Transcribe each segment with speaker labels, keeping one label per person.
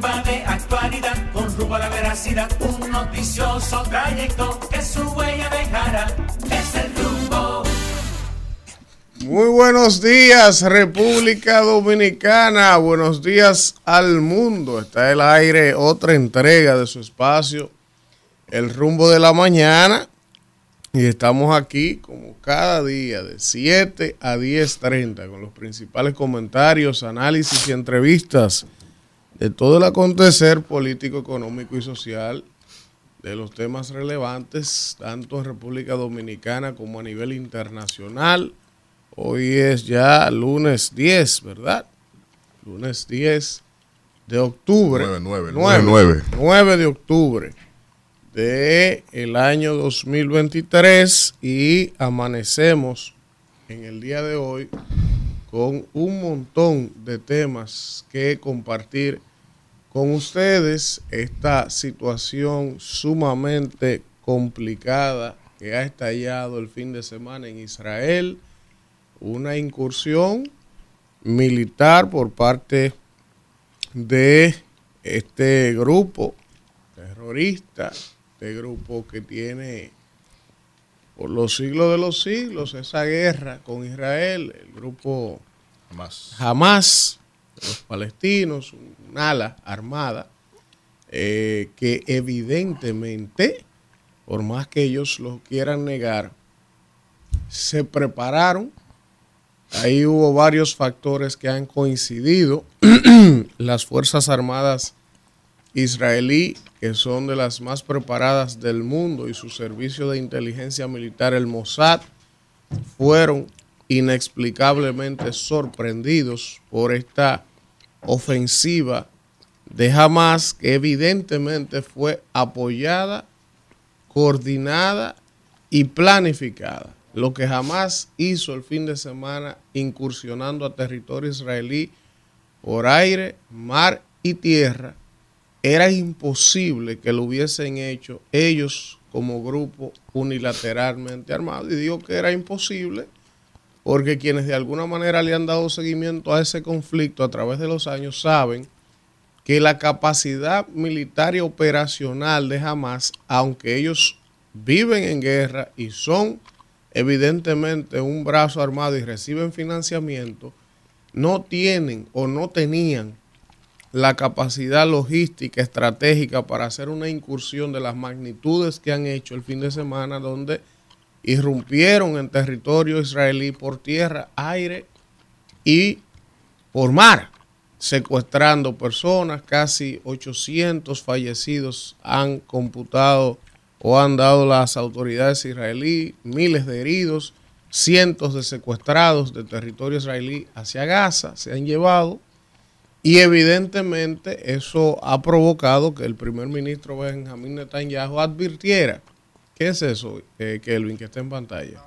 Speaker 1: timba de actualidad, con rumbo a la veracidad, un noticioso trayecto que su huella dejará. Es el rumbo.
Speaker 2: Muy buenos días, República Dominicana. Buenos días al mundo. Está el aire otra entrega de su espacio, El rumbo de la mañana. Y estamos aquí como cada día de 7 a 10.30 con los principales comentarios, análisis y entrevistas de todo el acontecer político, económico y social, de los temas relevantes, tanto en República Dominicana como a nivel internacional. Hoy es ya lunes 10, ¿verdad? Lunes 10 de octubre.
Speaker 3: 9, 9, 9,
Speaker 2: 9 de octubre de el año 2023 y amanecemos en el día de hoy con un montón de temas que compartir con ustedes. Esta situación sumamente complicada que ha estallado el fin de semana en Israel, una incursión militar por parte de este grupo terrorista este grupo que tiene por los siglos de los siglos esa guerra con Israel, el grupo Hamas, los palestinos, un ala armada, eh, que evidentemente, por más que ellos lo quieran negar, se prepararon. Ahí hubo varios factores que han coincidido. Las Fuerzas Armadas israelí que son de las más preparadas del mundo y su servicio de inteligencia militar, el Mossad, fueron inexplicablemente sorprendidos por esta ofensiva de Hamas que evidentemente fue apoyada, coordinada y planificada. Lo que Hamas hizo el fin de semana incursionando a territorio israelí por aire, mar y tierra era imposible que lo hubiesen hecho ellos como grupo unilateralmente armado. Y digo que era imposible porque quienes de alguna manera le han dado seguimiento a ese conflicto a través de los años saben que la capacidad militar y operacional de Hamas, aunque ellos viven en guerra y son evidentemente un brazo armado y reciben financiamiento, no tienen o no tenían la capacidad logística, estratégica para hacer una incursión de las magnitudes que han hecho el fin de semana, donde irrumpieron en territorio israelí por tierra, aire y por mar, secuestrando personas, casi 800 fallecidos han computado o han dado las autoridades israelíes, miles de heridos, cientos de secuestrados de territorio israelí hacia Gaza se han llevado y evidentemente eso ha provocado que el primer ministro Benjamín Netanyahu advirtiera, ¿qué es eso, eh, Kelvin, que está en pantalla?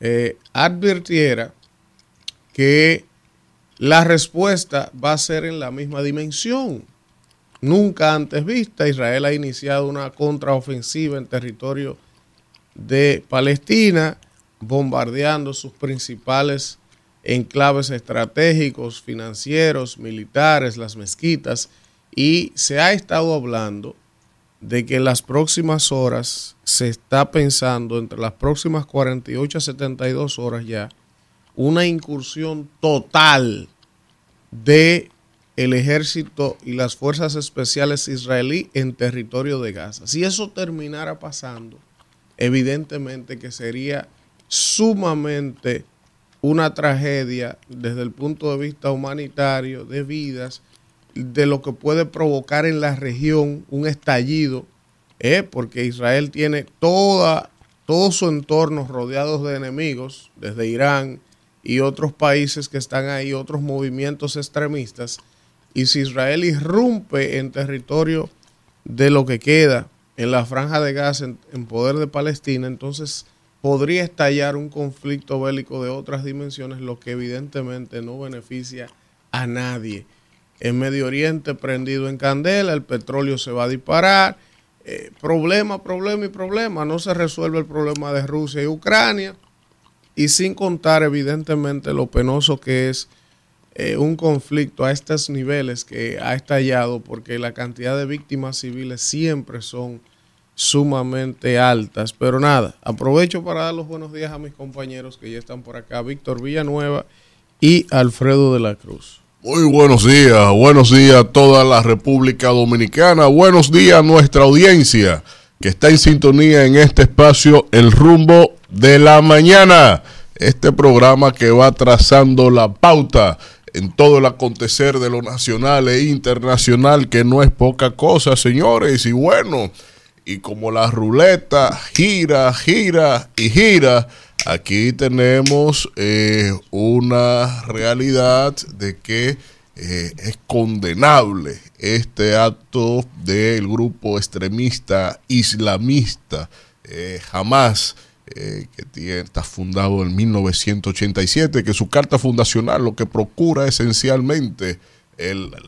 Speaker 2: Eh, advirtiera que la respuesta va a ser en la misma dimensión. Nunca antes vista, Israel ha iniciado una contraofensiva en territorio de Palestina, bombardeando sus principales enclaves estratégicos, financieros, militares, las mezquitas, y se ha estado hablando de que en las próximas horas se está pensando, entre las próximas 48 a 72 horas ya, una incursión total de el ejército y las fuerzas especiales israelí en territorio de Gaza. Si eso terminara pasando, evidentemente que sería sumamente una tragedia desde el punto de vista humanitario, de vidas, de lo que puede provocar en la región un estallido, ¿eh? porque Israel tiene toda, todo su entorno rodeados de enemigos, desde Irán y otros países que están ahí, otros movimientos extremistas, y si Israel irrumpe en territorio de lo que queda en la franja de Gaza en poder de Palestina, entonces podría estallar un conflicto bélico de otras dimensiones, lo que evidentemente no beneficia a nadie. En Medio Oriente prendido en candela, el petróleo se va a disparar. Eh, problema, problema y problema. No se resuelve el problema de Rusia y Ucrania. Y sin contar evidentemente lo penoso que es eh, un conflicto a estos niveles que ha estallado porque la cantidad de víctimas civiles siempre son sumamente altas. Pero nada, aprovecho para dar los buenos días a mis compañeros que ya están por acá, Víctor Villanueva y Alfredo de la Cruz.
Speaker 3: Muy buenos días, buenos días a toda la República Dominicana, buenos días a nuestra audiencia que está en sintonía en este espacio El rumbo de la mañana, este programa que va trazando la pauta en todo el acontecer de lo nacional e internacional, que no es poca cosa, señores, y bueno, y como la ruleta gira, gira y gira, aquí tenemos eh, una realidad de que eh, es condenable este acto del grupo extremista islamista eh, Hamas. que tiene, está fundado en 1987, que su carta fundacional lo que procura esencialmente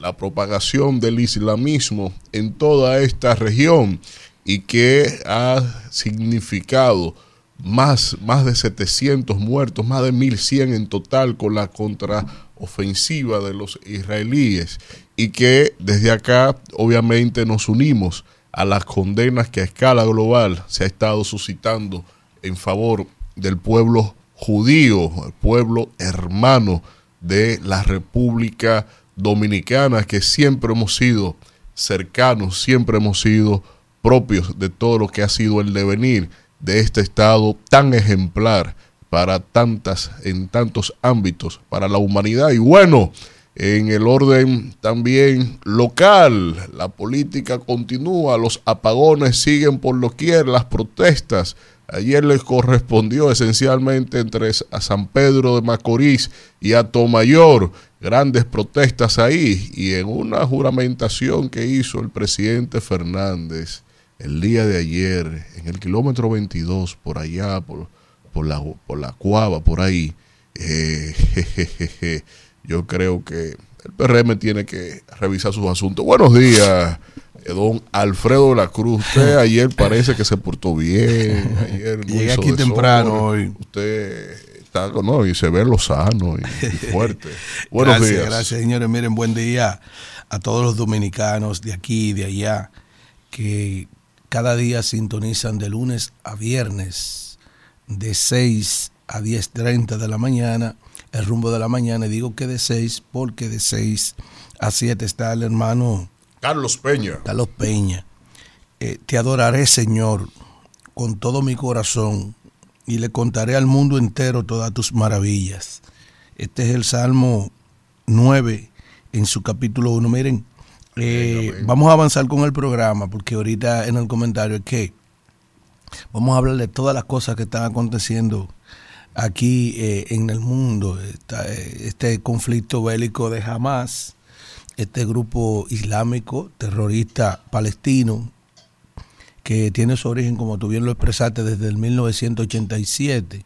Speaker 3: la propagación del islamismo en toda esta región y que ha significado más, más de 700 muertos, más de 1100 en total con la contraofensiva de los israelíes. Y que desde acá obviamente nos unimos a las condenas que a escala global se ha estado suscitando en favor del pueblo judío, el pueblo hermano de la República Dominicana, que siempre hemos sido cercanos, siempre hemos sido propios de todo lo que ha sido el devenir de este estado tan ejemplar para tantas en tantos ámbitos para la humanidad. Y bueno en el orden también local la política continúa los apagones siguen por lo quiera las protestas. Ayer les correspondió esencialmente entre a San Pedro de Macorís y a Tomayor grandes protestas ahí y en una juramentación que hizo el presidente Fernández el día de ayer, en el kilómetro 22, por allá, por, por, la, por la cuava, por ahí, eh, yo creo que el PRM tiene que revisar sus asuntos. Buenos días, eh, don Alfredo de la Cruz. Usted ayer parece que se portó bien. Ayer
Speaker 4: Llegué aquí temprano hoy.
Speaker 3: Usted está, no, y se ve lo sano y, fuerte. Buenos
Speaker 4: gracias,
Speaker 3: días.
Speaker 4: Gracias, señores. Miren, buen día a todos los dominicanos de aquí y de allá que cada día sintonizan de lunes a viernes de 6 a 10.30 de la mañana, el rumbo de la mañana. Y digo que de 6 porque de 6 a 7 está el hermano
Speaker 3: Carlos Peña.
Speaker 4: Carlos Peña. Eh, te adoraré, Señor, con todo mi corazón y le contaré al mundo entero todas tus maravillas. Este es el Salmo 9 en su capítulo 1. Miren, eh, vamos a avanzar con el programa porque ahorita en el comentario es que vamos a hablar de todas las cosas que están aconteciendo aquí eh, en el mundo. Eh, este conflicto bélico de Hamas, este grupo islámico terrorista palestino que tiene su origen, como tú bien lo expresaste, desde el 1987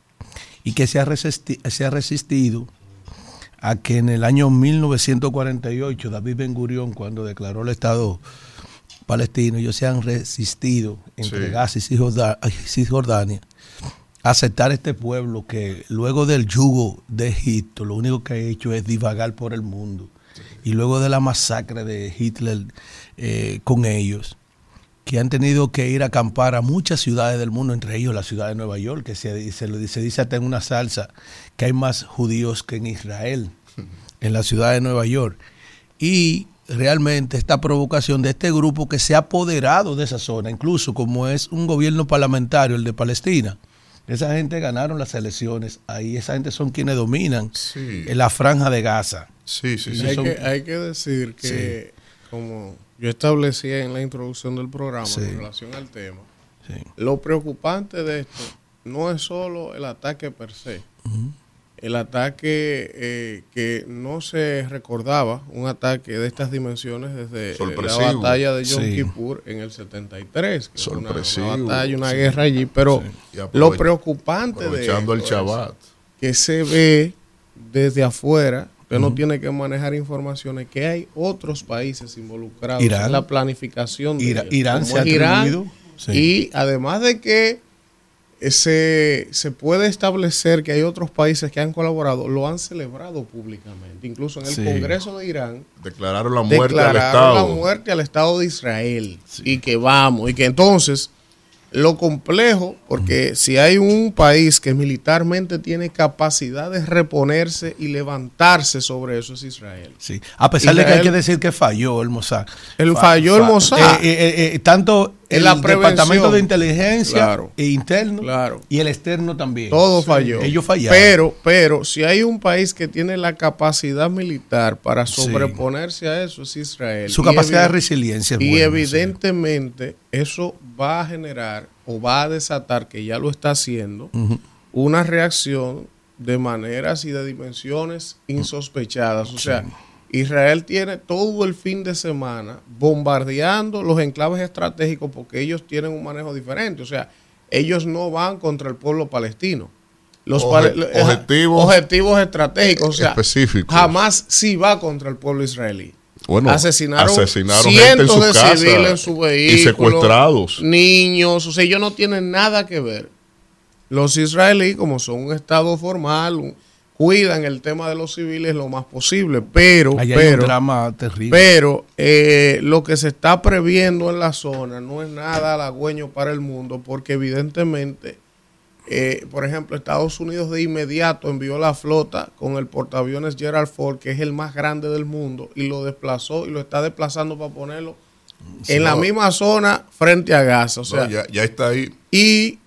Speaker 4: y que se ha, se ha resistido a que en el año 1948 David Ben Gurión, cuando declaró el Estado palestino, ellos se han resistido entre Gaza y Cisjordania a aceptar este pueblo que luego del yugo de Egipto lo único que ha hecho es divagar por el mundo. Y luego de la masacre de Hitler eh, con ellos, que han tenido que ir a acampar a muchas ciudades del mundo, entre ellos la ciudad de Nueva York, que se, se, se dice hasta en una salsa que hay más judíos que en Israel, en la ciudad de Nueva York. Y realmente esta provocación de este grupo que se ha apoderado de esa zona, incluso como es un gobierno parlamentario, el de Palestina. Esa gente ganaron las elecciones ahí, esa gente son quienes dominan en la franja de Gaza.
Speaker 2: Sí, sí, sí. Hay, que, hay que decir que, como yo establecía en la introducción del programa en relación al tema, lo preocupante de esto no es solo el ataque per se, el ataque eh, que no se recordaba, un ataque de estas dimensiones desde eh, la batalla de Yom Kippur en el 73, que una, batalla, una guerra allí, pero lo preocupante de
Speaker 3: esto el Shabbat.
Speaker 2: que se ve desde afuera Usted no tiene que manejar informaciones que hay otros países involucrados en la planificación de
Speaker 4: Irán se ha
Speaker 2: Irán, Y además de que se, se puede establecer que hay otros países que han colaborado, lo han celebrado públicamente. Incluso en el
Speaker 4: Sí.
Speaker 2: Congreso de Irán
Speaker 3: Declararon la muerte al
Speaker 2: declararon
Speaker 3: Estado.
Speaker 2: la muerte al Estado de Israel. Y que vamos, y que entonces lo complejo, porque si hay un país que militarmente tiene capacidad de reponerse y levantarse sobre eso es Israel.
Speaker 4: Sí. A pesar de que hay que decir que falló el Mossad.
Speaker 2: El
Speaker 4: Fa-
Speaker 2: falló el Mossad.
Speaker 4: eh, eh, eh, tanto el
Speaker 2: la.
Speaker 4: Departamento de Inteligencia
Speaker 2: Claro.
Speaker 4: e interno
Speaker 2: Claro.
Speaker 4: y el externo también.
Speaker 2: Todo falló.
Speaker 4: Ellos fallaron.
Speaker 2: Pero, pero, si hay un país que tiene la capacidad militar para
Speaker 4: Sí.
Speaker 2: sobreponerse a eso, es Israel.
Speaker 4: Su
Speaker 2: Y
Speaker 4: capacidad de resiliencia es
Speaker 2: Y
Speaker 4: buena,
Speaker 2: evidentemente eso va a generar o va a desatar, que ya lo está haciendo, una reacción de maneras y de dimensiones insospechadas. O sea, Israel tiene todo el fin de semana bombardeando los enclaves estratégicos porque ellos tienen un manejo diferente. O sea, ellos no van contra el pueblo palestino. Los
Speaker 3: Oje- objetivos
Speaker 2: objetivos estratégicos, o sea,
Speaker 3: específicos.
Speaker 2: jamás sí va contra el pueblo israelí.
Speaker 3: Bueno,
Speaker 2: asesinaron,
Speaker 3: asesinaron gente en
Speaker 2: cientos
Speaker 3: su
Speaker 2: de civiles en su
Speaker 3: y
Speaker 2: vehículo,
Speaker 3: secuestrados.
Speaker 2: niños, o sea, ellos no tienen nada que ver. Los israelíes, como son un estado formal, un- cuidan el tema de los civiles lo más posible, pero,
Speaker 4: Allá hay un drama terrible.
Speaker 2: pero eh, lo que se está previendo en la zona no es nada halagüeño para el mundo, porque evidentemente, eh, por ejemplo, Estados Unidos de inmediato envió la flota con el portaaviones Gerald Ford, que es el más grande del mundo, y lo desplazó y lo está desplazando para ponerlo en la misma zona frente a Gaza. O
Speaker 3: No,
Speaker 2: sea,
Speaker 3: ya, ya está ahí.
Speaker 2: ¿Y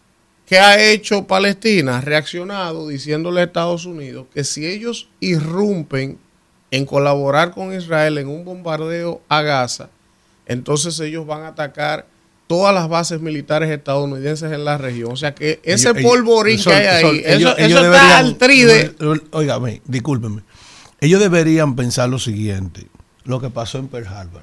Speaker 2: qué ha hecho Palestina? Ha reaccionado diciéndole a Estados Unidos que si ellos irrumpen en colaborar con Israel en un bombardeo a Gaza, entonces ellos van a atacar todas las bases militares estadounidenses en la región. O sea que ese
Speaker 4: Ellos-
Speaker 2: polvorín que hay ahí,
Speaker 4: Sol,
Speaker 2: eso,
Speaker 4: ellos-
Speaker 2: eso
Speaker 4: ellos
Speaker 2: está
Speaker 4: deberían-
Speaker 2: al tride.
Speaker 4: Óigame, discúlpeme. Ellos deberían pensar lo siguiente: lo que pasó en Pearl Harbor,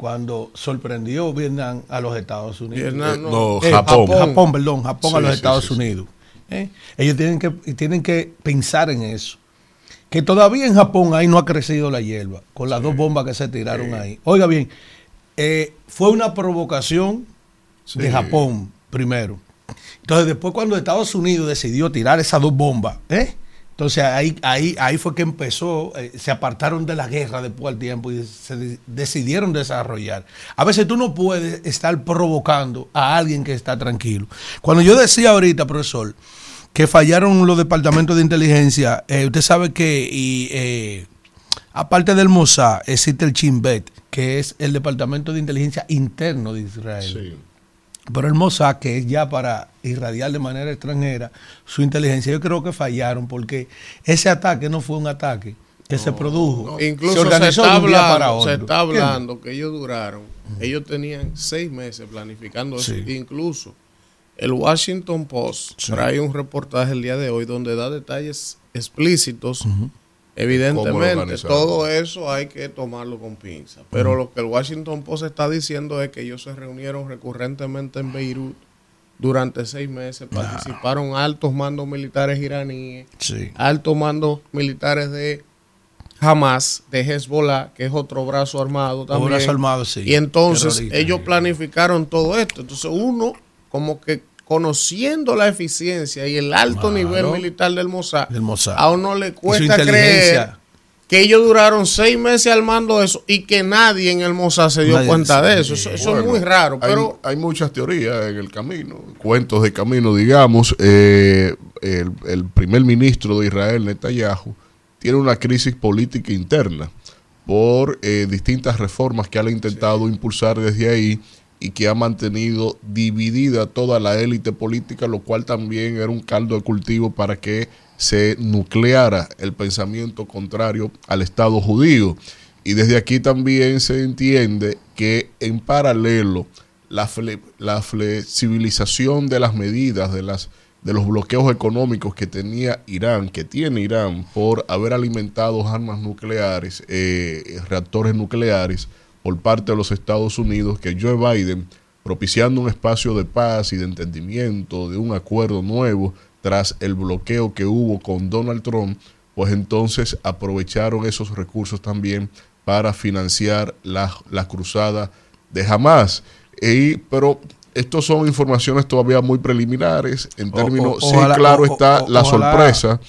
Speaker 4: cuando sorprendió Vietnam a los Estados Unidos.
Speaker 2: Vietnam,
Speaker 3: Eh,
Speaker 2: no.
Speaker 3: no,
Speaker 4: Eh,
Speaker 3: Japón.
Speaker 4: Japón, perdón, Japón a los
Speaker 3: sí,
Speaker 4: Estados
Speaker 3: sí, sí.
Speaker 4: Unidos. ¿eh? Ellos tienen que, tienen que pensar en eso. Que todavía en Japón ahí no ha crecido la hierba, con las dos bombas que se tiraron ahí. Oiga bien, eh, fue una provocación de. Japón primero. Entonces después cuando Estados Unidos decidió tirar esas dos bombas, ¿eh? Entonces ahí, ahí, ahí fue que empezó, eh, se apartaron de la guerra después del tiempo y se de- decidieron desarrollar. A veces tú no puedes estar provocando a alguien que está tranquilo. Cuando yo decía ahorita, profesor, que fallaron los departamentos de inteligencia, eh, usted sabe que y, eh, aparte del Mossad existe el Shin Bet, que es el departamento de inteligencia interno de Israel.
Speaker 3: Sí.
Speaker 4: Pero el Mossad, que es ya para irradiar de manera extranjera su inteligencia, yo creo que fallaron porque ese ataque no fue un ataque que se produjo.
Speaker 2: Incluso
Speaker 4: se
Speaker 2: está hablando,
Speaker 4: para otro.
Speaker 2: se está
Speaker 4: ¿Entiendes?
Speaker 2: hablando que ellos duraron, ellos tenían seis meses planificando eso.
Speaker 4: Sí.
Speaker 2: Incluso el Washington Post
Speaker 4: Sí.
Speaker 2: trae un reportaje el día de hoy donde da detalles explícitos.
Speaker 3: ¿Cómo lo
Speaker 2: Evidentemente, todo eso hay que tomarlo con pinza. Pero lo que el Washington Post está diciendo es que ellos se reunieron recurrentemente en Beirut durante seis meses. Participaron altos mandos militares iraníes
Speaker 4: Sí.
Speaker 2: altos mandos militares de Hamas, de Hezbollah, que es otro brazo armado también.
Speaker 4: brazo armado, sí.
Speaker 2: Y entonces
Speaker 4: Terrorista.
Speaker 2: ellos planificaron todo esto. Entonces uno, como que conociendo la eficiencia y el alto
Speaker 4: Claro.
Speaker 2: nivel militar del Mossad,
Speaker 4: Del Mossad.
Speaker 2: a uno le cuesta creer que ellos duraron seis meses armando eso y que nadie en el Mossad se dio
Speaker 4: Nadie-
Speaker 2: cuenta de eso. Eso, es muy raro, pero
Speaker 3: hay, muchas teorías en el camino, cuentos de camino, digamos. Eh, el, el primer ministro de Israel, Netanyahu, tiene una crisis política interna por eh, distintas reformas que él ha intentado impulsar desde ahí y que ha mantenido dividida toda la élite política, lo cual también era un caldo de cultivo para que se nucleara el pensamiento contrario al Estado judío. Y desde aquí también se entiende que en paralelo la, fle- la flexibilización de las medidas, de, las, de los bloqueos económicos que tenía Irán, que tiene Irán por haber alimentado armas nucleares, eh, reactores nucleares por parte de los Estados Unidos, que Joe Biden, propiciando un espacio de paz y de entendimiento, de un acuerdo nuevo, tras el bloqueo que hubo con Donald Trump, pues entonces aprovecharon esos recursos también para financiar la, la cruzada de Hamas. Y, pero estos son informaciones todavía muy preliminares. En términos,
Speaker 4: o-
Speaker 3: sí,
Speaker 4: ojalá-
Speaker 3: claro
Speaker 4: o-
Speaker 3: está la sorpresa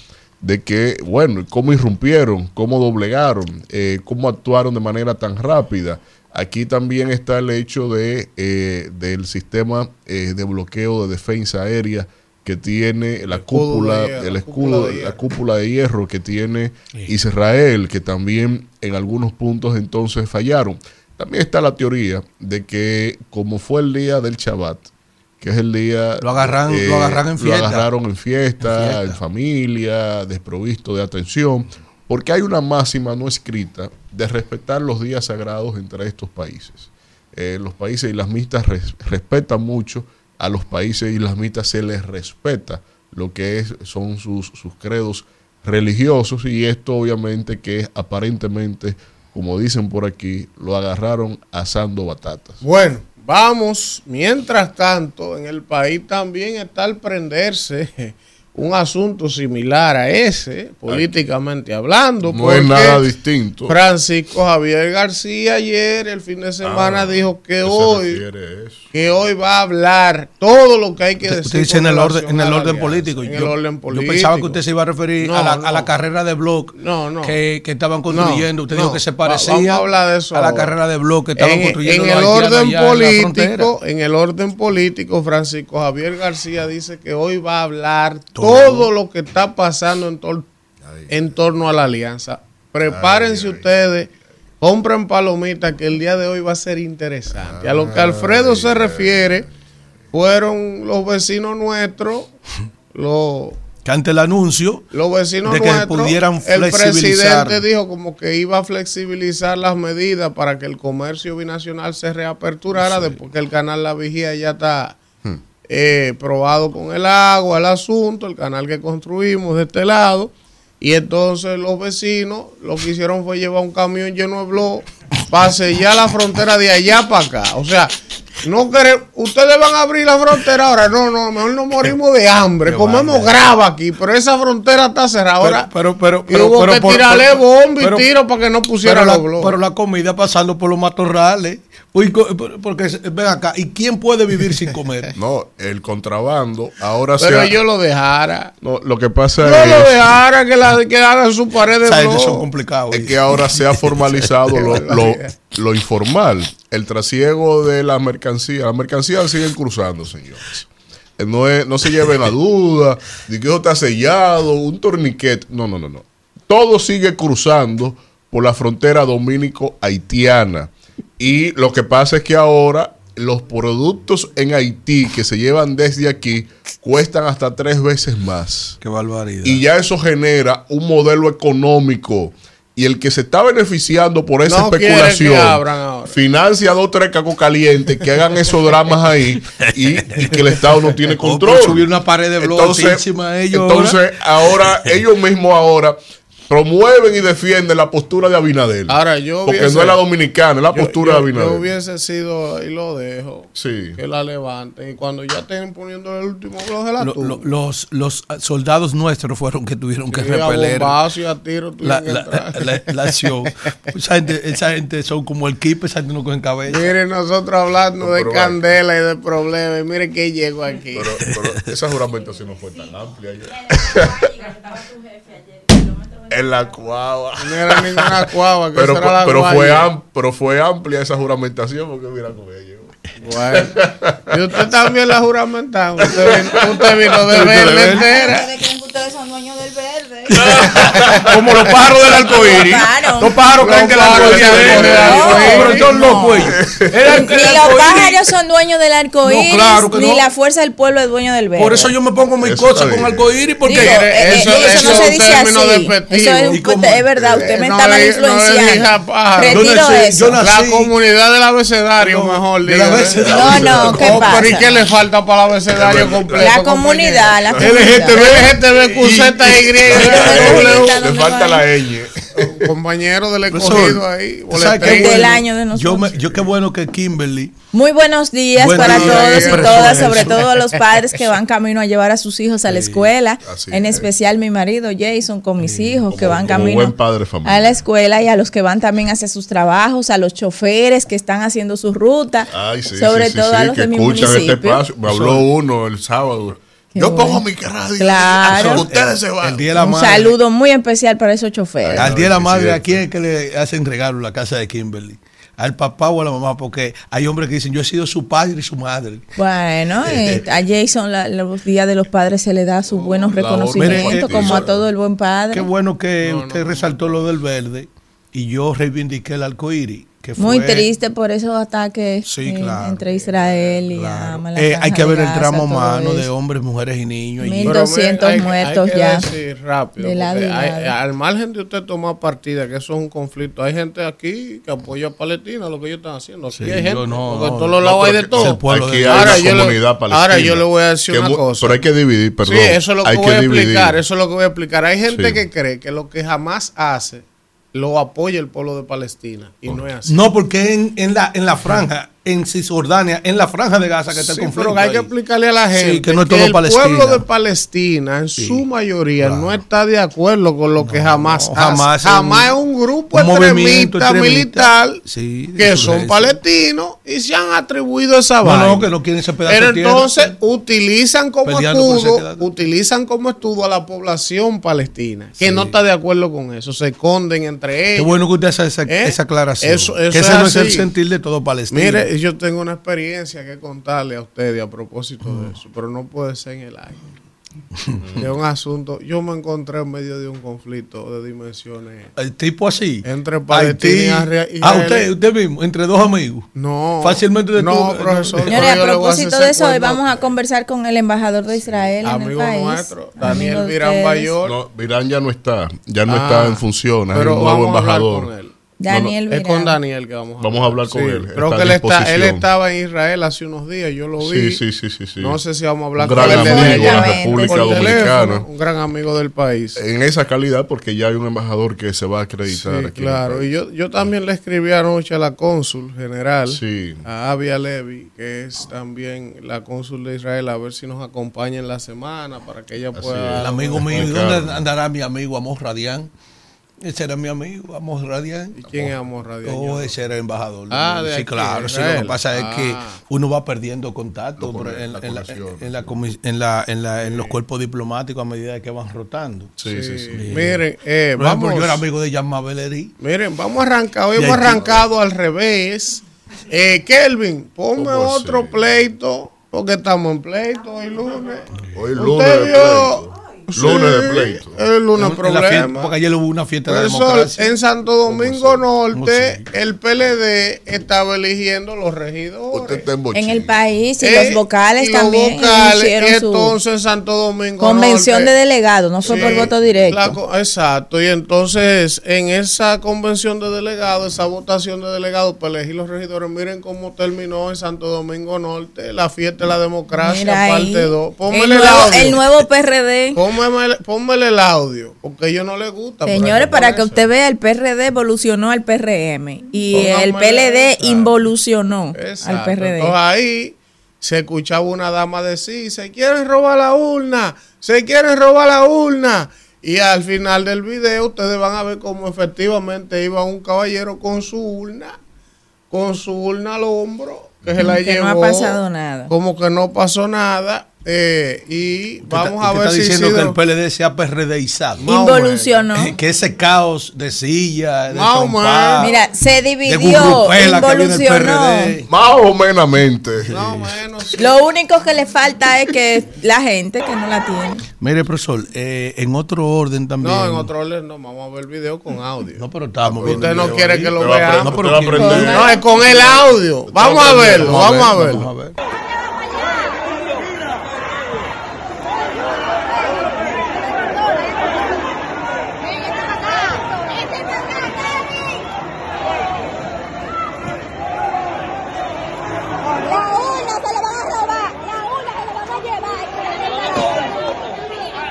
Speaker 3: de que, bueno, cómo irrumpieron, cómo doblegaron, eh, cómo actuaron de manera tan rápida. Aquí también está el hecho de eh, del sistema eh, de bloqueo de defensa aérea que tiene la cúpula,
Speaker 2: de hierro,
Speaker 3: el escudo, la cúpula de hierro que tiene Israel, que también en algunos puntos entonces fallaron. También está la teoría de que como fue el día del Shabbat, que es el día...
Speaker 4: Lo agarran- lo agarran en
Speaker 3: Lo
Speaker 4: fiesta.
Speaker 3: agarraron en fiesta,
Speaker 4: En
Speaker 3: familia, desprovisto de atención, porque hay una máxima no escrita de respetar los días sagrados entre estos países. Eh, los países islamistas res- respetan mucho, a los países islamistas se les respeta lo que es, son sus, sus credos religiosos y esto obviamente que aparentemente, como dicen por aquí, lo agarraron asando batatas.
Speaker 2: Bueno, vamos. Mientras tanto, en el país también está al prenderse un asunto similar a ese, políticamente hablando.
Speaker 3: No es nada distinto.
Speaker 2: Francisco Javier García ayer, el fin de semana,
Speaker 3: Ah,
Speaker 2: dijo que
Speaker 3: ¿qué se
Speaker 2: hoy, que hoy va a hablar todo lo que hay que
Speaker 4: Usted,
Speaker 2: decir.
Speaker 4: usted dice en el orden, en el orden político.
Speaker 2: En
Speaker 4: yo,
Speaker 2: el orden
Speaker 4: yo
Speaker 2: político.
Speaker 4: pensaba que usted se iba a referir
Speaker 2: No,
Speaker 4: a, la,
Speaker 2: no.
Speaker 4: a la carrera de Bloc
Speaker 2: No, no.
Speaker 4: que, que estaban construyendo. usted
Speaker 2: no.
Speaker 4: dijo que se
Speaker 2: Va-
Speaker 4: parecía
Speaker 2: vamos a hablar de eso
Speaker 4: la carrera de Bloc que estaban
Speaker 2: en,
Speaker 4: construyendo
Speaker 2: en el orden
Speaker 4: allá en
Speaker 2: político, en el orden político, Francisco Javier García dice que hoy va a hablar
Speaker 4: Todo.
Speaker 2: Todo, lo que está pasando en, tor- en torno a la alianza. Prepárense ustedes, compren palomitas que el día de hoy va a ser interesante. a lo que Alfredo se refiere, fueron los vecinos nuestros, los
Speaker 4: Que ante el anuncio
Speaker 2: los vecinos
Speaker 4: de que
Speaker 2: nuestros,
Speaker 4: pudieran
Speaker 2: el
Speaker 4: flexibilizar.
Speaker 2: presidente dijo como que iba a flexibilizar las medidas para que el comercio binacional se reaperturara después que el canal La Vigía ya está. Eh, probado con el agua, el asunto, el canal que construimos de este lado. Y entonces los vecinos lo que hicieron fue llevar un camión lleno de blog para sellar la frontera de allá para acá. O sea, no queremos, ustedes van a abrir la frontera ahora. No, no, mejor nos morimos de hambre.
Speaker 4: Qué
Speaker 2: Comemos grava aquí, pero esa frontera está cerrada ahora.
Speaker 4: Pero, pero,
Speaker 2: y
Speaker 4: pero,
Speaker 2: hubo
Speaker 4: pero
Speaker 2: que tirarle bomba y
Speaker 4: pero-
Speaker 2: tiro para que no pusieran los blogs.
Speaker 4: pero la comida pasando por los matorrales. Uy, co- Porque, ven acá, ¿y quién puede vivir sin comer?
Speaker 3: No, el contrabando ahora se
Speaker 2: Pero yo lo dejara.
Speaker 3: no, lo que pasa
Speaker 2: Yo lo
Speaker 3: es,
Speaker 2: dejara que, la, que su pared de
Speaker 4: O sea, ellos
Speaker 2: blog.
Speaker 4: son complicados.
Speaker 3: es que ahora se ha formalizado lo, lo- lo informal, el trasiego de las mercancías. Las mercancías siguen cruzando, señores. Eh, No, es- no se lleven la duda de que eso está sellado, un torniquete. No, no, no, no. Todo sigue cruzando por la frontera dominico-haitiana. Y lo que pasa es que ahora los productos en Haití que se llevan desde aquí cuestan hasta tres veces más.
Speaker 4: Qué barbaridad.
Speaker 3: Y ya eso genera un modelo económico. Y el que se está beneficiando por esa
Speaker 2: No
Speaker 3: especulación
Speaker 2: ahora.
Speaker 3: financia dos tres cacos calientes que hagan esos dramas ahí y, y que el Estado no tiene control.
Speaker 4: subir una pared de blog encima de ellos
Speaker 3: entonces ahora ellos mismos ahora promueven y defienden la postura de Abinadel.
Speaker 2: Ahora, yo
Speaker 3: porque
Speaker 2: hubiese-
Speaker 3: no es la dominicana, es la
Speaker 2: Yo-
Speaker 3: postura
Speaker 2: yo,
Speaker 3: de Abinadel.
Speaker 2: yo hubiese sido, y lo dejo,
Speaker 3: Sí.
Speaker 2: que la levanten. Y cuando ya estén poniendo el último blog de la
Speaker 4: Lo- los, los soldados nuestros fueron que tuvieron que
Speaker 2: a
Speaker 4: repeler
Speaker 2: bombazo y a tiro
Speaker 4: la,
Speaker 2: tuvieron que
Speaker 4: la, la- la acción. Esa gente, esa gente son como el keep, esa gente no cogen cabeza.
Speaker 2: Miren, nosotros hablando
Speaker 3: No,
Speaker 2: de
Speaker 3: pero-
Speaker 2: candela y de problemas. y Miren que llegó aquí.
Speaker 3: Pero, pero esa juramentación no fue tan amplia. En la cuava.
Speaker 2: no era ninguna cuava, que
Speaker 3: Pero,
Speaker 2: era la
Speaker 3: pero, fue am- pero fue amplia esa juramentación porque mira con ellos.
Speaker 2: Bueno. Y usted también la juramentaron. Usted vino, usted vino de verle entera.
Speaker 5: ¿Ustedes creen que ustedes son dueños del verde?
Speaker 4: Como los pájaros del arcoíris. Los pájaros creen que el arcoíris es
Speaker 2: creen que el
Speaker 4: verde.
Speaker 2: arcoíris-
Speaker 4: No, pero son
Speaker 2: no.
Speaker 4: locos ellos. El-
Speaker 5: Ni los
Speaker 4: arcoíris-
Speaker 5: pájaros son dueños del arco iris,
Speaker 4: No, claro que
Speaker 5: ni la fuerza del pueblo es dueño del verde.
Speaker 4: Por eso yo me pongo mis cosas con arcoíris porque
Speaker 5: eh, eh,
Speaker 2: eso-
Speaker 5: eso no
Speaker 2: es
Speaker 5: se dice así. Eso es, verdad, usted me
Speaker 2: No
Speaker 5: está mal influenciando. Retiro eso.
Speaker 2: La comunidad del abecedario, mejor
Speaker 4: del abecedario.
Speaker 5: No, no, ¿qué
Speaker 2: Pero ¿y
Speaker 5: pasa?
Speaker 2: qué le falta para el abecedario completo?
Speaker 5: La comunidad, la comunidad.
Speaker 2: LGTB, LGTB, QZ, Y,
Speaker 5: Pero
Speaker 3: Le falta
Speaker 5: ¿dónde
Speaker 3: la ñ.
Speaker 2: un compañero del escogido ahí.
Speaker 4: ¿tú sabes qué
Speaker 2: boletín.
Speaker 5: Del año de
Speaker 4: Yo, me-
Speaker 5: nosotros.
Speaker 4: yo qué bueno que Kimberly
Speaker 5: Muy buenos días
Speaker 4: Buen
Speaker 5: para
Speaker 4: día,
Speaker 5: todos y todas,
Speaker 4: eso.
Speaker 5: sobre todo a los padres que van camino a llevar a sus hijos a la escuela.
Speaker 3: así
Speaker 5: En
Speaker 3: es.
Speaker 5: especial mi marido Jason con mis hijos que van camino
Speaker 3: padre
Speaker 5: a la escuela y a los que van también hacia sus trabajos, a los choferes que están haciendo su ruta,
Speaker 3: Ay, sí,
Speaker 5: sobre
Speaker 3: sí,
Speaker 5: todo
Speaker 3: sí,
Speaker 5: a los
Speaker 3: que
Speaker 5: de mi
Speaker 3: escuchan
Speaker 5: municipio.
Speaker 3: este espacio. Me habló uno el sábado.
Speaker 5: Qué
Speaker 3: Yo
Speaker 5: bueno.
Speaker 3: pongo mi radio.
Speaker 5: Claro.
Speaker 3: Ustedes se van.
Speaker 4: el día de la
Speaker 5: Un
Speaker 4: madre.
Speaker 5: saludo muy especial para esos choferes.
Speaker 4: Al día de la madre. ¿a quién es que le hacen regalo la casa de Kimberly? ¿Al papá o a la mamá? Porque hay hombres que dicen, yo he sido su padre y su madre.
Speaker 5: Bueno, eh, a Jason la- los días de los padres se le da sus buenos reconocimientos, como a todo el buen padre.
Speaker 4: Qué bueno que usted resaltó lo del verde y yo reivindiqué el arcoíris. Que fue,
Speaker 5: Muy triste por esos ataques
Speaker 4: Sí,
Speaker 5: eh,
Speaker 4: claro.
Speaker 5: entre Israel y
Speaker 4: Claro. Eh, hay que ver el
Speaker 5: todo
Speaker 4: humano de hombres, mujeres y niños. y-
Speaker 5: Mil-
Speaker 2: Pero
Speaker 5: 1200
Speaker 2: hay que-
Speaker 5: muertos
Speaker 2: hay que
Speaker 5: ya.
Speaker 2: decir rápido.
Speaker 5: De
Speaker 2: hay-
Speaker 5: lado.
Speaker 2: al margen de usted tomar partida, que eso es un conflicto, hay gente aquí que apoya a Palestina, lo que ellos están haciendo. Aquí
Speaker 4: Sí,
Speaker 2: hay gente,
Speaker 4: no,
Speaker 2: porque
Speaker 4: no,
Speaker 2: en todos los
Speaker 3: No,
Speaker 2: lados hay de todo.
Speaker 3: Aquí hay
Speaker 2: Ahora
Speaker 3: una
Speaker 2: yo le-
Speaker 3: comunidad palestina.
Speaker 2: ahora yo le voy a decir una cosa.
Speaker 3: Pero hay que dividir, perdón.
Speaker 2: Sí, eso es lo que
Speaker 3: hay
Speaker 2: voy a
Speaker 3: dividir.
Speaker 2: explicar. Eso es lo que voy a explicar. Hay gente que cree que lo que jamás hace lo apoya el pueblo de Palestina. Y no es así.
Speaker 4: No, porque en, en la, en la franja, en Cisjordania, en la franja de Gaza que está el
Speaker 2: Sí,
Speaker 4: conflicto.
Speaker 2: pero hay que explicarle a la
Speaker 4: Sí,
Speaker 2: gente
Speaker 4: que no es todo
Speaker 2: el
Speaker 4: Palestina.
Speaker 2: pueblo de Palestina en su mayoría
Speaker 4: claro.
Speaker 2: no está de acuerdo con lo que jamás
Speaker 4: no, jamás
Speaker 2: jamás,
Speaker 4: es un-
Speaker 2: es grupo
Speaker 4: un
Speaker 2: extremista,
Speaker 4: extremista.
Speaker 2: militar que son palestinos y se han atribuido esa
Speaker 4: No,
Speaker 2: vaina.
Speaker 4: no, que no quieren ese pedazo
Speaker 2: Pero
Speaker 4: tierra.
Speaker 2: entonces utilizan como escudo, utilizan como escudo a la población palestina, que no está de acuerdo con eso, se esconden entre
Speaker 4: Qué
Speaker 2: ellos.
Speaker 4: bueno que usted hace esa,
Speaker 2: ¿Eh?
Speaker 4: esa aclaración.
Speaker 2: Eso- eso
Speaker 4: que
Speaker 2: es
Speaker 4: ese no es el
Speaker 2: así.
Speaker 4: sentir de todo Palestina.
Speaker 2: Mire, yo tengo una experiencia que contarle a ustedes a propósito de eso, pero no puede ser en el aire. es un asunto. Yo me encontré en medio de un conflicto de dimensiones
Speaker 4: el tipo así.
Speaker 2: entre Palestina y
Speaker 4: Haití.
Speaker 2: Israel.
Speaker 4: Ah, usted, usted mismo, entre dos amigos.
Speaker 2: No.
Speaker 4: Fácilmente de
Speaker 2: No,
Speaker 4: tú-
Speaker 2: profesor.
Speaker 5: Señores, a propósito de eso, hoy vamos a conversar con el embajador de Israel en el
Speaker 2: Amigo
Speaker 5: país.
Speaker 2: nuestro, Daniel Virán. Bayor.
Speaker 3: No, Virán ya no está. Ya no
Speaker 2: Ah,
Speaker 3: está en funciones.
Speaker 2: Pero
Speaker 3: Hay un nuevo
Speaker 2: vamos a hablar
Speaker 3: embajador.
Speaker 2: con él.
Speaker 5: Daniel
Speaker 2: Es con. Daniel que vamos a
Speaker 3: Vamos a hablar con él,
Speaker 2: Creo
Speaker 3: está
Speaker 2: que
Speaker 3: a
Speaker 2: él, está, él estaba en Israel hace unos días, yo lo vi.
Speaker 3: Sí, sí, sí, sí, sí.
Speaker 2: No sé si vamos a hablar
Speaker 3: Un gran
Speaker 2: con él
Speaker 3: amigo de la. República
Speaker 2: teléfono,
Speaker 3: Dominicana.
Speaker 2: un gran amigo del país.
Speaker 3: En esa calidad, porque ya hay un embajador que se va a
Speaker 2: Sí,
Speaker 3: acreditar aquí.
Speaker 2: claro. Y yo, yo también le escribí anoche a la cónsul general,
Speaker 3: Sí.
Speaker 2: a Avia Levy, que es también la cónsul de Israel, a ver si nos acompaña en la semana para que ella pueda...
Speaker 4: El amigo mío. ¿Y
Speaker 3: Ricardo.
Speaker 4: dónde andará mi amigo Amos Radián? Ese era mi amigo, Amos Radián.
Speaker 2: ¿Y quién es Amor Radial?
Speaker 4: Oh, ese era embajador.
Speaker 2: Ah, de
Speaker 4: sí,
Speaker 2: aquí,
Speaker 4: claro. Sí, lo que pasa es que
Speaker 2: Ah.
Speaker 4: uno va perdiendo contacto en,
Speaker 3: la
Speaker 4: en los cuerpos diplomáticos a medida que van rotando.
Speaker 3: Sí, sí, sí.
Speaker 2: Miren, eh,
Speaker 4: Por ejemplo,
Speaker 2: vamos...
Speaker 4: yo era amigo de Jean Mabelerí.
Speaker 2: Miren, vamos a arrancar. Hoy hemos arrancado al revés. Eh, Kelvin, ponme
Speaker 3: ¿Cómo
Speaker 2: otro
Speaker 3: así?
Speaker 2: pleito, porque estamos en pleito hoy lunes.
Speaker 3: Hoy
Speaker 2: Usted
Speaker 3: lunes de
Speaker 2: vio- Sí,
Speaker 3: Lunes de pleito.
Speaker 2: El lunes
Speaker 4: En- en fiesta-
Speaker 2: problema.
Speaker 4: porque ayer hubo una fiesta de
Speaker 2: Profesor,
Speaker 4: democracia.
Speaker 2: en Santo Domingo Norte, el PLD estaba eligiendo los
Speaker 3: Usted
Speaker 2: regidores.
Speaker 3: está en
Speaker 5: En el país y
Speaker 2: Eh,
Speaker 5: los vocales
Speaker 2: y los
Speaker 5: también
Speaker 2: vocales,
Speaker 5: hicieron
Speaker 2: y
Speaker 5: su
Speaker 2: entonces Santo Domingo
Speaker 5: convención
Speaker 2: Norte-
Speaker 5: de delegados, no fue por voto directo.
Speaker 2: la exacto, y entonces en esa convención de delegados, esa votación de delegados para elegir los regidores, miren cómo terminó en Santo Domingo Norte, la fiesta de la democracia,
Speaker 5: Mira ahí,
Speaker 2: parte 2.
Speaker 5: el,
Speaker 2: el,
Speaker 5: nuevo,
Speaker 2: audio.
Speaker 5: el nuevo PRD.
Speaker 2: Pónmele, pónmele el audio, porque a ellos no les gusta.
Speaker 5: Señores, para que usted vea, el PRD evolucionó al PRM y el PLD
Speaker 2: exacto.
Speaker 5: involucionó al. PRD.
Speaker 2: Entonces ahí se escuchaba una dama decir, se quieren robar la urna, se quieren robar la urna. Y al final del video ustedes van a ver cómo efectivamente iba un caballero con su urna, con su urna al hombro, que se la
Speaker 5: Que
Speaker 2: llevó.
Speaker 5: no ha pasado nada.
Speaker 2: Como que no pasó nada. Eh, y vamos a ver
Speaker 4: está
Speaker 2: si
Speaker 4: diciendo
Speaker 2: Isidro-
Speaker 4: que el PLD se ha PRDizado.
Speaker 2: Más o menos.
Speaker 5: Involucionó.
Speaker 4: Que ese caos de silla, de
Speaker 2: Más o
Speaker 4: trompa,
Speaker 5: Mira, se dividió, involucionó.
Speaker 3: Más o menamente.
Speaker 2: Más o menos, sí.
Speaker 5: Lo único que le falta es que la gente que no la tiene.
Speaker 4: Mire, profesor, eh, en otro orden también.
Speaker 2: No, en otro orden no, vamos a ver el video con audio.
Speaker 4: No, pero estábamos viendo.
Speaker 2: Usted no quiere
Speaker 4: ahí.
Speaker 2: que lo
Speaker 3: Usted va a
Speaker 2: veamos.
Speaker 3: aprender-
Speaker 4: No, pero
Speaker 3: usted va a
Speaker 4: ¿quién-
Speaker 3: aprender.
Speaker 2: No, es con el audio. Vamos a verlo, vamos a verlo.
Speaker 4: Vamos a ver.
Speaker 6: La urna se la van a robar, la urna se la van a llevar. Se la van a llevar.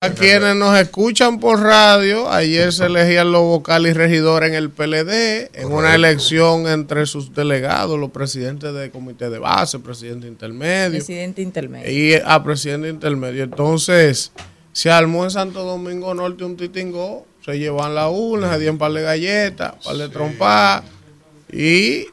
Speaker 2: A quienes nos escuchan por radio, ayer se elegían los vocales y regidores en el PLD, en una elección entre sus delegados, los presidentes de comité de base, presidente intermedio
Speaker 5: Presidente intermedio.
Speaker 2: y a presidente intermedio. Entonces, se armó en Santo Domingo Norte un titingó, se llevan la urna, se dieron un par de galletas, un par de trompas, y,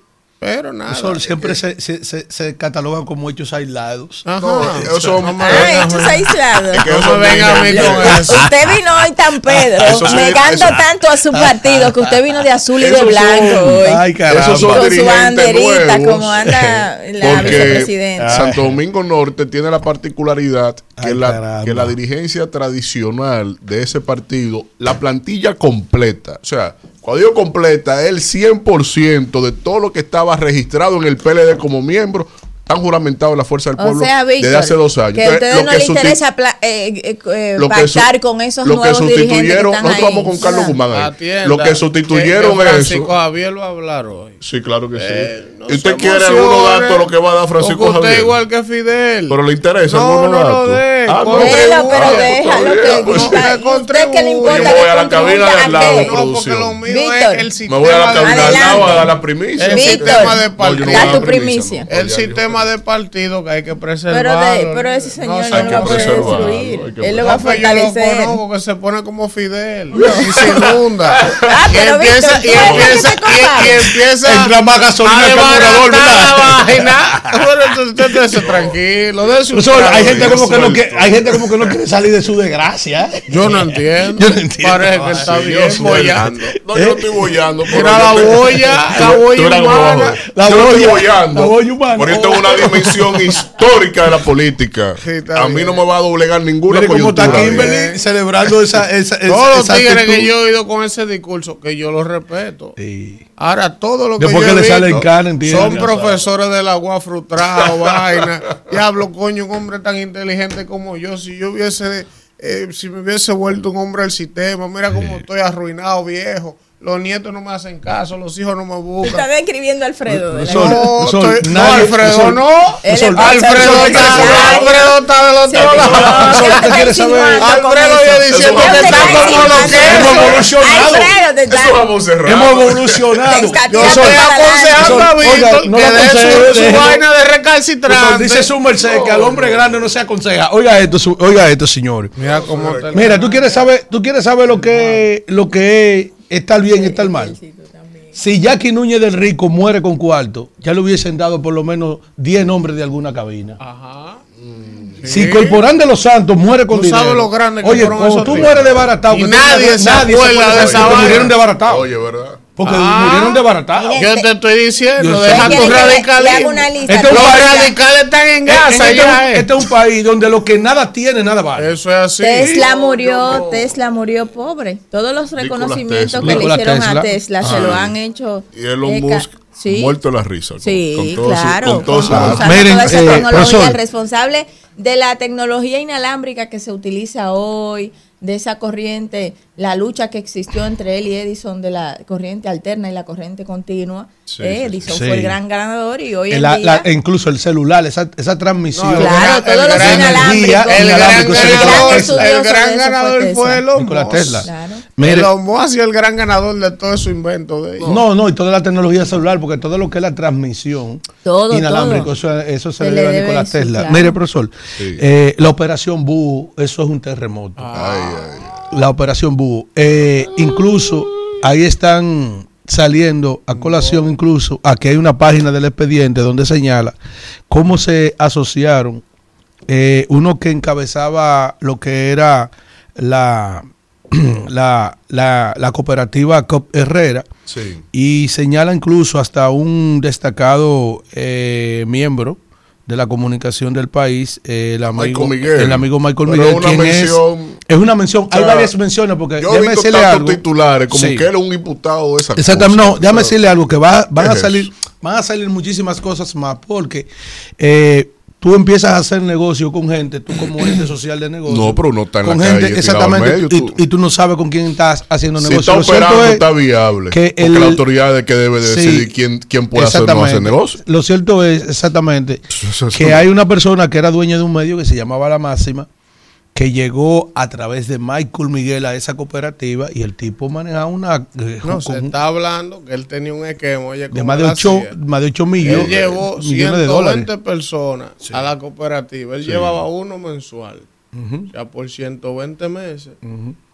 Speaker 2: pero nada.
Speaker 4: Eso siempre se, se, se, se catalogan como hechos aislados.
Speaker 2: Ajá.
Speaker 3: No, eso-
Speaker 2: No
Speaker 5: Ah,
Speaker 2: venga-
Speaker 5: hechos aislados.
Speaker 3: Es que eso
Speaker 2: me venga a mí con eso.
Speaker 5: Usted vino hoy tan Pedro,
Speaker 3: Eso sí,
Speaker 5: negando
Speaker 3: eso-
Speaker 5: tanto a su partido, que usted vino de azul y de
Speaker 3: son-
Speaker 5: blanco hoy.
Speaker 4: Ay, caramba.
Speaker 3: Son
Speaker 5: con su banderita,
Speaker 3: nuevos.
Speaker 5: como anda la
Speaker 3: Porque
Speaker 5: vicepresidenta.
Speaker 3: Santo Domingo Norte tiene la particularidad que,
Speaker 4: Ay,
Speaker 3: la, que la dirigencia tradicional de ese partido, la plantilla completa, o sea, cuando digo completa, el 100% de todo lo que estaba registrado en el PLD como miembro, están juramentados en la Fuerza del
Speaker 5: O
Speaker 3: Pueblo
Speaker 5: sea, Víctor,
Speaker 3: desde hace dos años.
Speaker 5: que a ustedes
Speaker 3: lo
Speaker 5: no
Speaker 3: que
Speaker 5: les interesa eh, eh, eh,
Speaker 3: lo que
Speaker 5: pactar con esos
Speaker 3: lo que
Speaker 5: nuevos que
Speaker 3: sustituyeron,
Speaker 5: están
Speaker 3: nosotros
Speaker 5: ahí.
Speaker 3: vamos con Carlos. Guzmán ahí.
Speaker 2: Atienda,
Speaker 3: Lo que sustituyeron
Speaker 2: que- que Francisco
Speaker 3: eso.
Speaker 2: Javier va a hablar hoy.
Speaker 3: Sí, claro que sí.
Speaker 2: Eh, no
Speaker 3: ¿Y usted quiere algunos datos de lo que va a dar Francisco
Speaker 2: usted
Speaker 3: Javier?
Speaker 2: igual que Fidel.
Speaker 3: Pero le interesa
Speaker 2: No,
Speaker 3: algunos
Speaker 2: no lo
Speaker 3: datos. Ah, no.
Speaker 5: pero
Speaker 3: Ah,
Speaker 5: déjalo
Speaker 3: pues,
Speaker 5: que
Speaker 3: pues,
Speaker 5: usted,
Speaker 2: que
Speaker 5: usted le importa
Speaker 3: Yo me voy a la cabina de al lado, producción.
Speaker 2: lo mío
Speaker 5: Víctor.
Speaker 2: es el
Speaker 3: Me
Speaker 2: sistema
Speaker 3: voy a la
Speaker 2: de
Speaker 3: cabina al lado a dar la primicia.
Speaker 2: el
Speaker 5: Víctor.
Speaker 2: sistema de
Speaker 3: yo
Speaker 2: partido.
Speaker 3: no
Speaker 5: Da
Speaker 3: voy a
Speaker 5: tu
Speaker 3: dar
Speaker 5: primicia.
Speaker 3: no.
Speaker 2: el sistema de partido que hay que preservar.
Speaker 5: Pero, de, pero ese señor no,
Speaker 3: hay
Speaker 5: lo
Speaker 3: que
Speaker 5: va a poder destruir. Él lo va a
Speaker 2: pues yo lo
Speaker 5: fortalecer.
Speaker 2: conozco, que se pone como Fidel y se inunda.
Speaker 5: Ah,
Speaker 2: y empieza, y empieza,
Speaker 4: Entra más gasolina
Speaker 2: a
Speaker 4: al carburador,
Speaker 2: desbaratar
Speaker 4: ¿verdad?
Speaker 2: la vaina. Pero entonces usted déjese tranquilo,
Speaker 4: hay gente como que no quiere, hay gente como que no quiere salir de su desgracia.
Speaker 2: Yo no entiendo.
Speaker 4: Yo no entiendo.
Speaker 2: Parece que está
Speaker 3: Sí, yo
Speaker 2: bien
Speaker 3: suelto.
Speaker 2: bollando.
Speaker 3: No, yo no estoy bollando.
Speaker 2: Mira
Speaker 3: yo
Speaker 2: la boya, la boya humana.
Speaker 4: La
Speaker 3: yo no estoy
Speaker 4: boya-
Speaker 3: bollando.
Speaker 4: la boya humana.
Speaker 3: Por esto es una dimensión histórica de la política.
Speaker 2: Sí,
Speaker 3: a mí
Speaker 2: bien.
Speaker 3: no me va a doblegar ninguna
Speaker 4: Mire cómo está. Kimberly celebrando esa, esa, esa,
Speaker 2: Todos los tigres que yo he oído con ese discurso, que yo lo respeto.
Speaker 4: Sí.
Speaker 2: Ahora, todo lo que
Speaker 4: Después
Speaker 2: yo
Speaker 4: que le salen entiende.
Speaker 2: son profesores del agua frustrado, vaina. Diablo, coño, un hombre tan inteligente como yo. Si yo hubiese, eh, si me hubiese vuelto un hombre del sistema, mira cómo estoy arruinado, viejo. Los nietos no me hacen caso, los hijos no me
Speaker 5: Está
Speaker 2: buscan.
Speaker 5: describiendo a Alfredo. de la-
Speaker 4: Sol,
Speaker 2: No,
Speaker 4: Sol,
Speaker 2: estoy- no,
Speaker 4: nadie-
Speaker 2: Alfredo,
Speaker 4: Sol,
Speaker 2: no. Alfredo
Speaker 5: Sol,
Speaker 2: está,
Speaker 5: Sol,
Speaker 2: Alfredo está del otro lado.
Speaker 4: Sol,
Speaker 5: ¿qué
Speaker 4: ¿usted
Speaker 5: te
Speaker 4: quiere
Speaker 5: está
Speaker 4: saber?
Speaker 2: Alfredo ya diciendo
Speaker 3: que
Speaker 5: ¿Qué
Speaker 3: está como los quesos.
Speaker 4: Hemos evolucionado.
Speaker 5: Alfredo, te
Speaker 3: Eso
Speaker 5: está-
Speaker 3: vamos cerrado.
Speaker 4: Hemos evolucionado.
Speaker 2: Yo estoy aconsejando a. Víctor que
Speaker 4: lo
Speaker 2: dé su, vaina de recalcitrante.
Speaker 4: dice su merced que al hombre grande no se aconseja. Oiga esto, oiga esto, señores.
Speaker 2: Mira cómo te
Speaker 4: Mira, tú quieres saber, tú quieres saber lo que, lo que es estar bien y estar mal. Si Jackie Núñez del Rico muere con cuarto, ya le hubiesen dado por lo menos 10 nombres de alguna cabina.
Speaker 2: Ajá.
Speaker 4: Si Corporán de los Santos muere con
Speaker 2: Tú
Speaker 4: dinero.
Speaker 2: sabes lo grande que
Speaker 4: Oye,
Speaker 2: fueron
Speaker 4: cuando tú mueres desbaratado,
Speaker 2: Y
Speaker 4: que tú
Speaker 2: nadie se acuerda de esa
Speaker 4: murieron desbaratados.
Speaker 3: Oye, ¿verdad?
Speaker 4: Porque
Speaker 2: Ah.
Speaker 4: murieron desbaratados.
Speaker 5: Mire,
Speaker 2: Yo te estoy diciendo,
Speaker 4: Yo
Speaker 2: deja
Speaker 4: sé.
Speaker 2: tu
Speaker 5: ¿Quiere que le- le
Speaker 2: radicalismo.
Speaker 5: hago una lista?
Speaker 4: Este es
Speaker 2: Los
Speaker 4: país-
Speaker 2: radicales están en
Speaker 4: en
Speaker 2: Gaza
Speaker 4: este,
Speaker 2: ya. eh.
Speaker 4: este es un país donde lo que nada tiene, nada vale.
Speaker 2: Eso es así.
Speaker 5: Tesla murió, Tesla murió pobre. Todos los reconocimientos que le hicieron
Speaker 4: Tesla.
Speaker 5: a Tesla se lo han hecho.
Speaker 3: Y Elon
Speaker 5: eh,
Speaker 3: Musk
Speaker 5: sí.
Speaker 3: muerto la risa. con-
Speaker 5: Sí,
Speaker 3: con todo su-
Speaker 5: claro.
Speaker 3: con todo su-
Speaker 5: con-
Speaker 4: Miren,
Speaker 5: toda esa
Speaker 4: eh,
Speaker 5: tecnología,
Speaker 4: profesor.
Speaker 5: el responsable de la tecnología inalámbrica que se utiliza hoy, de esa corriente, la lucha que existió entre él y Edison de la corriente alterna y la corriente continua.
Speaker 3: Sí,
Speaker 5: eh, Edison
Speaker 4: sí.
Speaker 5: fue el gran ganador y hoy en
Speaker 4: La-
Speaker 5: día...
Speaker 4: la- incluso el celular, esa, esa transmisión.
Speaker 2: No,
Speaker 5: Claro, todos
Speaker 2: el
Speaker 5: los
Speaker 2: gran-
Speaker 5: inalámbricos.
Speaker 2: El gran ganador, el gran ganador
Speaker 5: fue
Speaker 2: fue
Speaker 5: Tesla.
Speaker 2: Elon
Speaker 4: Nikola
Speaker 2: Musk.
Speaker 4: Tesla.
Speaker 5: Claro.
Speaker 4: Mire,
Speaker 2: Elon Musk ha sido el gran ganador de todo su invento de ellos.
Speaker 4: no, no, y toda la tecnología celular, porque todo lo que es la transmisión
Speaker 5: Todo,
Speaker 4: inalámbrico,
Speaker 5: todo.
Speaker 4: Eso, eso se, debe a
Speaker 5: eso,
Speaker 4: Tesla.
Speaker 5: claro.
Speaker 4: Mire, profesor,
Speaker 3: Sí.
Speaker 4: eh, la operación Búho, eso es un terremoto.
Speaker 3: Ay, ay, ay.
Speaker 4: La operación Búho. Eh, incluso ahí están saliendo a colación, incluso aquí hay una página del expediente donde señala cómo se asociaron eh, uno que encabezaba lo que era la, la, la, la cooperativa COP Herrera
Speaker 3: Sí.
Speaker 4: y señala incluso hasta un destacado eh, miembro de la comunicación del país, eh, el amigo
Speaker 3: Michael Miguel.
Speaker 4: el amigo Michael Miguel,
Speaker 3: es una
Speaker 4: quien
Speaker 3: mención-
Speaker 4: es, es una mención, hay
Speaker 3: O sea,
Speaker 4: varias menciones porque
Speaker 3: Yo he
Speaker 4: déjame
Speaker 3: visto tantos
Speaker 4: algo.
Speaker 3: titulares como
Speaker 4: Sí.
Speaker 3: que él es un imputado de esa
Speaker 4: Exactamente, no,
Speaker 3: cosa.
Speaker 4: déjame
Speaker 3: O sea,
Speaker 4: decirle algo, que va, van
Speaker 3: ¿qué
Speaker 4: a salir,
Speaker 3: eso?
Speaker 4: van a salir muchísimas cosas más, porque eh, tú empiezas a hacer negocio con gente, tú como ente social de negocio.
Speaker 3: No, pero uno está en
Speaker 4: con
Speaker 3: la
Speaker 4: gente,
Speaker 3: calle,
Speaker 4: exactamente,
Speaker 3: medio,
Speaker 4: y,
Speaker 3: tú-
Speaker 4: y tú no sabes con quién estás haciendo
Speaker 3: Si
Speaker 4: negocio.
Speaker 3: está
Speaker 4: Lo cierto
Speaker 3: operando,
Speaker 4: es
Speaker 3: está viable.
Speaker 4: que
Speaker 3: porque la autoridad es que debe de
Speaker 4: Sí.
Speaker 3: decidir quién, quién puede hacer o no hacer negocio.
Speaker 4: Lo cierto es exactamente que hay una persona que era dueña de un medio que se llamaba La Máxima que llegó a través de Michael Miguel a esa cooperativa y el tipo manejaba una eh,
Speaker 2: No,
Speaker 4: con
Speaker 2: se está hablando que él tenía un esquema, oye,
Speaker 4: de
Speaker 2: ¿cómo
Speaker 4: más de
Speaker 2: él
Speaker 4: 8,
Speaker 2: hacía?
Speaker 4: más de 8
Speaker 2: Él
Speaker 4: millones,
Speaker 2: llevó
Speaker 4: millones de dólares.
Speaker 2: 120 personas
Speaker 4: Sí.
Speaker 2: a la cooperativa. Él
Speaker 3: Sí.
Speaker 2: llevaba uno mensual.
Speaker 4: Ujú,
Speaker 2: O sea, por 120 meses.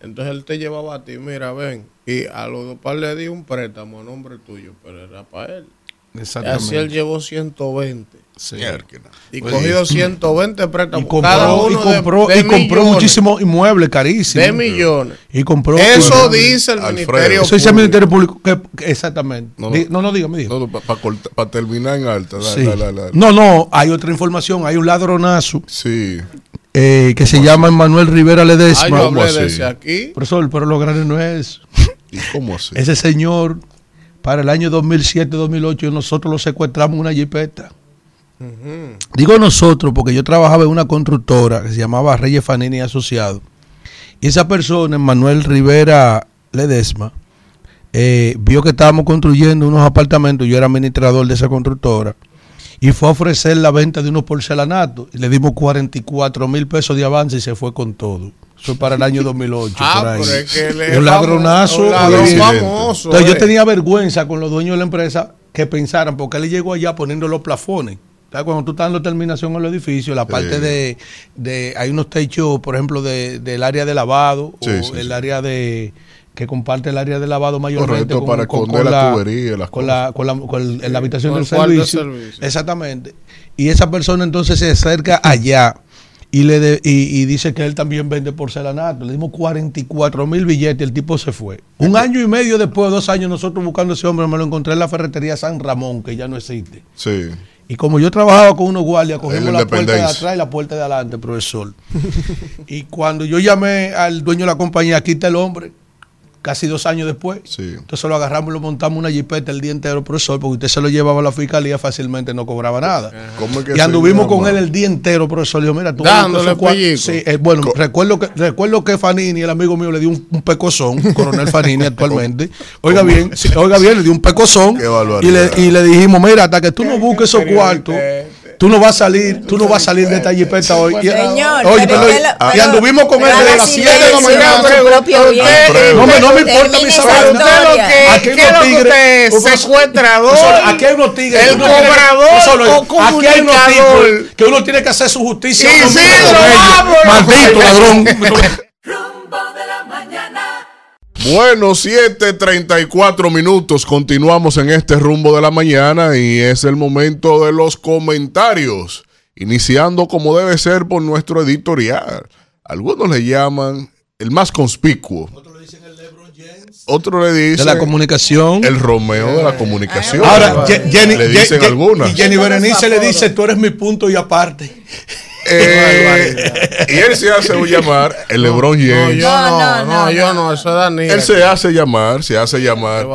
Speaker 2: Entonces él te llevaba a ti, mira, ven. Y a los dos par le di un préstamo a nombre tuyo, pero era para él. Y así él llevó 120.
Speaker 4: Sí.
Speaker 3: Mierda.
Speaker 2: Y
Speaker 4: Pues,
Speaker 2: cogido 120 préstamos.
Speaker 4: Y
Speaker 2: cada
Speaker 4: compró, y
Speaker 2: uno de-
Speaker 4: compró,
Speaker 2: de
Speaker 4: y compró muchísimos inmuebles carísimos.
Speaker 2: De millones.
Speaker 4: Y compró.
Speaker 2: Eso dice el
Speaker 3: Alfredo.
Speaker 2: Ministerio
Speaker 4: Eso dice el
Speaker 2: Público.
Speaker 4: Ministerio Público. que- que- exactamente.
Speaker 3: No, no.
Speaker 4: No, no, dígame, dígame.
Speaker 3: para terminar en alta. la-
Speaker 4: Sí.
Speaker 3: la- la- la-
Speaker 4: No, no, hay otra información. Hay un ladronazo
Speaker 3: Sí.
Speaker 4: eh, que se llama Manuel Rivera
Speaker 2: yo
Speaker 4: Ledesma.
Speaker 3: ¿Cómo
Speaker 2: hablé de ese aquí.
Speaker 4: Profesor, pero lo grande no es.
Speaker 3: ¿Y cómo así?
Speaker 4: Ese señor, para el año 2007-2008, nosotros lo secuestramos una jipeta. Digo nosotros porque yo trabajaba en una constructora que se llamaba Reyes Fanini y Asociados. Y esa persona, Manuel Rivera Ledesma, eh, vio que estábamos construyendo unos apartamentos. Yo era administrador de esa constructora. Y fue a ofrecer la venta de unos porcelanatos. Y le dimos 44 mil pesos de avance y se fue con todo. Eso es para el año 2008.
Speaker 2: Ah,
Speaker 4: por ahí.
Speaker 2: pero es que él es
Speaker 4: un ladronazo.
Speaker 2: un ladrón
Speaker 4: oye.
Speaker 2: famoso.
Speaker 4: Entonces yo tenía vergüenza con los dueños de la empresa que pensaran, porque él llegó allá poniendo los plafones. ¿Sabes? Cuando tú estás dando terminación en los edificios, la parte de, de- Hay unos techos, por ejemplo, de- del área de lavado
Speaker 3: Sí,
Speaker 4: o
Speaker 3: sí,
Speaker 4: el
Speaker 3: sí.
Speaker 4: área de que comparte el área de lavado mayormente
Speaker 3: Correcto, para esconder la tubería y las
Speaker 4: con
Speaker 3: cosas.
Speaker 4: la, con la, con la habitación
Speaker 2: Con
Speaker 4: del servicio.
Speaker 2: servicio.
Speaker 4: Exactamente. Y esa persona entonces se acerca allá y le de- y, y dice que él también vende porcelanato. Le dimos 44 mil billetes, el tipo se fue. Un año y medio después, dos años, nosotros buscando a ese hombre, me lo encontré en la ferretería San Ramón, que ya no existe.
Speaker 3: Sí.
Speaker 4: Y como yo trabajaba con unos guardias, cogimos la puerta de atrás y la puerta de adelante, profesor. y cuando yo llamé al dueño de la compañía, aquí está el hombre, casi dos años después.
Speaker 3: Sí.
Speaker 4: Entonces lo agarramos y lo montamos en una jipeta el día entero, profesor, porque usted se lo llevaba a la fiscalía, fácilmente no cobraba nada.
Speaker 3: ¿Cómo es que
Speaker 4: Y anduvimos con él el día entero, profesor. Le digo, mira, tú
Speaker 2: Dándole
Speaker 4: esos cua-
Speaker 2: pellico.
Speaker 4: Sí, eh, bueno,
Speaker 3: Co-
Speaker 4: recuerdo que, recuerdo que Fanini, el amigo mío, le dio un, un pecozón, coronel Fanini actualmente. Oiga bien, sí, oiga bien, le dio un pecozón.
Speaker 3: Qué
Speaker 4: Y le, y le dijimos, mira, hasta que tú no busques esos cuartos, tú no vas a salir, tú no vas a salir de esta jipeta hoy. Y-
Speaker 5: Señor,
Speaker 4: Oye,
Speaker 5: pero
Speaker 4: pero- y anduvimos con él desde las 7 de la mañana. No me, no me importa mi
Speaker 5: historia.
Speaker 4: Aquí hay
Speaker 2: ¿Qué es
Speaker 4: unos tigres. profesor, Aquí hay unos tigres.
Speaker 2: ¿El cobrador
Speaker 4: Aquí hay unos tipos que uno tiene que hacer su justicia. Maldito ladrón.
Speaker 1: Rumbo de la mañana.
Speaker 3: Bueno, 7:34 minutos. Continuamos en este rumbo de la mañana y es el momento de los comentarios. Iniciando como debe ser por nuestro editorial. Algunos le llaman el más conspicuo. Otro le
Speaker 4: De
Speaker 3: dice
Speaker 4: la comunicación.
Speaker 3: el Romeo de la comunicación.
Speaker 4: Ahora, Je- Jenny,
Speaker 3: le dicen algunas.
Speaker 4: Y Jenny Berenice le dice, tú eres mi punto y aparte.
Speaker 3: Eh, y él se hace llamar el LeBron
Speaker 2: No,
Speaker 3: James.
Speaker 2: yo
Speaker 5: No,
Speaker 2: no,
Speaker 5: no,
Speaker 2: no,
Speaker 5: no,
Speaker 2: yo
Speaker 5: no.
Speaker 2: eso es Daniel.
Speaker 3: Él se hace llamar, se hace
Speaker 2: Qué
Speaker 3: llamar.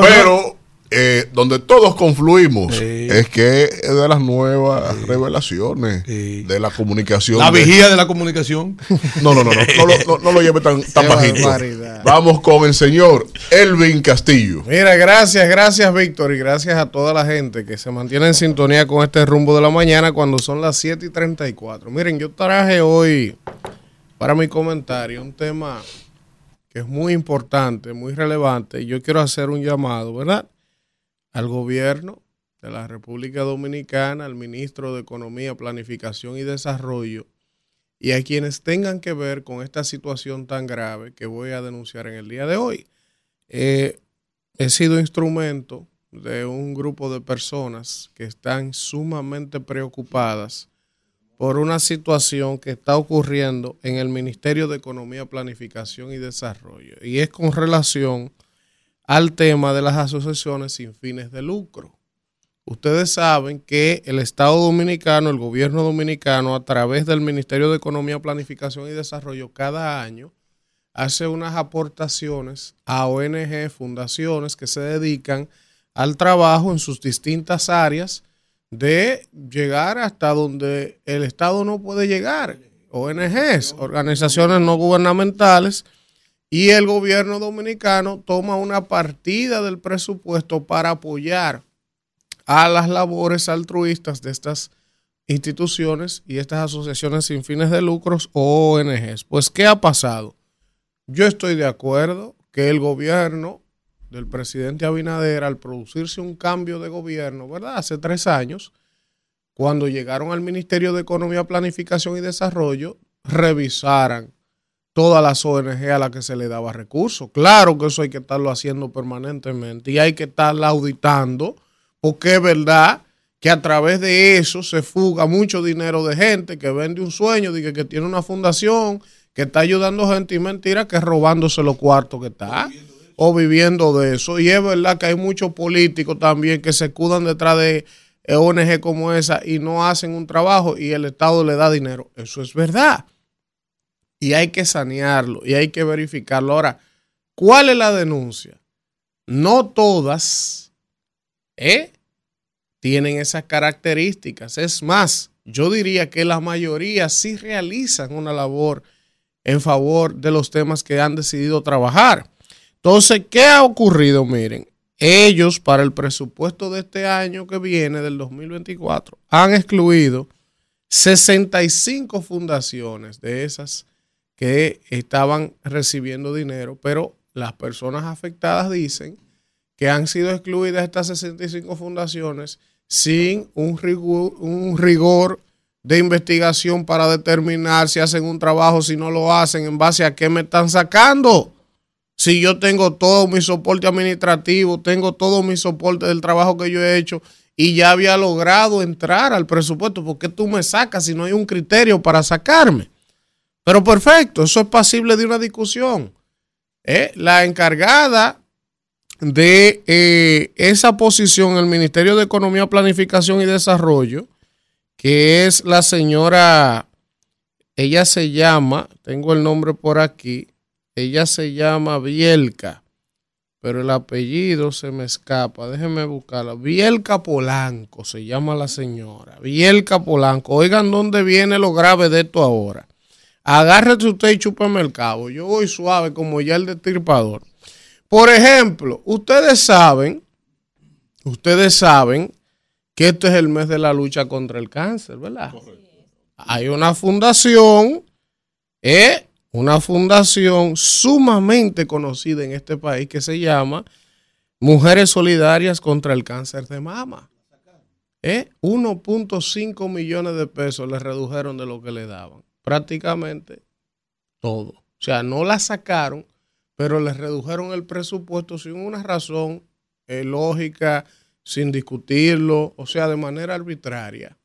Speaker 3: Pero eh, donde todos confluimos
Speaker 4: Sí.
Speaker 3: es que es de las nuevas revelaciones
Speaker 4: Sí.
Speaker 3: de la comunicación.
Speaker 4: La
Speaker 3: de-
Speaker 4: vigía de la comunicación.
Speaker 3: No, no, no, no, no, lo- no, no lo lleve tan, tan bajito.
Speaker 2: barbaridad.
Speaker 3: Vamos con el señor Elvin Castillo.
Speaker 2: Mira, gracias, gracias Víctor y gracias a toda la gente que se mantiene en sintonía con este rumbo de la mañana cuando son las 7 y 34. Miren, yo traje hoy para mi comentario un tema que es muy importante, muy relevante y yo quiero hacer un llamado, ¿verdad? Al gobierno de la República Dominicana, al ministro de Economía, Planificación y Desarrollo y a quienes tengan que ver con esta situación tan grave que voy a denunciar en el día de hoy. Eh, he sido instrumento de un grupo de personas que están sumamente preocupadas por una situación que está ocurriendo en el Ministerio de Economía, Planificación y Desarrollo. Y es con relación al tema de las asociaciones sin fines de lucro. Ustedes saben que el Estado Dominicano, el gobierno dominicano, a través del Ministerio de Economía, Planificación y Desarrollo, cada año hace unas aportaciones a ONG, fundaciones que se dedican al trabajo en sus distintas áreas de llegar hasta donde el Estado no puede llegar. ONGs, organizaciones no gubernamentales, y el gobierno dominicano toma una partida del presupuesto para apoyar a las labores altruistas de estas instituciones y estas asociaciones sin fines de lucros o ONGs. Pues, ¿qué ha pasado? Yo estoy de acuerdo que el gobierno del presidente Abinader, al producirse un cambio de gobierno, ¿verdad? Hace tres años, cuando llegaron al Ministerio de Economía, Planificación y Desarrollo, revisaran todas las ONG a las que se le daba recursos. Claro que eso hay que estarlo haciendo permanentemente y hay que estarla auditando, porque es verdad que a través de eso se fuga mucho dinero de gente que vende un sueño, de que, que tiene una fundación, que está ayudando gente y mentira, que es robándose los cuartos que está o viviendo de eso. Y es verdad que hay muchos políticos también que se escudan detrás de ONG como esa y no hacen un trabajo y el Estado le da dinero. Eso es verdad. Y hay que sanearlo y hay que verificarlo. Ahora, ¿cuál es la denuncia? No todas ¿eh? tienen esas características. Es más, yo diría que la mayoría sí realizan una labor en favor de los temas que han decidido trabajar. Entonces, ¿qué ha ocurrido? Miren, ellos para el presupuesto de este año que viene, del 2024, han excluido 65 fundaciones de esas que estaban recibiendo dinero, pero las personas afectadas dicen que han sido excluidas estas 65 fundaciones sin un rigor, un rigor de investigación para determinar si hacen un trabajo, si no lo hacen, en base a qué me están sacando. Si yo tengo todo mi soporte administrativo, tengo todo mi soporte del trabajo que yo he hecho y ya había logrado entrar al presupuesto, ¿por qué tú me sacas si no hay un criterio para sacarme? Pero perfecto, eso es pasible de una discusión. ¿Eh? La encargada de eh, esa posición, el Ministerio de Economía, Planificación y Desarrollo, que es la señora, ella se llama, tengo el nombre por aquí, ella se llama Bielka, pero el apellido se me escapa, déjenme buscarla. Bielka Polanco se llama la señora, Bielka Polanco. Oigan dónde viene lo grave de esto ahora. Agárrese usted y chúpeme el cabo. Yo voy suave como ya el destripador. Por ejemplo, ustedes saben, ustedes saben que este es el mes de la lucha contra el cáncer, ¿verdad? Hay una fundación, ¿eh? una fundación sumamente conocida en este país que se llama Mujeres Solidarias contra el Cáncer de Mama. ¿Eh? 1.5 millones de pesos le redujeron de lo que le daban. Prácticamente todo. O sea, no la sacaron pero les redujeron el presupuesto sin una razón eh, lógica, sin discutirlo, o sea, de manera arbitraria.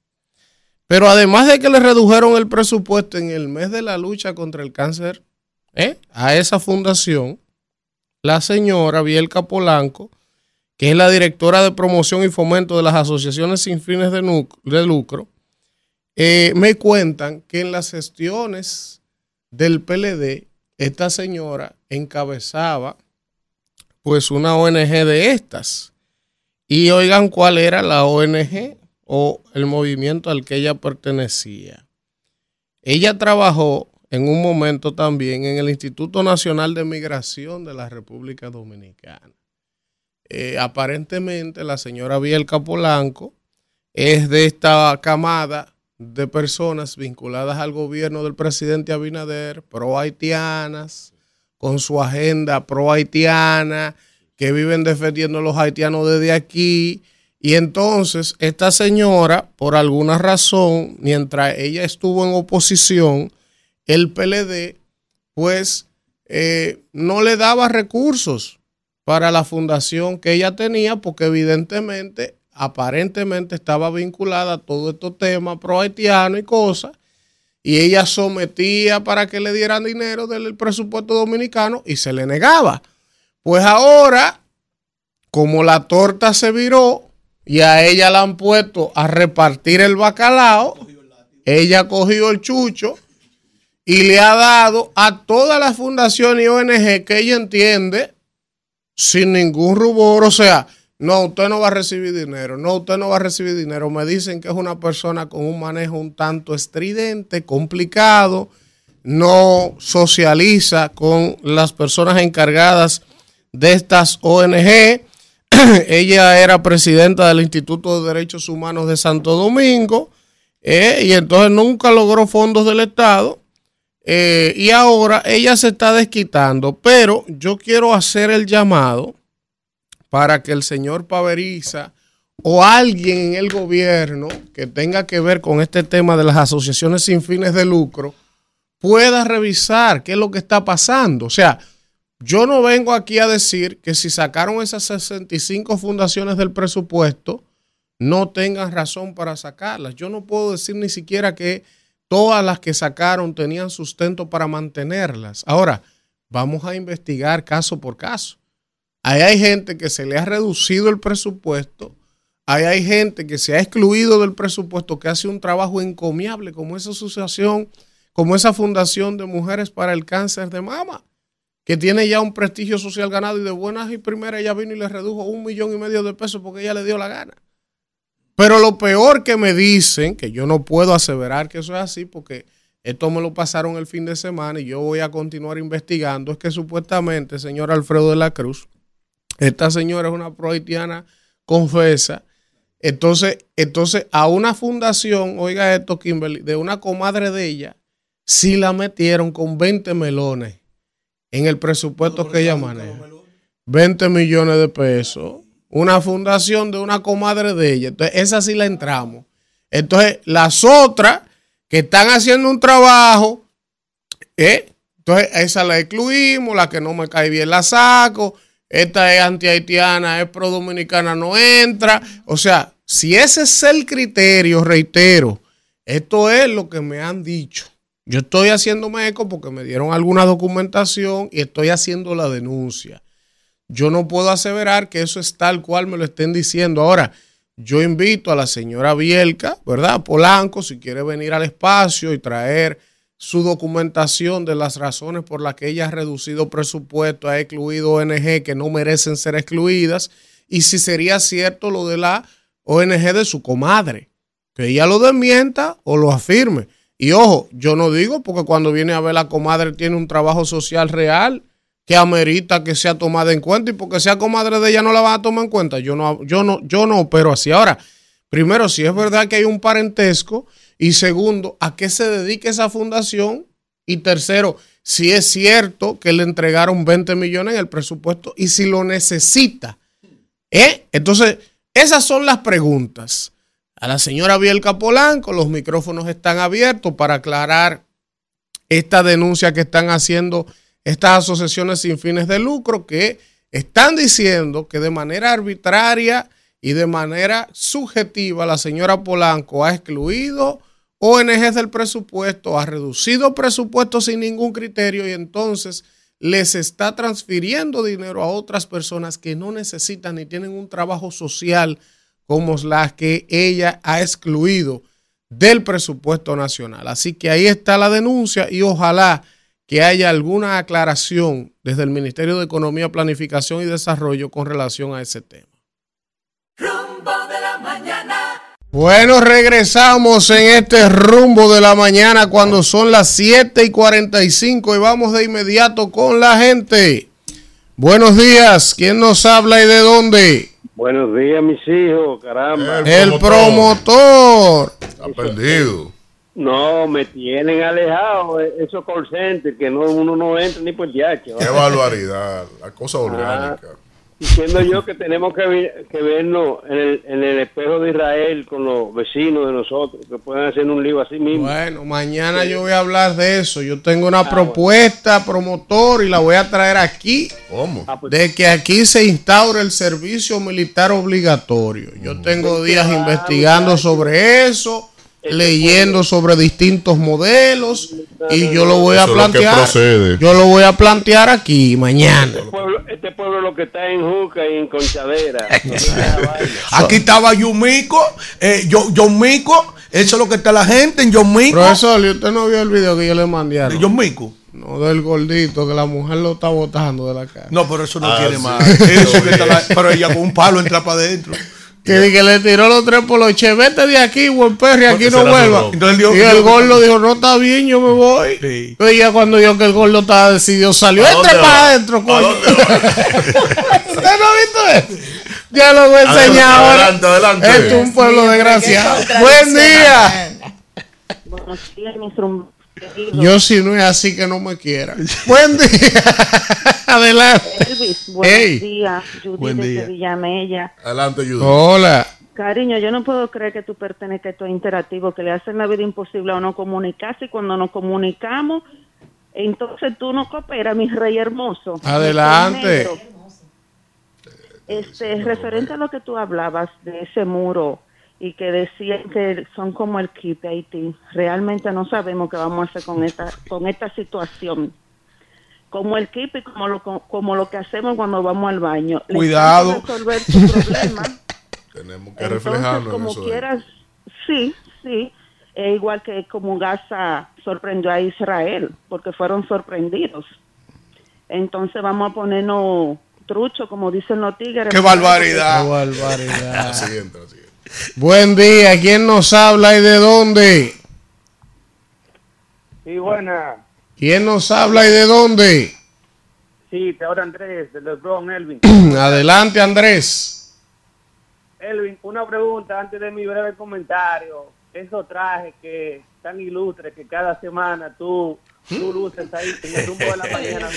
Speaker 2: Pero además de que le redujeron el presupuesto en el mes de la lucha contra el cáncer ¿eh? a esa fundación, la señora Bielka Polanco, que es la directora de promoción y fomento de las asociaciones sin fines de, lucro, eh, me cuentan que en las gestiones del PLD esta señora encabezaba pues una ONG de estas. Y oigan cuál era la ONG o el movimiento al que ella pertenecía. Ella trabajó en un momento también en el Instituto Nacional de Migración de la República Dominicana. Eh, aparentemente la señora Bielka Polanco es de esta camada de personas vinculadas al gobierno del presidente Abinader, pro haitianas, con su agenda pro haitiana, que viven defendiendo a los haitianos desde aquí. Y entonces esta señora, por alguna razón, mientras ella estuvo en oposición, el PLD, pues eh, no le daba recursos para la fundación que ella tenía, porque evidentemente aparentemente estaba vinculada a todo estos temas pro haitiano y cosas, y ella sometía para que le dieran dinero del presupuesto dominicano y se le negaba. Pues ahora, como la torta se viró y a ella la han puesto a repartir el bacalao, ella cogió el chucho y le ha dado a todas las fundaciones y ONG que ella entiende sin ningún rubor, o sea, no, usted no va a recibir dinero. No, usted no va a recibir dinero. Me dicen que es una persona con un manejo un tanto estridente, complicado, no socializa con las personas encargadas de estas ONG. Ella era presidenta del Instituto de Derechos Humanos de Santo Domingo. eh, y entonces nunca logró fondos del Estado. eh, y ahora ella se está desquitando. Pero yo quiero hacer el llamado para que el señor Paveriza o alguien en el gobierno que tenga que ver con este tema de las asociaciones sin fines de lucro pueda revisar qué es lo que está pasando. O sea, yo no vengo aquí a decir que si sacaron esas 65 fundaciones del presupuesto, no tengan razón para sacarlas. Yo no puedo decir ni siquiera que todas las que sacaron tenían sustento para mantenerlas. Ahora, vamos a investigar caso por caso. Ahí hay gente que se le ha reducido el presupuesto. Hay gente que se ha excluido del presupuesto, que hace un trabajo encomiable, como esa asociación, como esa fundación de mujeres para el cáncer de mama, que tiene ya un prestigio social ganado y de buenas y primeras ella vino y le redujo un millón y medio de pesos porque ella le dio la gana. Pero lo peor que me dicen, que yo no puedo aseverar que eso es así, porque esto me lo pasaron el fin de semana y yo voy a continuar investigando, es que supuestamente, señor Alfredo de la Cruz, esta señora es una prohaitiana confesa. Entonces, entonces, a una fundación, oiga esto, Kimberly, de una comadre de ella, sí la metieron con 20 melones en el presupuesto que ella maneja. 20 millones de pesos. Una fundación de una comadre de ella. Entonces, esa sí la entramos. Entonces, las otras que están haciendo un trabajo, ¿eh? entonces esa la excluimos, la que no me cae bien la saco, esta es anti-haitiana, es pro-dominicana, no entra. O sea, si ese es el criterio, reitero, esto es lo que me han dicho. Yo estoy haciéndome eco porque me dieron alguna documentación y estoy haciendo la denuncia. Yo no puedo aseverar que eso es tal cual me lo estén diciendo. Ahora, yo invito a la señora Bielka, ¿verdad? Polanco, si quiere venir al espacio y traer su documentación de las razones por las que ella ha reducido presupuesto, ha excluido ONG que no merecen ser excluidas, y si sería cierto lo de la ONG de su comadre, que ella lo desmienta o lo afirme. Y ojo, yo no digo porque cuando viene a ver la comadre tiene un trabajo social real que amerita que sea tomada en cuenta y porque sea comadre de ella no la van a tomar en cuenta. Yo no, yo no, yo no opero así. Ahora, primero, si es verdad que hay un parentesco y segundo, a qué se dedica esa fundación y tercero, si es cierto que le entregaron 20 millones en el presupuesto y si lo necesita. ¿Eh? Entonces, esas son las preguntas. A la señora Bielka Polanco, los micrófonos están abiertos para aclarar esta denuncia que están haciendo estas asociaciones sin fines de lucro que están diciendo que de manera arbitraria y de manera subjetiva la señora Polanco ha excluido ONGs del presupuesto, ha reducido presupuesto sin ningún criterio y entonces les está transfiriendo dinero a otras personas que no necesitan ni tienen un trabajo social como las que ella ha excluido del presupuesto nacional. Así que ahí está la denuncia y ojalá que haya alguna aclaración desde el Ministerio de Economía, Planificación y Desarrollo con relación a ese tema. Bueno, regresamos en este rumbo de la mañana cuando son las 7 y 45 y vamos de inmediato con la gente. Buenos días, ¿quién nos habla y de dónde?
Speaker 7: Buenos días, mis hijos, caramba.
Speaker 2: El promotor.
Speaker 3: Está perdido.
Speaker 7: No, me tienen alejado eh, esos call centers que no, uno no entra ni por DH.
Speaker 3: Qué barbaridad. La cosa orgánica.
Speaker 7: Diciendo yo que tenemos que, que vernos en el, en el espejo de Israel con los vecinos de nosotros, que pueden hacer un lío así mismo.
Speaker 2: Bueno, mañana yo voy a hablar de eso. Yo tengo una propuesta promotor y la voy a traer aquí
Speaker 3: ¿Cómo?
Speaker 7: Ah, pues,
Speaker 2: de que aquí se instaure el servicio militar obligatorio. Yo tengo días investigando sobre eso, leyendo sobre distintos modelos y yo lo voy a plantear. Yo lo voy a plantear aquí mañana.
Speaker 7: este, pueblo, este pueblo lo que está en Juca y en Conchadera.
Speaker 4: Aquí estaba Yumico, eh, yo, John Mico, eso es lo que está la gente en John Mico.
Speaker 2: Profesor, ¿y usted no vio el video que yo le mandé? a
Speaker 4: De John Mico.
Speaker 2: No, del gordito, que la mujer lo está botando de la casa.
Speaker 4: No, pero eso no
Speaker 3: Ah,
Speaker 4: tiene
Speaker 3: sí.
Speaker 4: más. Eso que está la- pero ella con un palo entra para adentro.
Speaker 2: Que, que le tiró los tres por los che, vete de aquí, buen perro, y aquí no vuelva.
Speaker 4: Entonces
Speaker 2: y el gordo dijo, no está bien, yo me voy.
Speaker 4: Sí.
Speaker 2: Ya cuando yo que el gordo estaba decidido, salió,
Speaker 3: ¿A
Speaker 2: entre para adentro,
Speaker 3: ¿A
Speaker 2: coño. ¿Usted no ha visto eso? Ya lo voy a enseñar ahora.
Speaker 3: Adelante, adelante.
Speaker 2: Esto es un pueblo de gracia.
Speaker 5: Qué
Speaker 2: Buen día.
Speaker 8: Buenos días, mis.
Speaker 2: Yo si no es así que no me quiera. Buen día. Adelante.
Speaker 8: Elvis, días. Judy
Speaker 4: Buen día.
Speaker 8: Villamella.
Speaker 3: Adelante, Judy.
Speaker 2: Hola.
Speaker 8: Cariño, yo no puedo creer que tú perteneces a estos interactivos que le hacen la vida imposible a uno comunicarse y cuando nos comunicamos, entonces tú no cooperas, mi rey hermoso.
Speaker 2: Adelante.
Speaker 8: Este, referente a lo que tú hablabas de ese muro y que decían que son como el kit de Haití, realmente no sabemos qué vamos a hacer con esta, con esta situación. Como el kit y como lo, como lo que hacemos cuando vamos al baño.
Speaker 4: Cuidado.
Speaker 8: resolver tu problema.
Speaker 3: Tenemos que
Speaker 8: Entonces,
Speaker 3: reflejarnos en
Speaker 8: como
Speaker 3: eso.
Speaker 8: quieras, sí, sí. Es igual que como Gaza sorprendió a Israel, porque fueron sorprendidos. Entonces vamos a ponernos trucho, como dicen los tigres.
Speaker 4: ¡Qué barbaridad!
Speaker 2: Qué barbaridad.
Speaker 3: La siguiente, la siguiente.
Speaker 2: Buen día. ¿Quién nos habla y de dónde?
Speaker 9: Sí, buena.
Speaker 2: ¿Quién nos habla y de dónde?
Speaker 9: Sí, te habla Andrés, de LeBron, Elvin.
Speaker 2: Adelante, Andrés.
Speaker 9: Elvin, una pregunta antes de mi breve comentario. Esos trajes que tan ilustres que cada semana tú, tú luces ahí en el rumbo de la mañana.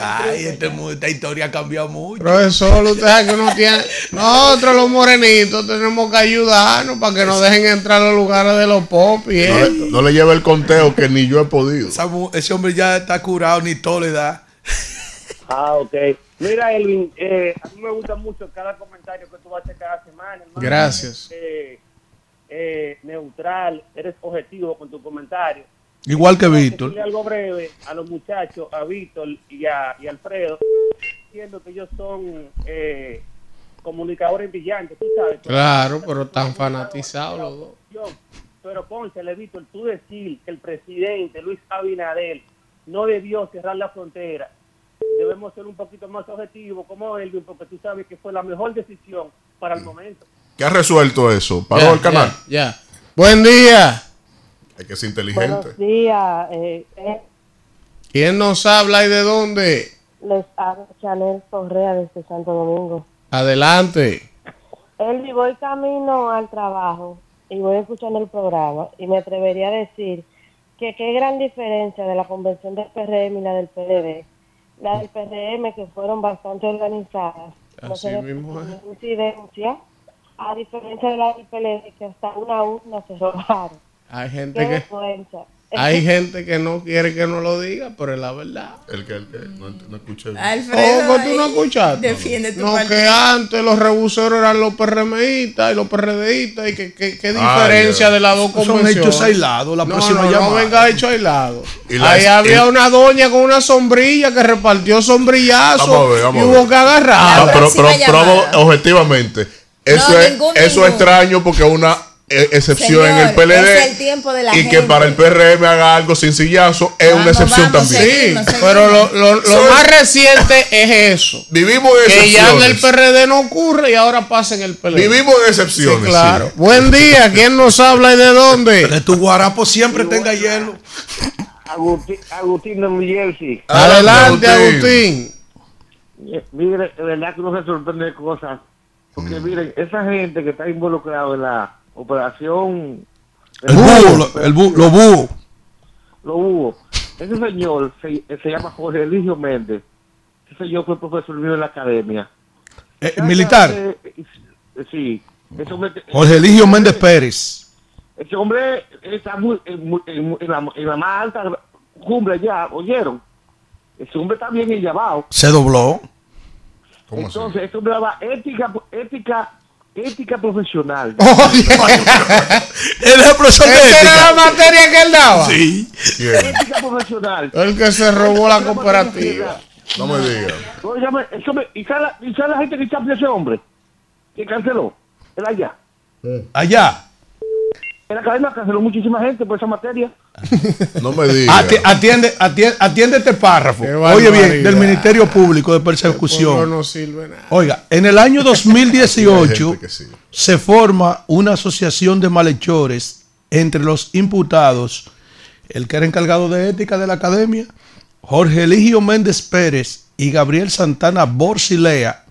Speaker 4: Ay, este mu- esta historia ha cambiado mucho.
Speaker 2: Profesor, usted sabe que uno tiene. Nosotros los morenitos tenemos que ayudarnos para que nos dejen entrar a los lugares de los pop y
Speaker 3: No, le, no le lleve el conteo que ni yo he podido.
Speaker 4: Esa mu- ese hombre ya está curado, ni todo le da.
Speaker 9: Ah, ok. Mira, Elvin, eh, a mí me gusta mucho cada comentario que tú haces cada semana. hermano.
Speaker 2: Gracias.
Speaker 9: Eh, eh, neutral, eres objetivo con tu comentario.
Speaker 4: Igual que Víctor.
Speaker 9: algo breve a los muchachos, a Víctor y a, y Alfredo, diciendo que ellos son eh, comunicadores brillantes, tú sabes.
Speaker 2: Claro, pero tan fanatizados los dos.
Speaker 9: Pero Ponce, le Víctor, tú decir que el presidente Luis Abinader no debió cerrar la frontera, debemos ser un poquito más objetivos como Elvin, porque tú sabes que fue la mejor decisión para el momento.
Speaker 3: ¿Qué ha resuelto eso? ¿Paró el canal?
Speaker 2: Ya, ya. Buen día.
Speaker 3: Hay que ser inteligente.
Speaker 8: Buenos días. Eh, eh,
Speaker 2: ¿Quién nos habla y de dónde?
Speaker 8: les habla Chanel Correa desde Santo Domingo.
Speaker 2: Adelante.
Speaker 8: Elvi, voy camino al trabajo y voy escuchando el programa y me atrevería a decir que qué gran diferencia de la convención del PRM y la del PLD. La del PRM que fueron bastante organizadas. no se
Speaker 2: mismo es.
Speaker 8: incidencia, a diferencia de la del PLD que hasta una urna se robaron.
Speaker 2: Hay
Speaker 8: Qué
Speaker 2: gente que
Speaker 8: vergüenza.
Speaker 2: hay gente que no quiere que no lo diga, pero es la verdad.
Speaker 3: El que, el que no, no escuché.
Speaker 5: Alfredo.
Speaker 2: ¿Cómo tú no escuchaste?
Speaker 5: Defiende tu
Speaker 2: No,
Speaker 5: partido.
Speaker 2: que antes los rebuseros eran los PRMistas y los PRDistas y que, que, qué
Speaker 3: Ah,
Speaker 2: diferencia de las dos
Speaker 4: Son
Speaker 2: convenciones.
Speaker 4: hechos aislados. La
Speaker 2: no,
Speaker 4: próxima
Speaker 2: no, no
Speaker 4: llamada.
Speaker 2: venga hecho aislado. Ahí había una doña con una sombrilla que repartió sombrillazos
Speaker 3: Vamos a ver, vamos
Speaker 2: y
Speaker 3: a
Speaker 2: hubo
Speaker 3: ver.
Speaker 2: que agarrar.
Speaker 3: Ah, pero, pero- objetivamente, eso,
Speaker 5: No,
Speaker 3: es,
Speaker 5: ningún,
Speaker 3: eso es
Speaker 5: ningún.
Speaker 3: extraño porque una eh, excepción en el PLD.
Speaker 5: es el tiempo de la
Speaker 3: y que para el PRM haga algo sin sillazo es una excepción
Speaker 5: vamos,
Speaker 3: también.
Speaker 2: Sí,
Speaker 5: Seguimos, seguimos.
Speaker 2: pero lo, lo- lo
Speaker 3: Soy-
Speaker 2: más reciente es eso.
Speaker 3: Vivimos en
Speaker 2: Que ya en el
Speaker 3: excepciones.
Speaker 2: PRD no ocurre y ahora pasa en el PLD.
Speaker 3: Vivimos en
Speaker 2: Sí,
Speaker 3: excepciones.
Speaker 2: claro.
Speaker 3: sí.
Speaker 2: Buen día, ¿quién nos habla y de dónde?
Speaker 4: Que tu guarapo siempre tenga hielo.
Speaker 9: Agustín, Agustín de New Jersey.
Speaker 2: Adelante, Agustín.
Speaker 9: Eh, Mire, de verdad que uno se sorprende de cosas. Porque miren, esa gente que está involucrada en la operación...
Speaker 4: El búho, el búho, los búhos.
Speaker 9: Lo hubo. Ese señor se, se llama Jorge Eligio Méndez. Ese señor fue profesor mío en la academia.
Speaker 4: Eh, militar.
Speaker 9: Eh, eh, sí. Ese hombre,
Speaker 4: Jorge Eligio Méndez Pérez.
Speaker 9: ese hombre está muy, en, en- en la, en la más alta cumbre ya, ¿oyeron? Ese hombre está bien llamado.
Speaker 4: Se dobló.
Speaker 3: ¿Cómo así?
Speaker 9: Entonces, ese hombre daba ética, ética, ética profesional.
Speaker 4: Él es el profesor de
Speaker 2: ¿Esa era la
Speaker 4: ética.
Speaker 2: materia que él daba?
Speaker 4: Sí.
Speaker 3: ¿Quién?
Speaker 9: ética profesional.
Speaker 2: El que se robó la cooperativa.
Speaker 3: No me digas.
Speaker 9: ¿Y sabe la- gente que champió ese hombre? Que canceló. Él allá.
Speaker 4: Allá.
Speaker 9: En la academia canceló muchísima gente por esa materia.
Speaker 3: No me digas.
Speaker 4: Ati- Atiende, atiende, atiende este párrafo. Oye bien, del Ministerio Público de Persecución.
Speaker 2: no sirve nada.
Speaker 4: Oiga, en el año
Speaker 3: Hay
Speaker 4: 2018
Speaker 3: gente que sí.
Speaker 4: se forma una asociación de malhechores entre los imputados, el que era encargado de ética de la academia, Jorge Eligio Méndez Pérez y Gabriel Santana Borsilea,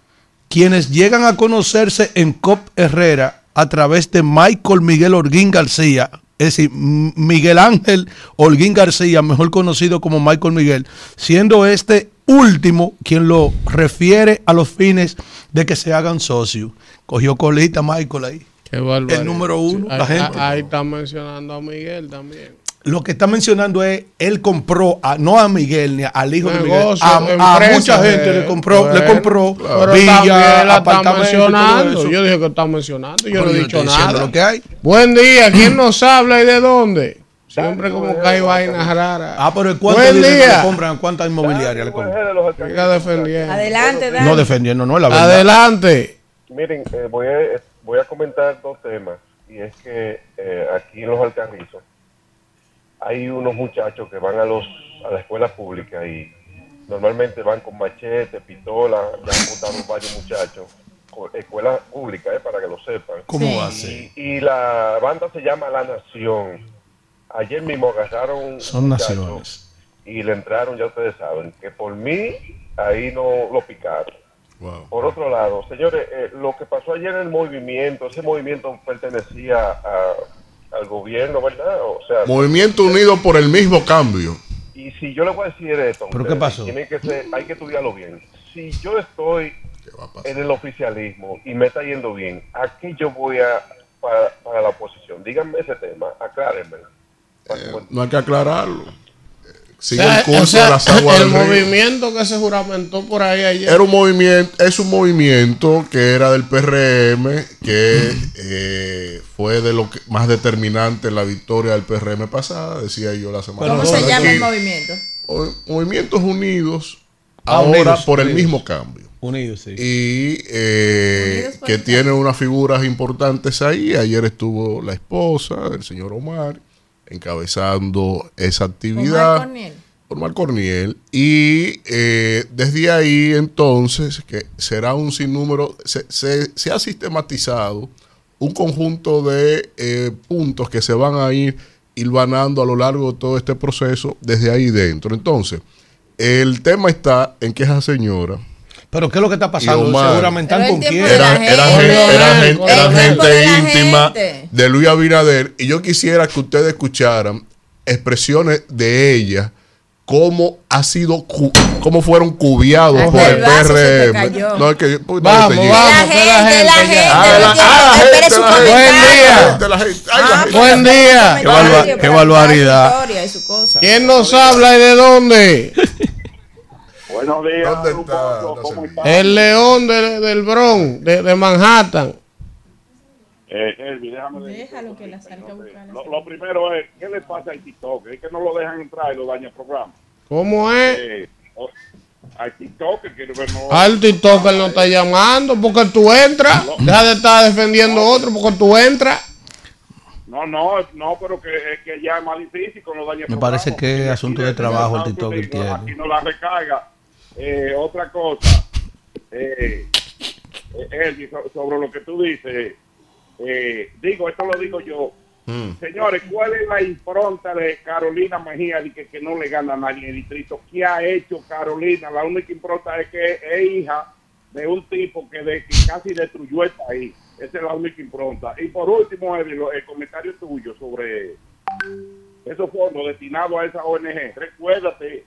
Speaker 4: quienes llegan a conocerse en COP Herrera a través de Michael Miguel Orguín García, Es decir, Miguel Ángel Holguín García, mejor conocido como Michael Miguel, siendo este último quien lo refiere a los fines de que se hagan socios. Cogió colita Michael ahí.
Speaker 2: Qué.
Speaker 4: El número uno, la gente.
Speaker 2: ahí está mencionando a Miguel también.
Speaker 4: Lo que está mencionando es, él compró, a, no a Miguel ni al hijo de Miguel, a, mucha gente
Speaker 2: eh,
Speaker 4: le compró, le compró
Speaker 2: Pero
Speaker 4: villa,
Speaker 2: la está mencionando.
Speaker 4: eso.
Speaker 2: Yo dije que está mencionando. Yo
Speaker 4: Pero
Speaker 2: no he dicho nada.
Speaker 4: lo que hay.
Speaker 2: Buen día. ¿Quién nos habla y de dónde? Siempre como que hay vainas raras.
Speaker 4: Ah, pero ¿cuánto
Speaker 2: Buen
Speaker 4: dinero
Speaker 2: día.
Speaker 4: le compran? ¿Cuántas inmobiliarias le compran?
Speaker 2: Siga defendiendo.
Speaker 5: Adelante, Dani.
Speaker 4: No defendiendo, no es la verdad.
Speaker 2: Adelante.
Speaker 10: Miren, eh, voy, a, voy a comentar dos temas. Y es que eh, aquí en Los Alcarrizos hay unos muchachos que van a, los, a la escuela pública y normalmente van con machete, pistola. Ya han votado varios muchachos. Escuela pública, eh, para que lo sepan.
Speaker 4: ¿Cómo
Speaker 5: Sí.
Speaker 10: Y la banda se llama La Nación. Ayer mismo agarraron
Speaker 4: Son naciones.
Speaker 10: y le entraron, ya ustedes saben, que por mí ahí no lo picaron.
Speaker 3: Wow.
Speaker 10: Por otro lado, señores, eh, lo que pasó ayer en el movimiento, ese movimiento pertenecía a- al gobierno, ¿verdad? O sea,
Speaker 3: Movimiento Unido por el mismo cambio.
Speaker 10: y si yo le voy a decir esto,
Speaker 4: ¿Pero qué pasó?
Speaker 10: tienen que ser- hay que estudiarlo bien. Si yo estoy en el oficialismo y me está yendo bien, ¿a qué yo voy a para, para la oposición? Díganme ese tema, aclárenme.
Speaker 3: Eh, no hay que aclararlo. Eh, Sigue
Speaker 2: O sea,
Speaker 3: el curso
Speaker 2: o sea,
Speaker 3: de las aguas
Speaker 2: el
Speaker 3: del río.
Speaker 2: movimiento que se juramentó por ahí ayer.
Speaker 3: Era un movimiento, es un movimiento que era del PRM, que eh, fue de lo que, más determinante en la victoria del PRM pasada, decía yo la semana
Speaker 5: ¿Cómo
Speaker 3: pasada.
Speaker 5: se llama
Speaker 3: aquí.
Speaker 5: el movimiento?
Speaker 3: O- Movimientos Unidos,
Speaker 4: Ah,
Speaker 3: ahora
Speaker 4: unidos,
Speaker 3: por el mismo cambio.
Speaker 4: Unidos, sí.
Speaker 3: Y eh,
Speaker 5: Unidos
Speaker 3: que tiene unas figuras importantes ahí. Ayer estuvo la esposa del señor Omar encabezando esa actividad.
Speaker 5: Omar Corniel.
Speaker 3: Omar Corniel. Y eh, desde ahí entonces, que será un sinnúmero, se, se- se ha sistematizado un conjunto de eh, puntos que se van a ir hilvanando a lo largo de todo este proceso desde ahí dentro. Entonces, el tema está en que esa señora
Speaker 4: Pero ¿qué es lo que está pasando?
Speaker 3: Omar.
Speaker 4: Seguramente están con quién.
Speaker 3: era, era,
Speaker 5: gente.
Speaker 3: era era íntima
Speaker 5: gente.
Speaker 3: de Luis Abinader y yo quisiera que ustedes escucharan expresiones de ella cómo ha sido cómo fueron cubiados
Speaker 5: Hasta
Speaker 3: por el PRM no es que pues,
Speaker 2: Vamos, vamos.
Speaker 5: La
Speaker 2: que la
Speaker 5: gente, la
Speaker 2: gente.
Speaker 3: Ah, la- ah, la gente,
Speaker 2: Buen día.
Speaker 5: Ah,
Speaker 3: gente.
Speaker 2: Buen día.
Speaker 4: Qué barbaridad.
Speaker 5: su historia y su cosa.
Speaker 2: ¿Quién nos habla y de dónde?
Speaker 10: Buenos días,
Speaker 3: ¿Dónde está
Speaker 10: ¿cómo está?
Speaker 2: El león de- del Bronx, de, de Manhattan.
Speaker 10: Eh, Elvi, déjame decir
Speaker 5: Déjalo
Speaker 10: algo,
Speaker 5: que la salga a
Speaker 10: no
Speaker 5: buscar la
Speaker 10: Lo, lo primero es, ¿qué le pasa al TikTok? Es que no lo dejan entrar y lo daña el programa.
Speaker 2: ¿Cómo es?
Speaker 10: Eh, o- al TikTok, que no...
Speaker 2: Al TikToker no está llamando porque tú entras. Deja de estar defendiendo a otro porque tú entras.
Speaker 10: No, no, no, pero que, es que ya es más difícil con los daños.
Speaker 4: Me parece que es asunto de trabajo el TikTok que
Speaker 10: Aquí no la recarga. Eh, otra cosa, eh, eh, sobre lo que tú dices, eh, digo, esto lo digo yo. Señores, ¿cuál es la impronta de Carolina Mejía de que, que no le gana a nadie en el distrito? ¿Qué ha hecho Carolina? La única impronta es que es hija de un tipo que, de, que casi destruyó el país. Esa es la única impronta. Y por último, lo- el comentario tuyo sobre esos fondos destinados a esa ONG. Recuérdate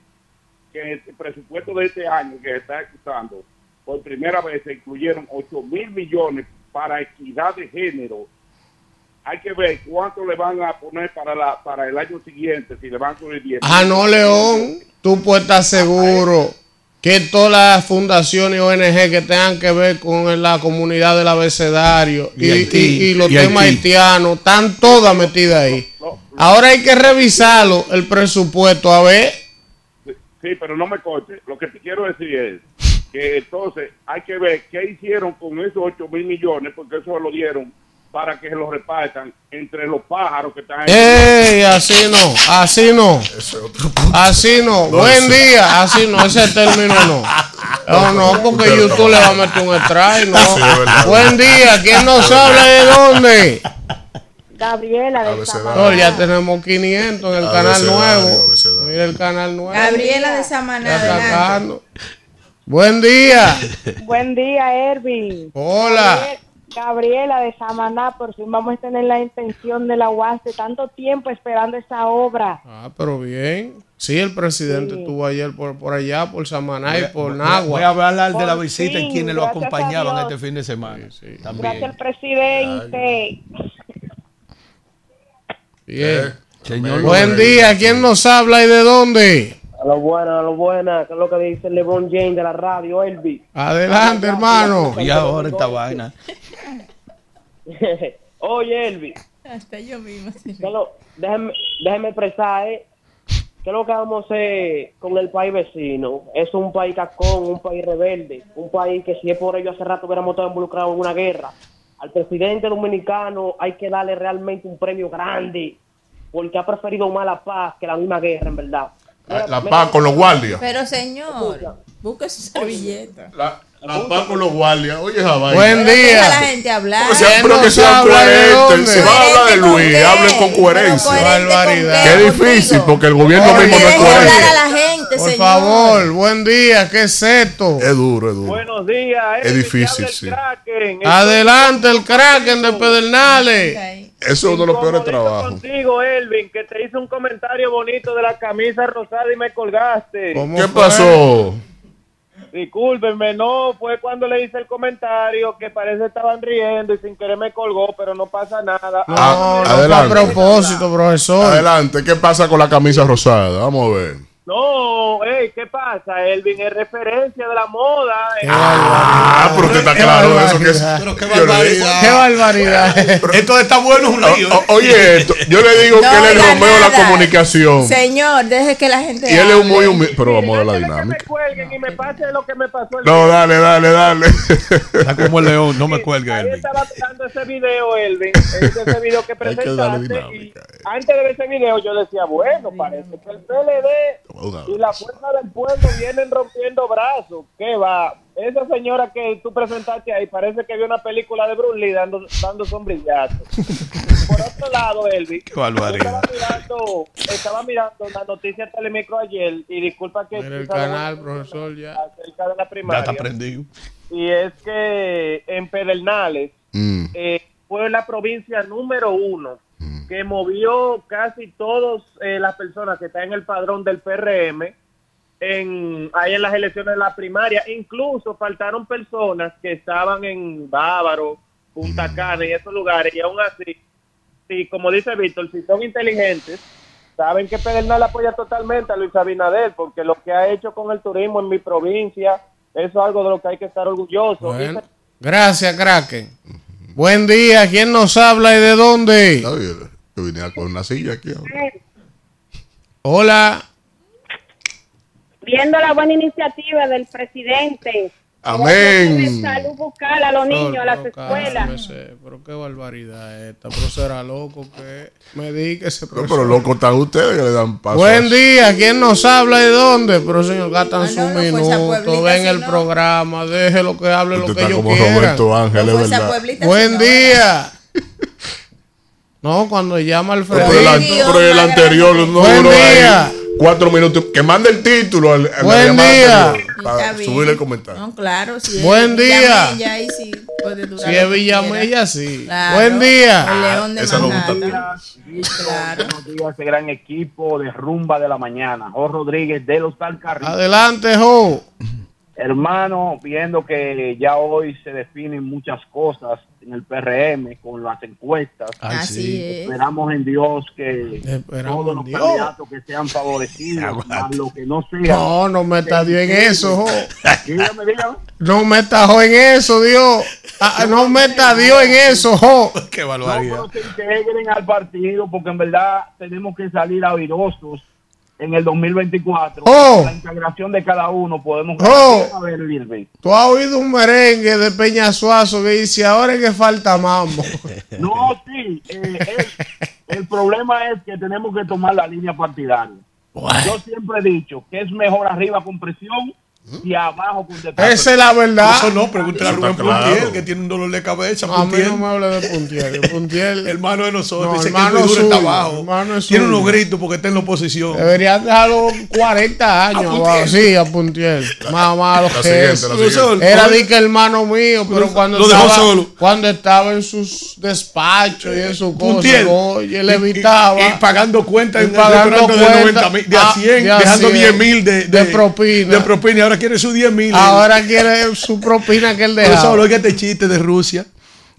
Speaker 10: que en el presupuesto de este año que se está ejecutando, por primera vez se incluyeron 8 mil millones para equidad de género. Hay que ver cuánto le van a poner para la para el año siguiente, si le van a poner 10.
Speaker 2: Ah, no, León. Tú puedes estar seguro que todas las fundaciones y ONG que tengan que ver con la comunidad del abecedario y,
Speaker 4: Y Haití,
Speaker 2: y- y los
Speaker 4: y
Speaker 2: temas
Speaker 4: Haití.
Speaker 2: haitianos están todas metidas ahí. Ahora hay que revisarlo, el presupuesto, a ver.
Speaker 10: Sí, pero no me corte. Lo que te quiero decir es que entonces hay que ver qué hicieron con esos 8 mil millones, porque eso lo dieron para que se lo repartan entre los pájaros que están ahí.
Speaker 2: ¡Ey! Así no, así no.
Speaker 3: Ese es otro punto.
Speaker 2: Así no, buen día, así no, ese término no. No, no, porque YouTube le va a meter un strike, no. Buen día, ¿quién nos habla de dónde?
Speaker 6: Gabriela
Speaker 3: Abecedario.
Speaker 2: Doctor, ya tenemos 500 en el canal nuevo. Mira el canal nuevo.
Speaker 5: Gabriela de Samaná.
Speaker 2: Buen día.
Speaker 6: Buen día, Ervin.
Speaker 2: Hola.
Speaker 6: Gabriel-
Speaker 11: Gabriela de Samaná, por fin vamos a tener la intención de la UAS de tanto tiempo esperando esa obra.
Speaker 2: Ah, pero bien. Sí, el presidente
Speaker 11: Sí.
Speaker 2: estuvo ayer por, por allá, por Samaná y por
Speaker 4: Voy
Speaker 2: Nagua.
Speaker 4: a hablar de la visita y
Speaker 11: fin,
Speaker 4: quienes lo
Speaker 11: gracias a
Speaker 4: acompañaban
Speaker 11: Dios.
Speaker 4: este fin de semana. También.
Speaker 11: Gracias al presidente.
Speaker 2: Bien.
Speaker 4: Señor
Speaker 2: Buen día, ¿quién nos habla y de dónde?
Speaker 7: A lo buena, a lo buena, que es lo que dice LeBron James de la radio, Elvi.
Speaker 2: Adelante, hermano.
Speaker 4: Y ahora esta vaina.
Speaker 7: Oye, Elvi,
Speaker 5: Hasta yo misma.
Speaker 7: ¿qué es lo- déjeme, déjeme expresar, ¿eh? ¿Qué es lo que vamos a hacer con el país vecino? Es un país cacón, un país rebelde, un país que si es por ello hace rato hubiéramos estado involucrados en una guerra. Al presidente dominicano hay que darle realmente un premio grande, porque ha preferido más la paz que la misma guerra, en verdad.
Speaker 3: La, la paz con los guardias.
Speaker 5: Pero señor, busque su servilleta.
Speaker 3: La, paz con los guardias. Oye, vaina.
Speaker 2: Buen día.
Speaker 5: a la gente hablar.
Speaker 3: Pero sean-
Speaker 2: ¿Quién
Speaker 3: pero que sean coherentes. Si van a hablar de
Speaker 5: ¿Coherente con
Speaker 3: Luis,
Speaker 5: qué?
Speaker 3: hablen con coherencia.
Speaker 2: Barbaridad.
Speaker 5: qué,
Speaker 3: Qué
Speaker 5: contigo.
Speaker 3: difícil, porque el gobierno mismo no es
Speaker 5: a
Speaker 3: coherente.
Speaker 2: Por
Speaker 5: señor.
Speaker 2: favor, buen día, ¿qué es esto?
Speaker 3: Es duro, es duro.
Speaker 7: Buenos días,
Speaker 3: Es difícil, sí.
Speaker 2: Adelante, el Kraken de Pedernales.
Speaker 3: Eso es uno de los peores trabajos.
Speaker 7: contigo, Elvin, que te hice un comentario bonito de la camisa rosada y me colgaste.
Speaker 2: ¿Cómo
Speaker 3: ¿Qué
Speaker 2: fue?
Speaker 3: pasó?
Speaker 7: Discúlpenme, no, fue cuando le hice el comentario que parece estaban riendo y sin querer me colgó, pero no pasa nada.
Speaker 2: No,
Speaker 3: Ah,
Speaker 2: no fue a
Speaker 3: adelante.
Speaker 2: propósito, profesor.
Speaker 3: Adelante, ¿qué pasa con la camisa rosada? Vamos a ver.
Speaker 7: No, hey, ¿qué pasa? Elvin es referencia de la moda. eh.
Speaker 3: Ah, pero usted está
Speaker 2: Qué
Speaker 3: claro de eso que es.
Speaker 2: barbaridad.
Speaker 4: Pero qué barbaridad.
Speaker 2: Qué barbaridad.
Speaker 4: Esto está bueno, es un lío.
Speaker 3: O- o- Oye, esto, yo le digo
Speaker 5: No
Speaker 3: que él es Romeo de la comunicación.
Speaker 5: Señor, deje que la gente
Speaker 3: Y él es muy humilde. Pero vamos a ver la
Speaker 7: de que me
Speaker 3: dinámica.
Speaker 7: cuelguen y me pase lo que me pasó el
Speaker 3: No, dale, dale, dale.
Speaker 4: Está como el león, no me cuelgue, Elvin.
Speaker 7: estaba mirando ese video, Elvin, ese video que
Speaker 3: Hay que darle
Speaker 7: presentaste. y
Speaker 3: dinámica, eh.
Speaker 7: antes de ver ese video, yo decía, bueno, parece que el PLD y la fuerza del pueblo vienen rompiendo brazos. ¿Qué va? Esa señora que tú presentaste ahí parece que vio una película de Bruce Lee dando, dando sombrillazos. Por otro lado, Elvin,
Speaker 4: Qué barbaridad.
Speaker 7: estaba mirando, estaba mirando la noticia de Telemicro ayer y disculpa que
Speaker 2: Mira el canal, profesor, ya.
Speaker 7: acerca de la
Speaker 4: Ya
Speaker 7: primaria.
Speaker 4: está prendido.
Speaker 7: Y es que en Pedernales
Speaker 3: Mm.
Speaker 7: eh, fue la provincia número uno que movió casi todas eh, las personas que están en el padrón del PRM en, ahí en las elecciones de la primaria. Incluso faltaron personas que estaban en Bávaro, Punta Cana y esos lugares. Y aún así, sí, como dice Víctor, si son inteligentes, saben que Pedernal apoya totalmente a Luis Abinader, porque lo que ha hecho con el turismo en mi provincia, eso es algo de lo que hay que estar orgulloso.
Speaker 2: Bueno, gracias, Kraken. Buen día, ¿quién nos habla y de dónde?
Speaker 3: No, yo, yo vine a con una silla aquí. ahora.
Speaker 2: Hola.
Speaker 11: Viendo la buena iniciativa del presidente.
Speaker 3: Amén.
Speaker 11: Salud bucal a los niños, a las
Speaker 2: Pero,
Speaker 11: escuelas.
Speaker 2: cálmese, Pero qué barbaridad esta. Pero será loco que me di que se
Speaker 3: No, pero loco están ustedes que le dan paso.
Speaker 2: Buen día, ¿quién nos habla y de dónde? Pero señor, gastan su
Speaker 5: no, no esa
Speaker 2: minuto, ven el
Speaker 5: no.
Speaker 2: programa, déjelo que hable lo
Speaker 3: Usted
Speaker 2: que
Speaker 3: está
Speaker 2: ellos
Speaker 3: como
Speaker 2: quieran.
Speaker 3: Roberto Ángel,
Speaker 5: No
Speaker 3: es
Speaker 5: fue esa
Speaker 3: verdad.
Speaker 5: pueblita,
Speaker 2: Buen día. No, cuando llama
Speaker 3: Pero
Speaker 2: Alfredo.
Speaker 3: el, an-
Speaker 5: Dios,
Speaker 3: pero el anterior no
Speaker 2: Buen
Speaker 3: duró ahí
Speaker 2: día.
Speaker 3: Cuatro minutos. Que mande el título al, a la
Speaker 2: Buen
Speaker 3: llamada
Speaker 2: día.
Speaker 3: anterior, Para subirle el comentario.
Speaker 5: No, claro, si es
Speaker 2: Buen día.
Speaker 5: Villamella, ahí sí puede durar
Speaker 2: Si es Villamella, sí.
Speaker 5: Claro,
Speaker 2: Buen día.
Speaker 5: El León de
Speaker 3: Esa no gusta.
Speaker 5: Manhattan. Claro.
Speaker 9: Buenos días, ese gran equipo de rumba de la mañana. Jo Rodríguez del Hostal Carril.
Speaker 2: Adelante, Jo.
Speaker 9: Hermano, viendo que ya hoy se definen muchas cosas en el PRM con las encuestas.
Speaker 4: Ay,
Speaker 5: Así
Speaker 4: sí.
Speaker 5: es.
Speaker 9: Esperamos en Dios que
Speaker 2: Esperamos
Speaker 9: todos los
Speaker 2: Dios.
Speaker 9: candidatos que sean favorecidos, más lo que no sea.
Speaker 2: No, no metas Dios en eso, Jo.
Speaker 9: Dígame, dígame.
Speaker 2: No metas Jo en eso, Dios. Ah, no metas Dios en eso, Jo.
Speaker 4: Qué
Speaker 9: No, se integren al partido porque en verdad tenemos que salir airosos en el 2024.
Speaker 2: Oh.
Speaker 9: La integración de cada uno podemos
Speaker 2: Oh.
Speaker 9: Virgen.
Speaker 2: Tú has oído un merengue de Peña Suazo que dice, ahora es que falta mambo.
Speaker 9: No, sí. eh, el, el problema es que tenemos que tomar la línea partidaria. Yo siempre he dicho que es mejor arriba con presión de abajo de
Speaker 2: Esa es la verdad.
Speaker 4: Eso no, pregúntale a Rubén
Speaker 3: claro.
Speaker 4: Puntiel, que tiene un dolor de cabeza.
Speaker 2: A mí
Speaker 4: Puntiel.
Speaker 2: no me hable de Puntiel. Puntiel
Speaker 4: hermano de nosotros.
Speaker 2: No,
Speaker 4: dice
Speaker 2: hermano
Speaker 4: que el Duro está
Speaker 2: suyo,
Speaker 4: abajo.
Speaker 2: hermano es
Speaker 4: Tiene
Speaker 2: suyo.
Speaker 4: unos gritos porque está en la oposición.
Speaker 2: Deberían dejarlo 40 años.
Speaker 4: A.
Speaker 2: Sí, a Puntiel. Más malo que
Speaker 3: siguiente.
Speaker 2: Era de que hermano mío, pero cuando
Speaker 4: lo dejó
Speaker 2: estaba,
Speaker 4: solo.
Speaker 2: cuando estaba en sus despachos y en su cosa,
Speaker 4: Puntiel.
Speaker 2: oye, le
Speaker 4: Y- y-
Speaker 2: evitaba.
Speaker 4: Y, pagando cuentas
Speaker 2: Y pagando
Speaker 4: restaurante de
Speaker 2: cuenta,
Speaker 4: 90 mil, de
Speaker 2: ah,
Speaker 4: a 100,
Speaker 2: de a
Speaker 4: dejando
Speaker 2: 100,
Speaker 4: 10 mil de,
Speaker 2: de propina.
Speaker 4: De propina. Ahora quiere sus 10 mil.
Speaker 2: Ahora quiere su propina que él
Speaker 4: Por eso oiga este chiste de Rusia.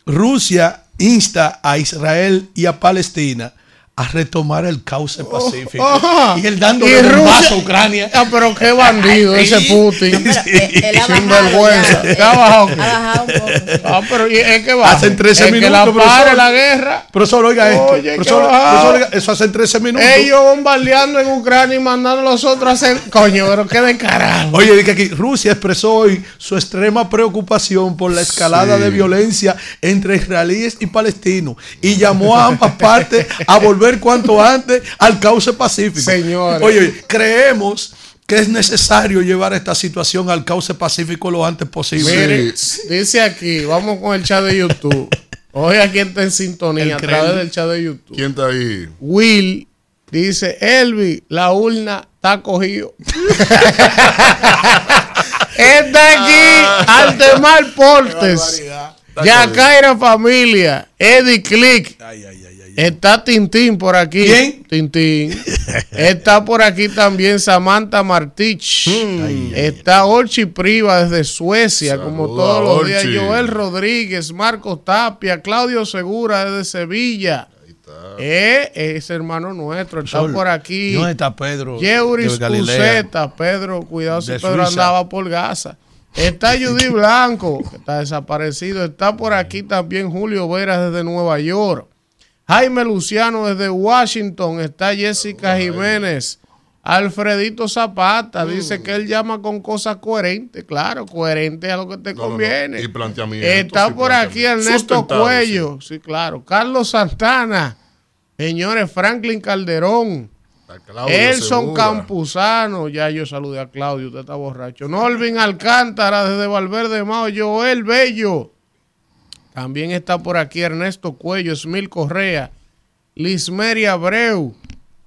Speaker 4: Rusia insta a Israel y a Palestina a retomar el cauce pacífico.
Speaker 2: Ajá.
Speaker 4: y él dándole
Speaker 2: Y
Speaker 4: un vaso a Ucrania.
Speaker 2: Ah, pero qué bandido ese Putin.
Speaker 5: Pero él, él ha
Speaker 2: Sin vergüenza. ¿Qué ha bajado?
Speaker 5: Ha bajado un poco. sí.
Speaker 2: Ah, pero ¿y es que baja?
Speaker 4: Hacen 13
Speaker 2: El
Speaker 4: minutos.
Speaker 2: Que la
Speaker 4: profesor.
Speaker 2: pare la guerra.
Speaker 4: Profesor, oiga esto.
Speaker 2: Oye, qué
Speaker 4: Profesor,
Speaker 2: bajado.
Speaker 4: profesor, oiga, eso hace 13 minutos.
Speaker 2: Ellos bombardeando en Ucrania y mandando a los otros a hacer. Coño, pero qué de carajo.
Speaker 4: Oye, dice aquí, Rusia expresó hoy su extrema preocupación por la escalada
Speaker 3: Sí.
Speaker 4: de violencia entre israelíes y palestinos y llamó a ambas partes a volver cuanto antes al cauce pacífico.
Speaker 2: Señores.
Speaker 4: Oye, oye, creemos que es necesario llevar esta situación al cauce pacífico lo antes posible.
Speaker 2: Mire, dice aquí, vamos con el chat de YouTube. Oiga quién está en sintonía a través del chat de YouTube.
Speaker 3: ¿Quién está ahí?
Speaker 2: Will dice, Elvi, la urna está cogido. está aquí Altemar Portes. Yacaira Familia. Eddie Click. Está Tintín por aquí.
Speaker 4: ¿Quién?
Speaker 2: Tintín. Está por aquí también Samantha Martich. Está Orchi Priva desde Suecia, como
Speaker 3: Saluda,
Speaker 2: todos los días. Joel Rodríguez, Marcos Tapia, Claudio Segura desde Sevilla. Eh, ese hermano nuestro está
Speaker 4: Sol,
Speaker 2: por aquí.
Speaker 4: ¿Dónde está Pedro?
Speaker 2: Yeuris? Puseta, Pedro, cuidado si Pedro
Speaker 4: Suiza.
Speaker 2: andaba por Gaza. Está Judy Blanco, que está desaparecido. Está por aquí también Julio Vera desde Nueva York. Jaime Luciano desde Washington. Está Jessica Jiménez. Alfredito Zapata dice que él llama con cosas coherentes. Claro, coherente a lo que te
Speaker 3: No, no, no.
Speaker 2: conviene.
Speaker 3: Y planteamiento.
Speaker 2: Está
Speaker 3: sí,
Speaker 2: por aquí. Ernesto Cuello. Sí. claro. Carlos Santana. Señores, Franklin Calderón. Elson
Speaker 3: Segura.
Speaker 2: Campuzano, ya yo saludé a Claudio, usted está borracho. Norvin Alcántara desde Valverde Mao, Joel Bello. También está por aquí Ernesto Cuello, Esmil Correa, Lismeri Abreu.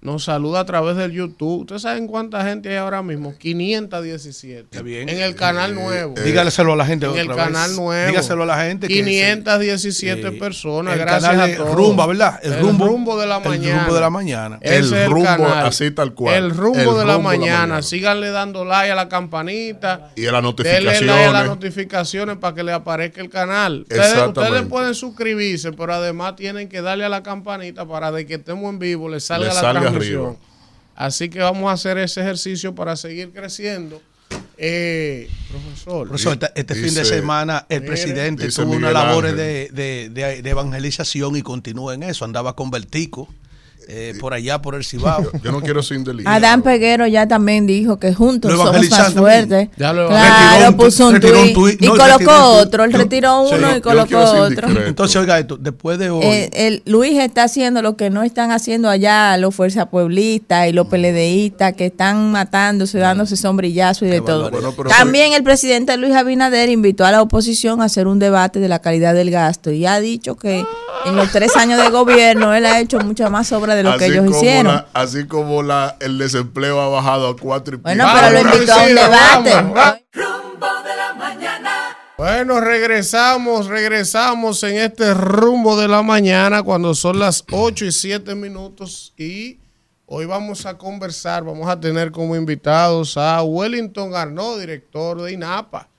Speaker 2: Nos saluda a través del YouTube. ¿Ustedes saben cuánta gente hay ahora mismo? 517.
Speaker 4: Qué bien.
Speaker 2: En el canal nuevo.
Speaker 4: Dígaselo a la gente
Speaker 2: en
Speaker 4: otra
Speaker 2: el
Speaker 4: vez.
Speaker 2: canal nuevo.
Speaker 4: Dígaselo a la gente. que es el-
Speaker 2: 517
Speaker 4: Sí.
Speaker 2: personas.
Speaker 4: El
Speaker 2: gracias
Speaker 4: canal
Speaker 2: a todos.
Speaker 4: Rumba, ¿verdad? El rumbo-
Speaker 2: de la
Speaker 4: el
Speaker 2: mañana.
Speaker 4: rumbo de la mañana.
Speaker 3: El
Speaker 2: el
Speaker 3: rumbo,
Speaker 2: canal.
Speaker 3: así tal cual.
Speaker 2: El rumbo
Speaker 3: El
Speaker 2: de la
Speaker 3: rumbo
Speaker 2: mañana.
Speaker 3: mañana.
Speaker 2: Síganle dando like a la campanita.
Speaker 3: Y a las
Speaker 2: Denle like a las
Speaker 3: notificaciones.
Speaker 2: notificaciones para que le aparezca el canal. Ustedes, ustedes pueden suscribirse, pero además tienen que darle a la campanita para de que estemos en vivo le salga
Speaker 3: Le
Speaker 2: la
Speaker 3: salga
Speaker 2: transmisión.
Speaker 3: Arriba.
Speaker 2: Así que vamos a hacer ese ejercicio para seguir creciendo. Eh, profesor.
Speaker 4: Profesor, este, este fin de semana el
Speaker 2: Mire,
Speaker 4: presidente
Speaker 3: dice
Speaker 4: tuvo una
Speaker 3: Miguel
Speaker 4: labor
Speaker 3: Ángel.
Speaker 4: de, de- de- de evangelización y continúa en eso. Andaba con Vertico eh, por allá, por el Cibao.
Speaker 3: Yo no quiero ser inteligente.
Speaker 5: Adán Peguero ya también dijo que juntos somos más fuertes.
Speaker 2: Ya lo
Speaker 5: Claro,
Speaker 4: un
Speaker 5: puso un
Speaker 4: tuit, retiró un
Speaker 5: tuit
Speaker 4: tuit.
Speaker 5: y
Speaker 4: No,
Speaker 5: colocó otro. Él retiró uno
Speaker 3: yo-
Speaker 5: y colocó otro.
Speaker 4: Entonces, oiga esto, después de hoy,
Speaker 5: Eh, el, Luis está haciendo lo que no están haciendo allá los fuerzas pueblistas y los PLDistas que están matándose, dándose sombrillazo y de todo.
Speaker 3: Bueno, pero-
Speaker 5: También el presidente Luis Abinader invitó a la oposición a hacer un debate de la calidad del gasto y ha dicho que en los tres años de gobierno él ha hecho mucha más obra de lo que
Speaker 3: Así
Speaker 5: ellos
Speaker 3: como
Speaker 5: hicieron.
Speaker 3: la- así como la, el desempleo ha bajado a cuatro y
Speaker 5: Bueno,
Speaker 3: pico.
Speaker 5: pero lo invitó a un debate.
Speaker 2: vamos, vamos.
Speaker 1: Rumbo de la mañana.
Speaker 2: Bueno, regresamos, regresamos en este rumbo de la mañana cuando son las 8 y 7 minutos y hoy vamos a conversar, vamos a tener como invitados a Wellington Arnaud, director de INAPA.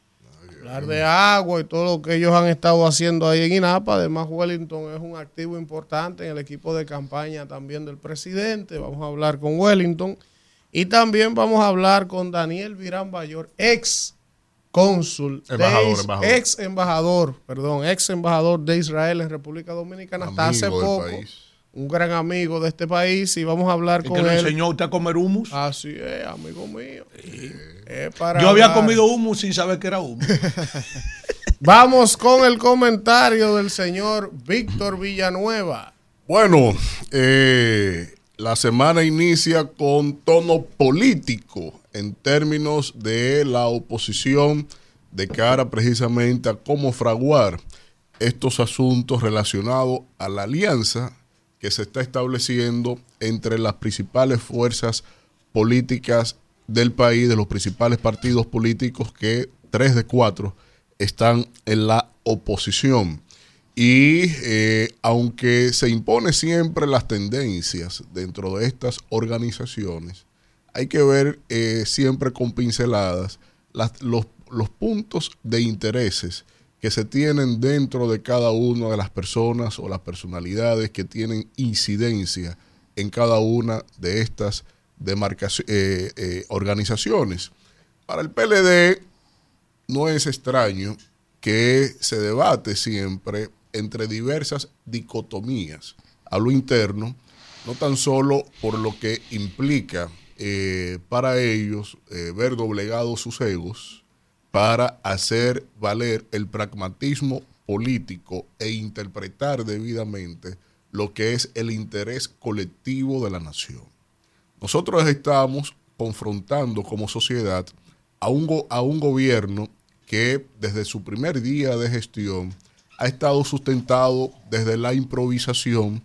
Speaker 2: Hablar de agua y todo lo que ellos han estado haciendo ahí en INAPA. Además, Wellington es un activo importante en el equipo de campaña también del presidente. Vamos a hablar con Wellington. Y también vamos a hablar con Daniel Virán Bayor, ex cónsul,
Speaker 3: Embajador,
Speaker 2: ex embajador, perdón, ex embajador de Israel en República Dominicana hasta hace poco,
Speaker 3: país.
Speaker 2: un gran amigo de este país y vamos a hablar
Speaker 4: el
Speaker 2: con
Speaker 4: que
Speaker 2: él.
Speaker 4: enseñó a usted a comer humus.
Speaker 2: Así es, amigo mío. Es para
Speaker 4: Yo había
Speaker 2: hablar.
Speaker 4: comido humus sin saber que era humus.
Speaker 2: Vamos con el comentario del señor Víctor Villanueva.
Speaker 3: Bueno, eh, la semana inicia con tono político en términos de la oposición de cara precisamente a cómo fraguar estos asuntos relacionados a la alianza que se está estableciendo entre las principales fuerzas políticas del país, de los principales partidos políticos que tres de cuatro están en la oposición. Y eh, aunque se impone siempre las tendencias dentro de estas organizaciones, hay que ver eh, siempre con pinceladas los, los puntos de intereses que se tienen dentro de cada una de las personas o las personalidades que tienen incidencia en cada una de estas demarcaci- eh, eh, organizaciones. Para el PLD no es extraño que se debate siempre entre diversas dicotomías a lo interno, no tan solo por lo que implica eh, para ellos eh, ver doblegados sus egos para hacer valer el pragmatismo político e interpretar debidamente lo que es el interés colectivo de la nación. Nosotros estamos confrontando como sociedad a un, a un gobierno que desde su primer día de gestión ha estado sustentado desde la improvisación,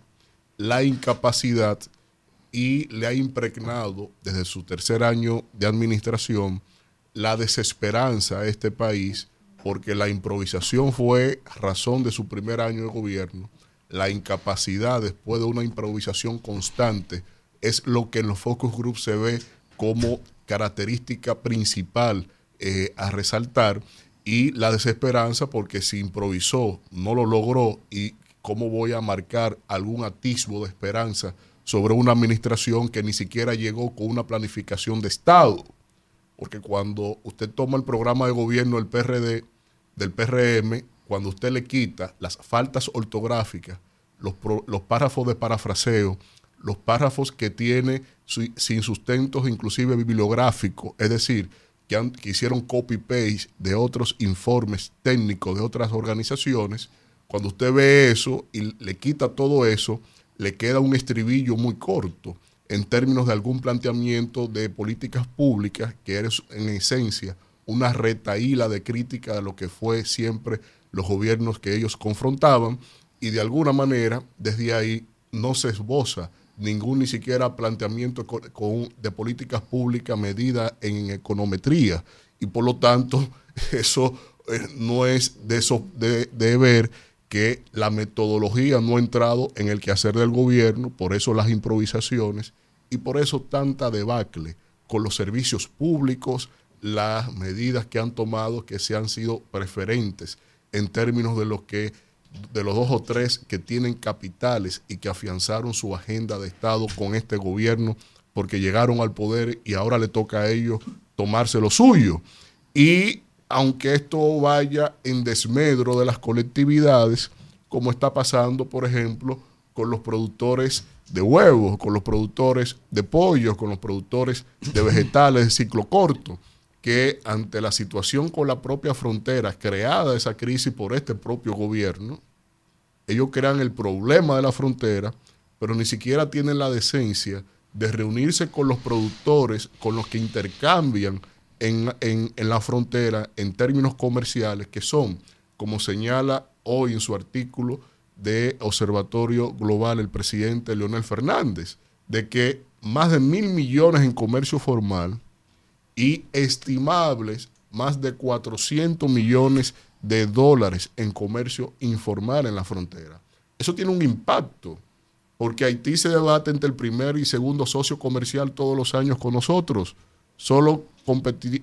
Speaker 3: la incapacidad y le ha impregnado desde su tercer año de administración la desesperanza a este país porque la improvisación fue razón de su primer año de gobierno, la incapacidad después de una improvisación constante es lo que en los focus groups se ve como característica principal eh, a resaltar y la desesperanza porque si improvisó, no lo logró y cómo voy a marcar algún atisbo de esperanza sobre una administración que ni siquiera llegó con una planificación de Estado. Porque cuando usted toma el programa de gobierno del PRD, del PRM, cuando usted le quita las faltas ortográficas, los, los párrafos de parafraseo, los párrafos que tiene sin sustentos inclusive bibliográficos, es decir, que hicieron copy-paste de otros informes técnicos de otras organizaciones, cuando usted ve eso y le quita todo eso, le queda un estribillo muy corto en términos de algún planteamiento de políticas públicas que es en esencia una retaíla de crítica de lo que fue siempre los gobiernos que ellos confrontaban y de alguna manera desde ahí no se esboza ningún ni siquiera planteamiento co- con- de políticas públicas medida en econometría. Y por lo tanto eso eh, no es de, eso, de, de ver que la metodología no ha entrado en el quehacer del gobierno, por eso las improvisaciones y por eso tanta debacle con los servicios públicos, las medidas que han tomado que se han sido preferentes en términos de los que de los dos o tres que tienen capitales y que afianzaron su agenda de Estado con este gobierno porque llegaron al poder y ahora le toca a ellos tomarse lo suyo. Y aunque esto vaya en desmedro de las colectividades, como está pasando, por ejemplo, con los productores de huevos, con los productores de pollos, con los productores de vegetales de ciclo corto, que ante la situación con la propia frontera, creada esa crisis por este propio gobierno, ellos crean el problema de la frontera, pero ni siquiera tienen la decencia de reunirse con los productores, con los que intercambian en, en- en la frontera en términos comerciales, que son, como señala hoy en su artículo de Observatorio Global el presidente Leonel Fernández, de que más de mil millones en comercio formal y estimables más de 400 millones de dólares en comercio informal en la frontera. Eso tiene un impacto, porque Haití se debate entre el primer y segundo socio comercial todos los años con nosotros, solo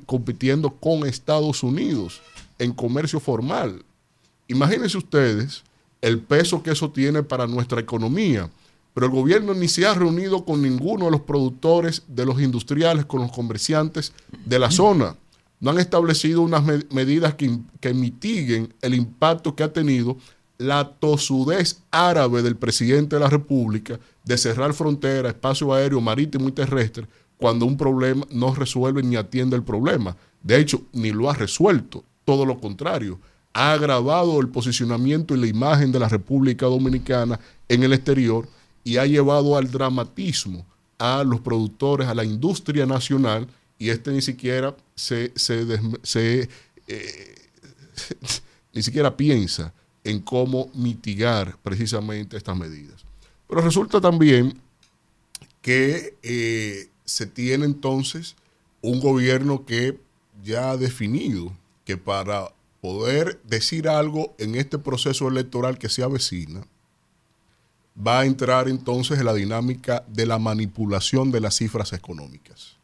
Speaker 3: compitiendo con Estados Unidos en comercio formal. Imagínense ustedes el peso que eso tiene para nuestra economía. Pero el gobierno ni se ha reunido con ninguno de los productores, de los industriales, con los comerciantes de la zona. No han establecido unas me- medidas que, que mitiguen el impacto que ha tenido la tosudez árabe del presidente de la República de cerrar frontera, espacio aéreo, marítimo y terrestre, cuando un problema no resuelve ni atiende el problema. De hecho, ni lo ha resuelto, todo lo contrario. Ha agravado el posicionamiento y la imagen de la República Dominicana en el exterior y ha llevado al dramatismo a los productores, a la industria nacional, y este ni siquiera se, eh, ni siquiera piensa en cómo mitigar precisamente estas medidas. Pero resulta también que eh, se tiene entonces un gobierno que ya ha definido que para poder decir algo en este proceso electoral que se avecina, va a entrar entonces en la dinámica de la manipulación de las cifras económicas.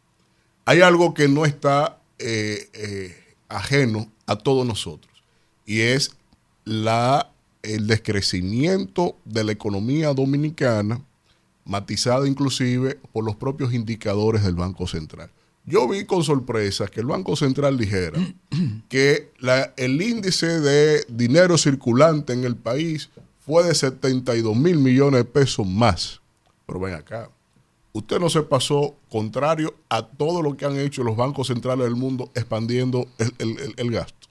Speaker 3: Hay algo que no está eh, eh, ajeno a todos nosotros y es la, el descrecimiento de la economía dominicana, matizada inclusive por los propios indicadores del Banco Central. Yo vi con sorpresa que el Banco Central dijera que el índice de dinero circulante en el país fue de 72 mil millones de pesos más. Pero ven acá, usted no se pasó contrario a todo lo que han hecho los bancos centrales del mundo expandiendo el, el- el- gasto.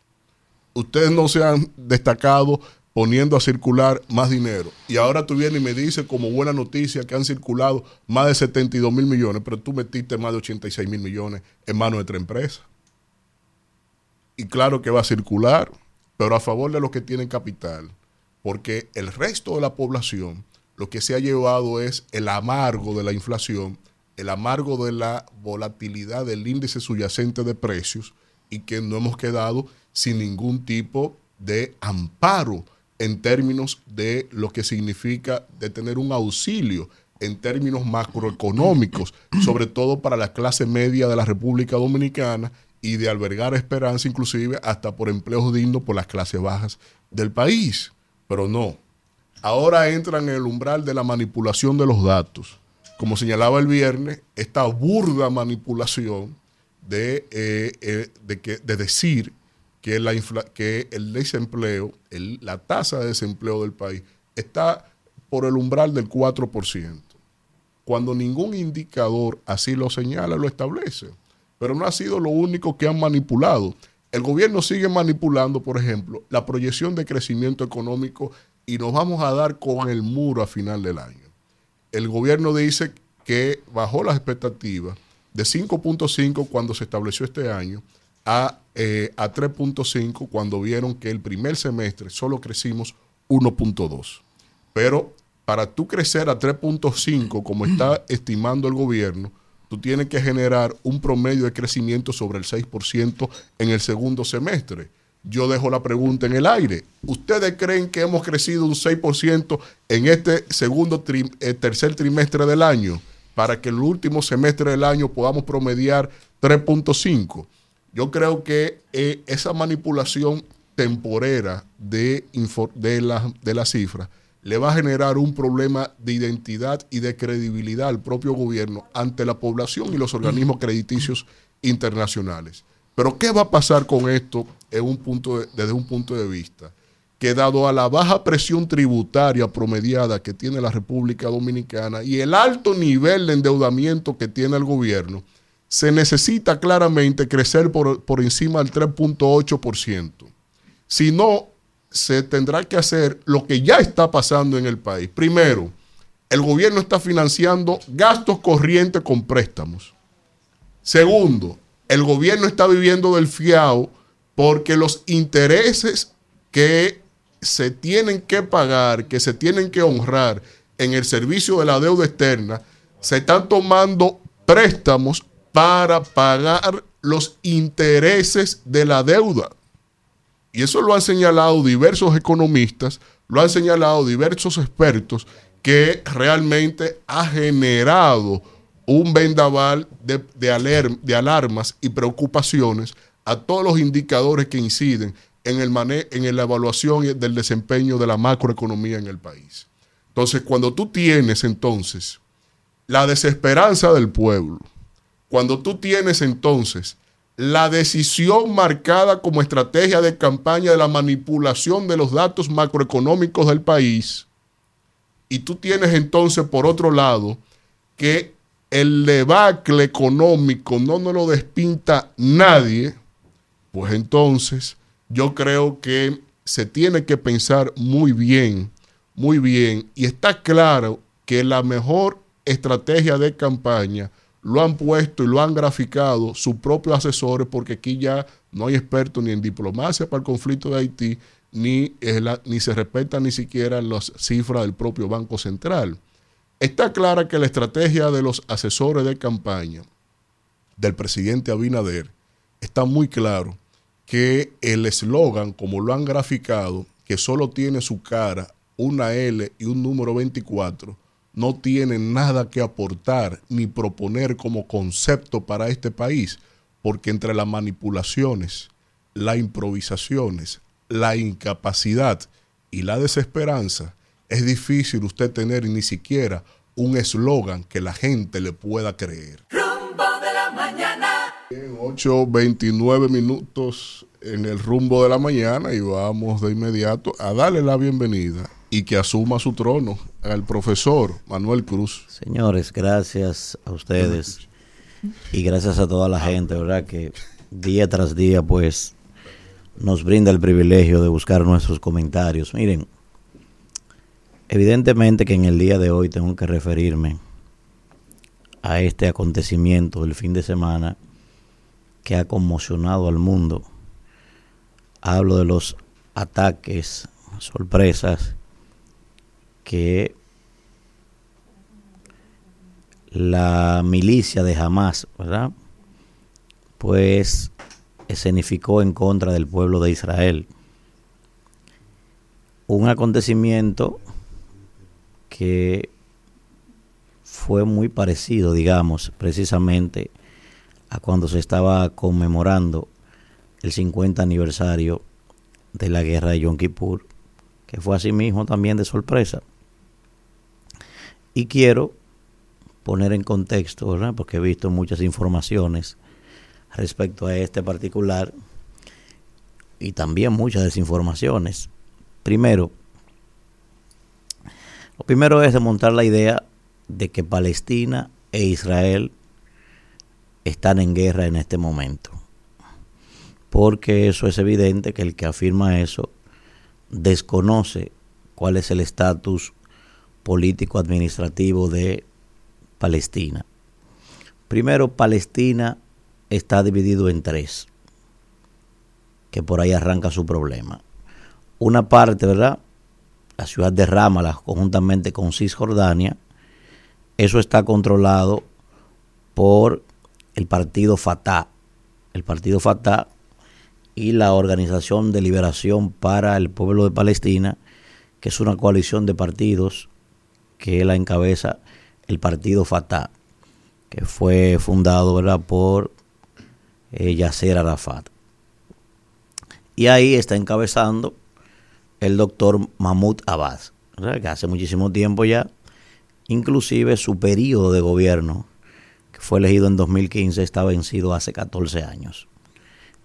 Speaker 3: Ustedes no se han destacado poniendo a circular más dinero. Y ahora tú vienes y me dices como buena noticia que han circulado más de 72 mil millones, pero tú metiste más de 86 mil millones en manos de otra empresa. Y claro que va a circular, pero a favor de los que tienen capital, porque el resto de la población lo que se ha llevado es el amargo de la inflación, el amargo de la volatilidad del índice subyacente de precios y que no hemos quedado sin ningún tipo de amparo en términos de lo que significa de tener un auxilio en términos macroeconómicos, sobre todo para la clase media de la República Dominicana y de albergar esperanza inclusive hasta por empleos dignos por las clases bajas del país. Pero no, ahora entran en el umbral de la manipulación de los datos. Como señalaba el viernes, esta burda manipulación de, eh, eh, de, de decir que, la infla- que el desempleo, el- la tasa de desempleo del país está por el umbral del 4%, cuando ningún indicador así lo señala, lo establece. Pero no ha sido lo único que han manipulado. El gobierno sigue manipulando, por ejemplo, la proyección de crecimiento económico y nos vamos a dar con el muro a final del año. El gobierno dice que bajó las expectativas de 5.5 cuando se estableció este año a, eh, a 3.5 cuando vieron que el primer semestre solo crecimos 1.2. Pero para tú crecer a 3.5 como está estimando el gobierno, tú tienes que generar un promedio de crecimiento sobre el 6% en el segundo semestre. Yo dejo la pregunta en el aire. ¿Ustedes creen que hemos crecido un 6% en este segundo tri- eh, tercer trimestre del año para que el último semestre del año podamos promediar 3.5? Yo creo que eh, esa manipulación temporera de, de, la, de la cifra le va a generar un problema de identidad y de credibilidad al propio gobierno ante la población y los organismos crediticios internacionales. Pero ¿qué va a pasar con esto en un punto de- desde un punto de vista? Que dado a la baja presión tributaria promediada que tiene la República Dominicana y el alto nivel de endeudamiento que tiene el gobierno, se necesita claramente crecer por, por encima del 3.8%. Si no, se tendrá que hacer lo que ya está pasando en el país. Primero, el gobierno está financiando gastos corrientes con préstamos. Segundo, el gobierno está viviendo del fiao porque los intereses que se tienen que pagar, que se tienen que honrar en el servicio de la deuda externa, se están tomando préstamos para pagar los intereses de la deuda. Y eso lo han señalado diversos economistas, lo han señalado diversos expertos, que realmente ha generado un vendaval de, de de alarmas y preocupaciones a todos los indicadores que inciden en, el mane- en la evaluación del desempeño de la macroeconomía en el país. Entonces, cuando tú tienes entonces la desesperanza del pueblo, cuando tú tienes entonces la decisión marcada como estrategia de campaña de la manipulación de los datos macroeconómicos del país, y tú tienes entonces por otro lado que el debacle económico no nos lo despinta nadie, pues entonces yo creo que se tiene que pensar muy bien, muy bien, y está claro que la mejor estrategia de campaña lo han puesto y lo han graficado sus propios asesores, porque aquí ya no hay expertos ni en diplomacia para el conflicto de Haití, ni, ni se respetan ni siquiera las cifras del propio Banco Central. Está clara que la estrategia de los asesores de campaña del presidente Abinader está muy claro que el eslogan, como lo han graficado, que solo tiene su cara, una L y un número 24, no tiene nada que aportar ni proponer como concepto para este país, porque entre las manipulaciones, las improvisaciones, la incapacidad y la desesperanza, es difícil usted tener ni siquiera un eslogan que la gente le pueda creer.
Speaker 1: Rumbo de la mañana.
Speaker 3: 8.29 minutos en el rumbo de la mañana y vamos de inmediato a darle la bienvenida y que asuma su trono al profesor Manuel Cruz.
Speaker 12: Señores, gracias a ustedes y gracias a toda la gente, ¿verdad? Que día tras día pues nos brinda el privilegio de buscar nuestros comentarios. Miren, evidentemente que en el día de hoy tengo que referirme a este acontecimiento del fin de semana que ha conmocionado al mundo. Hablo de los ataques, sorpresas que la milicia de Hamas, ¿verdad? Pues escenificó en contra del pueblo de Israel. Un acontecimiento que fue muy parecido, digamos, precisamente a cuando se estaba conmemorando el 50 aniversario de la guerra de Yom Kippur, que fue asimismo también de sorpresa. Y quiero poner en contexto, ¿verdad? porque he visto muchas informaciones respecto a este particular y también muchas desinformaciones. Primero, lo primero es desmontar la idea de que Palestina e Israel están en guerra en este momento. Porque eso es evidente que el que afirma eso desconoce cuál es el estatus político administrativo de Palestina. Primero, Palestina está dividido en tres, que por ahí arranca su problema. Una parte, ¿verdad? La ciudad de Ramallah, conjuntamente con Cisjordania, eso está controlado por el partido Fatah, el partido Fatah y la Organización de Liberación para el Pueblo de Palestina, que es una coalición de partidos que la encabeza el partido Fatah, que fue fundado ¿verdad? por eh, Yasser Arafat. Y ahí está encabezando el doctor Mahmoud Abbas, que hace muchísimo tiempo ya, inclusive su periodo de gobierno que fue elegido en 2015, está vencido hace 14 años.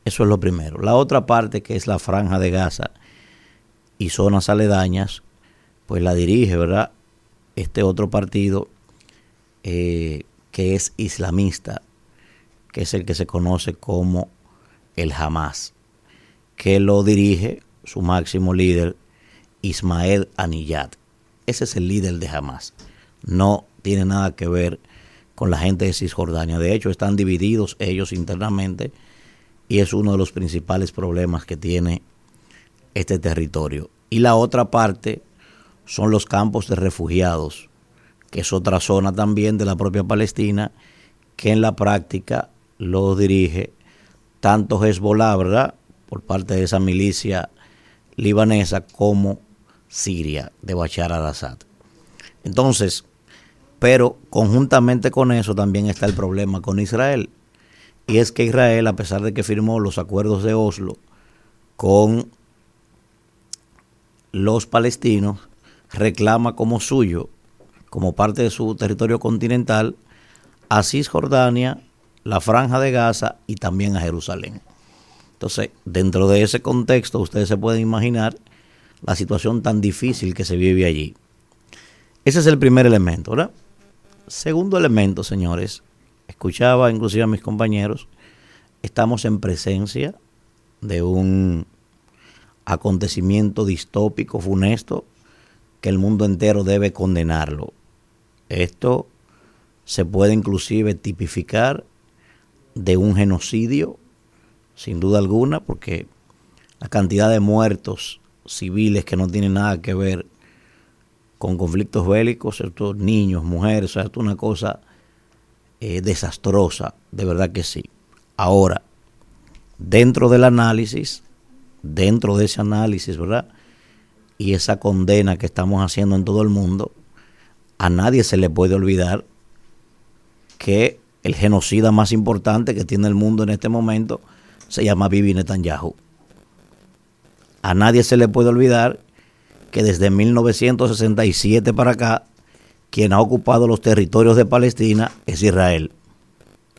Speaker 12: Eso es lo primero. La otra parte, que es la franja de Gaza y zonas aledañas, pues la dirige, ¿verdad? Este otro partido eh, que es islamista, que es el que se conoce como el Hamas, que lo dirige su máximo líder, Ismael Aniyat. Ese es el líder de Hamas. No tiene nada que ver con la gente de Cisjordania. De hecho, están divididos ellos internamente y es uno de los principales problemas que tiene este territorio. Y la otra parte son los campos de refugiados, que es otra zona también de la propia Palestina, que en la práctica lo dirige tanto Hezbollah, ¿verdad? Por parte de esa milicia libanesa como Siria de Bashar al-Assad. Entonces, pero conjuntamente con eso también está el problema con Israel. Y es que Israel, a pesar de que firmó los acuerdos de Oslo con los palestinos, reclama como suyo, como parte de su territorio continental, a Cisjordania, la franja de Gaza y también a Jerusalén. Entonces, dentro de ese contexto, ustedes se pueden imaginar la situación tan difícil que se vive allí. Ese es el primer elemento, ¿verdad? Segundo elemento, señores, escuchaba inclusive a mis compañeros, estamos en presencia de un acontecimiento distópico, funesto, que el mundo entero debe condenarlo. Esto se puede inclusive tipificar de un genocidio, sin duda alguna, porque la cantidad de muertos civiles que no tienen nada que ver con conflictos bélicos, ¿cierto? niños, mujeres, o sea, es una cosa eh, desastrosa, de verdad que sí. Ahora, dentro del análisis, dentro de ese análisis, ¿verdad? Y esa condena que estamos haciendo en todo el mundo, a nadie se le puede olvidar que el genocida más importante que tiene el mundo en este momento se llama Bibi Netanyahu. A nadie se le puede olvidar que desde 1967 para acá, quien ha ocupado los territorios de Palestina es Israel.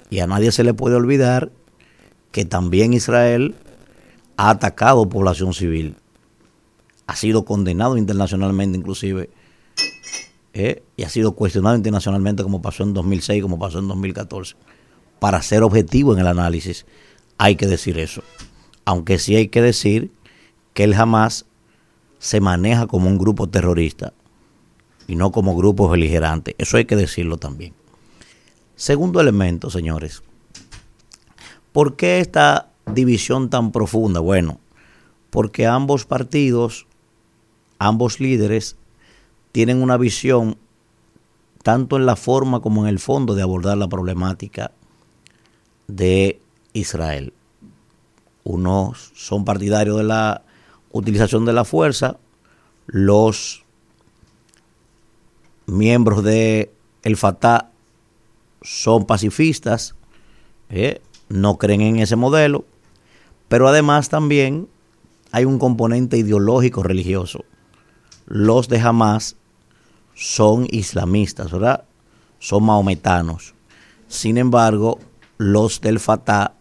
Speaker 12: Y a nadie se le puede olvidar que también Israel ha atacado población civil. Ha sido condenado internacionalmente inclusive. ¿eh? Y ha sido cuestionado internacionalmente como pasó en 2006, como pasó en 2014. Para ser objetivo en el análisis, hay que decir eso. Aunque sí hay que decir que él jamás se maneja como un grupo terrorista y no como grupo beligerante. Eso hay que decirlo también. Segundo elemento, señores. ¿Por qué esta división tan profunda? Bueno, porque ambos partidos, ambos líderes, tienen una visión tanto en la forma como en el fondo de abordar la problemática de Israel. Unos son partidarios de la utilización de la fuerza, los miembros de el Fatah son pacifistas, eh, no creen en ese modelo, pero además también hay un componente ideológico religioso. Los de Hamas son islamistas, ¿verdad? Son maometanos. Sin embargo, los del Fatah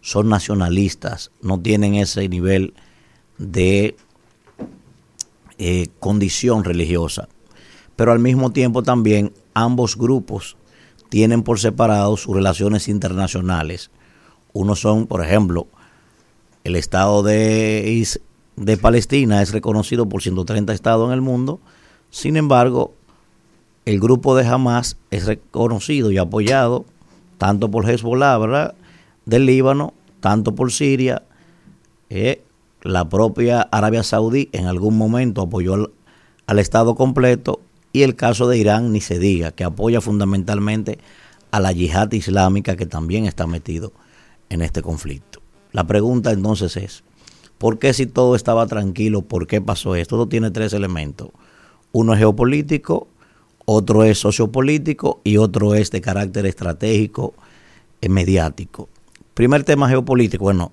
Speaker 12: son nacionalistas, no tienen ese nivel de eh, condición religiosa. Pero al mismo tiempo también ambos grupos tienen por separado sus relaciones internacionales. Unos son, por ejemplo, el Estado de, de Palestina es reconocido por 130 estados en el mundo. Sin embargo, el grupo de Hamas es reconocido y apoyado tanto por Hezbollah, ¿verdad? Del Líbano, tanto por Siria, eh, la propia Arabia Saudí en algún momento apoyó al, Estado completo y el caso de Irán ni se diga, que apoya fundamentalmente a la yihad islámica que también está metido en este conflicto. La pregunta entonces es, ¿por qué si todo estaba tranquilo, por qué pasó esto? Todo tiene tres elementos. Uno es geopolítico, otro es sociopolítico y otro es de carácter estratégico y mediático. Primer tema geopolítico, bueno,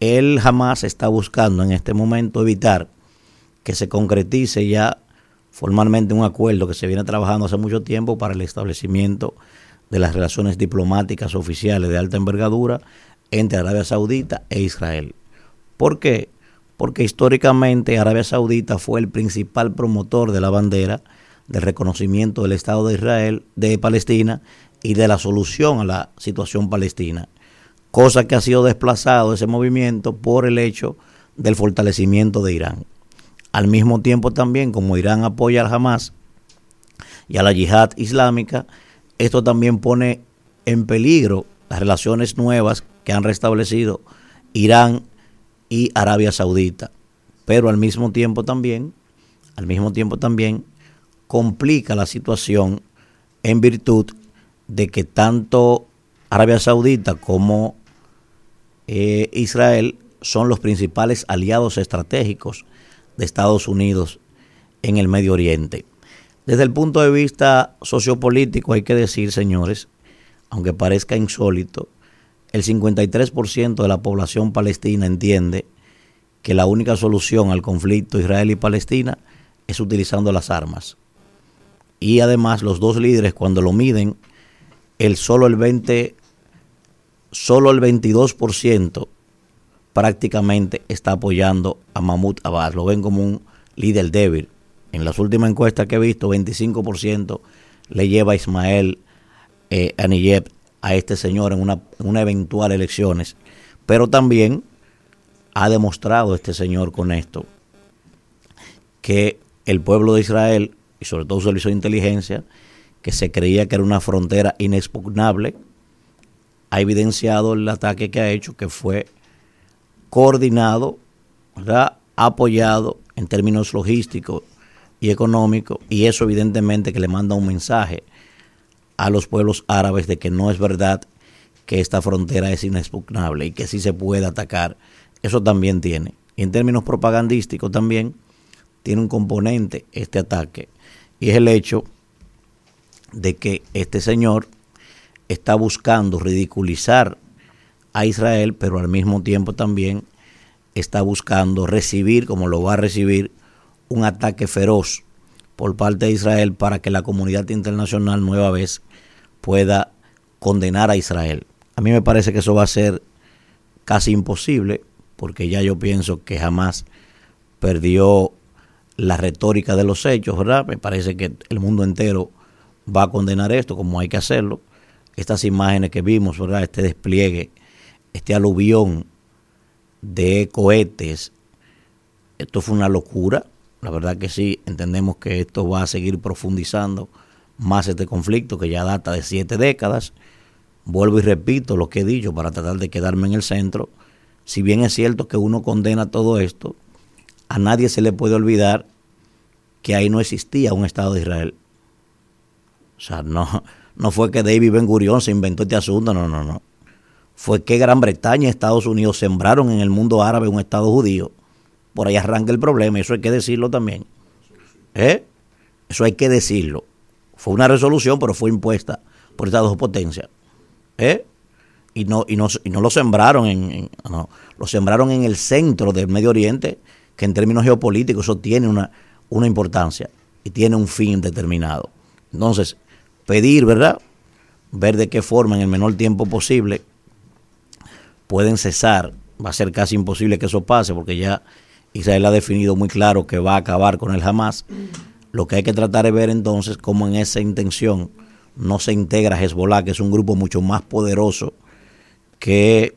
Speaker 12: él jamás está buscando en este momento evitar que se concretice ya formalmente un acuerdo que se viene trabajando hace mucho tiempo para el establecimiento de las relaciones diplomáticas oficiales de alta envergadura entre Arabia Saudita e Israel. ¿Por qué? Porque históricamente Arabia Saudita fue el principal promotor de la bandera del reconocimiento del Estado de Israel, de Palestina y de la solución a la situación palestina cosa que ha sido desplazado ese movimiento por el hecho del fortalecimiento de Irán. Al mismo tiempo también, como Irán apoya al Hamas y a la yihad islámica, esto también pone en peligro las relaciones nuevas que han restablecido Irán y Arabia Saudita. Pero al mismo tiempo también, al mismo tiempo también complica la situación en virtud de que tanto Arabia Saudita como eh, Israel son los principales aliados estratégicos de Estados Unidos en el Medio Oriente. Desde el punto de vista sociopolítico hay que decir, señores, aunque parezca insólito, el 53% de la población palestina entiende que la única solución al conflicto Israel y Palestina es utilizando las armas. Y además los dos líderes cuando lo miden, el solo el 20 solo el 22% prácticamente está apoyando a Mahmoud Abbas. Lo ven como un líder débil. En las últimas encuestas que he visto, 25% le lleva a Ismael eh, Aniyeb a este señor en una, en una eventual elecciones. Pero también ha demostrado este señor con esto que el pueblo de Israel, y sobre todo su servicio de inteligencia, que se creía que era una frontera inexpugnable, ha evidenciado el ataque que ha hecho, que fue coordinado, ¿verdad? apoyado en términos logísticos y económicos, y eso evidentemente que le manda un mensaje a los pueblos árabes de que no es verdad que esta frontera es inexpugnable y que sí se puede atacar. Eso también tiene. Y en términos propagandísticos también tiene un componente este ataque, y es el hecho de que este señor está buscando ridiculizar a Israel, pero al mismo tiempo también está buscando recibir, como lo va a recibir, un ataque feroz por parte de Israel para que la comunidad internacional nueva vez pueda condenar a Israel. A mí me parece que eso va a ser casi imposible, porque ya yo pienso que jamás perdió la retórica de los hechos, ¿verdad? Me parece que el mundo entero va a condenar esto como hay que hacerlo. Estas imágenes que vimos, ¿verdad? Este despliegue, este aluvión de cohetes, esto fue una locura. La verdad que sí, entendemos que esto va a seguir profundizando más este conflicto que ya data de siete décadas. Vuelvo y repito lo que he dicho para tratar de quedarme en el centro. Si bien es cierto que uno condena todo esto, a nadie se le puede olvidar que ahí no existía un Estado de Israel. O sea, no, no fue que David Ben Gurion se inventó este asunto, no, no, no. Fue que Gran Bretaña y Estados Unidos sembraron en el mundo árabe un Estado judío. Por ahí arranca el problema, eso hay que decirlo también. ¿Eh? Eso hay que decirlo. Fue una resolución, pero fue impuesta por estas dos potencias. ¿Eh? Y no, y no, y no lo sembraron en, no, lo sembraron en el centro del Medio Oriente, que en términos geopolíticos eso tiene una, una importancia y tiene un fin determinado. Entonces, pedir, ¿verdad? Ver de qué forma en el menor tiempo posible pueden cesar. Va a ser casi imposible que eso pase porque ya Israel ha definido muy claro que va a acabar con el Hamas. Lo que hay que tratar de ver entonces cómo en esa intención no se integra Hezbollah, que es un grupo mucho más poderoso que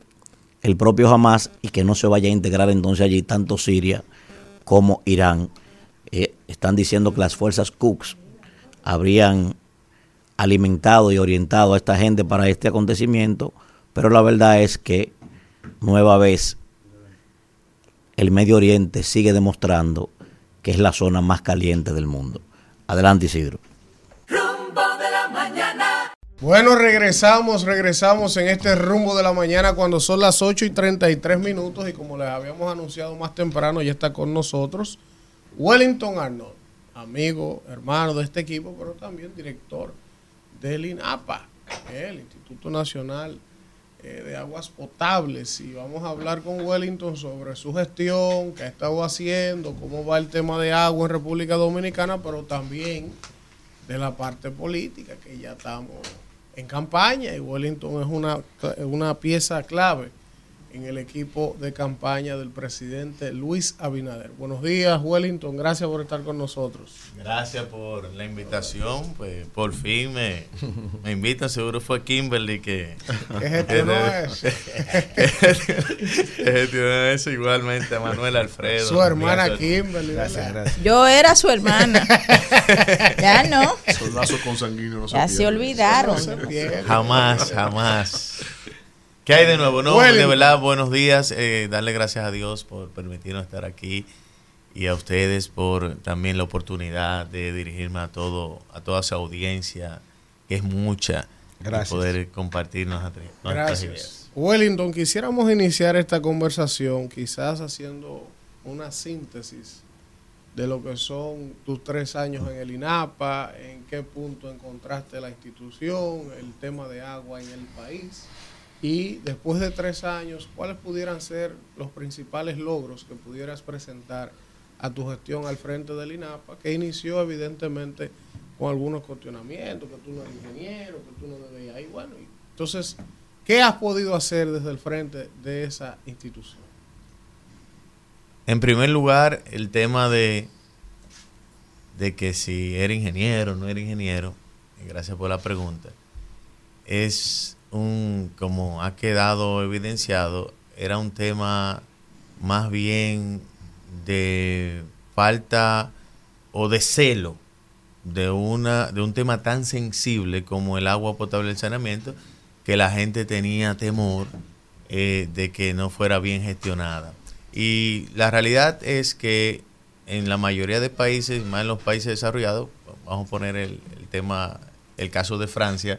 Speaker 12: el propio Hamas y que no se vaya a integrar entonces allí tanto Siria como Irán. Eh, están diciendo que las fuerzas Cooks habrían alimentado y orientado a esta gente para este acontecimiento, pero la verdad es que nueva vez el Medio Oriente sigue demostrando que es la zona más caliente del mundo. Adelante Isidro.
Speaker 1: Rumbo de la mañana.
Speaker 2: Bueno, regresamos, regresamos en este rumbo de la mañana cuando son las 8 y 33 minutos y como les habíamos anunciado más temprano, ya está con nosotros Wellington Arnold, amigo, hermano de este equipo, pero también director del INAPA, el Instituto Nacional eh, de Aguas Potables. Y vamos a hablar con Wellington sobre su gestión, qué ha estado haciendo, cómo va el tema de agua en República Dominicana, pero también de la parte política, que ya estamos en campaña y Wellington es una, una pieza clave en el equipo de campaña del presidente Luis Abinader. Buenos días, Wellington, gracias por estar con nosotros.
Speaker 13: Gracias por la invitación, pues por fin me, me invitan, seguro fue Kimberly que,
Speaker 2: Que gestionó eso.
Speaker 13: que gestionó eso igualmente a Manuel Alfredo.
Speaker 2: Su hermana
Speaker 13: Gracias.
Speaker 2: Kimberly. ¿verdad?
Speaker 5: Yo era su hermana. ya no.
Speaker 3: Esos lazos consanguíneos no
Speaker 5: Ya se olvidaron.
Speaker 13: Jamás, jamás. ¿Qué hay de nuevo? No, de verdad, buenos días. eh, darle gracias a Dios por permitirnos estar aquí y a ustedes por también la oportunidad de dirigirme a todo a toda su audiencia, que es mucha,
Speaker 4: Gracias.
Speaker 13: y poder compartir nuestras, nuestras ideas.
Speaker 2: Gracias. Wellington, quisiéramos iniciar esta conversación quizás haciendo una síntesis de lo que son tus tres años en el INAPA, en qué punto encontraste la institución, el tema de agua en el país y después de tres años, ¿cuáles pudieran ser los principales logros que pudieras presentar a tu gestión al frente del INAPA, que inició evidentemente con algunos cuestionamientos, que tú no eres ingeniero, que tú no debes ahí, bueno, entonces, ¿qué has podido hacer desde el frente de esa institución?
Speaker 13: En primer lugar, el tema de, de que si era ingeniero o no era ingeniero, gracias por la pregunta, es un, como ha quedado evidenciado, era un tema más bien de falta o de celo de, una, de un tema tan sensible como el agua potable y el saneamiento que la gente tenía temor eh, de que no fuera bien gestionada. Y la realidad es que en la mayoría de países, más en los países desarrollados, vamos a poner el, el tema, el caso de Francia,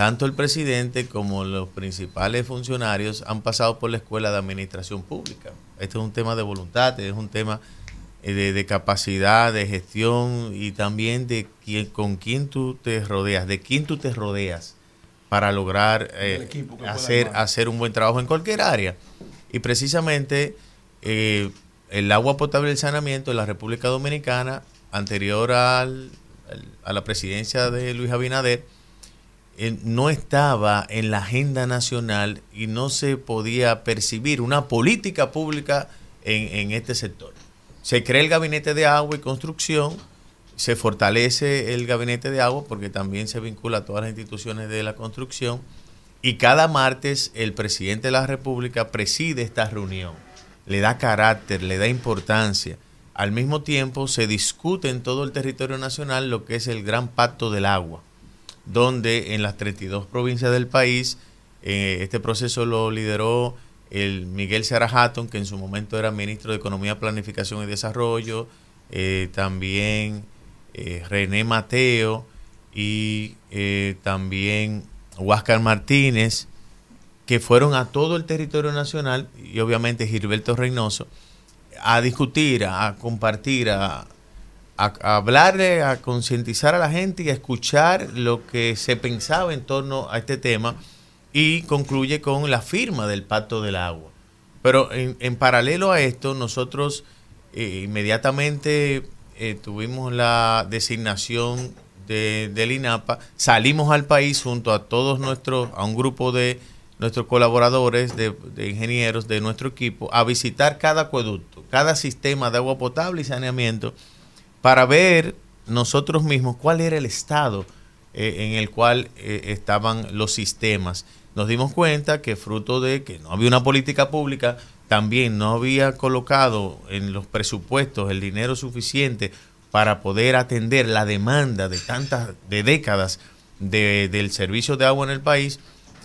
Speaker 13: tanto el presidente como los principales funcionarios han pasado por la escuela de administración pública. Este es un tema de voluntad, es un tema eh, de, de capacidad, de gestión y también de quién, con quién tú te rodeas, de quién tú te rodeas para lograr eh, hacer, hacer un buen trabajo en cualquier área. Y precisamente eh, el agua potable y el saneamiento en la República Dominicana, anterior al- al- a la presidencia de Luis Abinader, no estaba en la agenda nacional y no se podía percibir una política pública en, en este sector. Se crea el gabinete de agua y construcción, se fortalece el gabinete de agua porque también se vincula a todas las instituciones de la construcción y cada martes el presidente de la República preside esta reunión, le da carácter, le da importancia. Al mismo tiempo se discute en todo el territorio nacional lo que es el gran pacto del agua donde en las 32 provincias del país eh, este proceso lo lideró el Miguel Seara Hatton, que en su momento era ministro de Economía, Planificación y Desarrollo, eh, también eh, René Mateo y también Huáscar Martínez, que fueron a todo el territorio nacional y obviamente Gilberto Reynoso a discutir, a compartir, a, a, hablarle, a concientizar a la gente y a escuchar lo que se pensaba en torno a este tema y concluye con la firma del Pacto del Agua. Pero en, en paralelo a esto, nosotros eh, inmediatamente eh, tuvimos la designación de, del INAPA, salimos al país junto a todos nuestros, a un grupo de nuestros colaboradores, de ingenieros de nuestro equipo, a visitar cada acueducto, cada sistema de agua potable y saneamiento para ver nosotros mismos cuál era el estado eh, en el cual eh, estaban los sistemas. Nos dimos cuenta que fruto de que no había una política pública, también no había colocado en los presupuestos el dinero suficiente para poder atender la demanda de tantas, de décadas de- del servicio de agua en el país,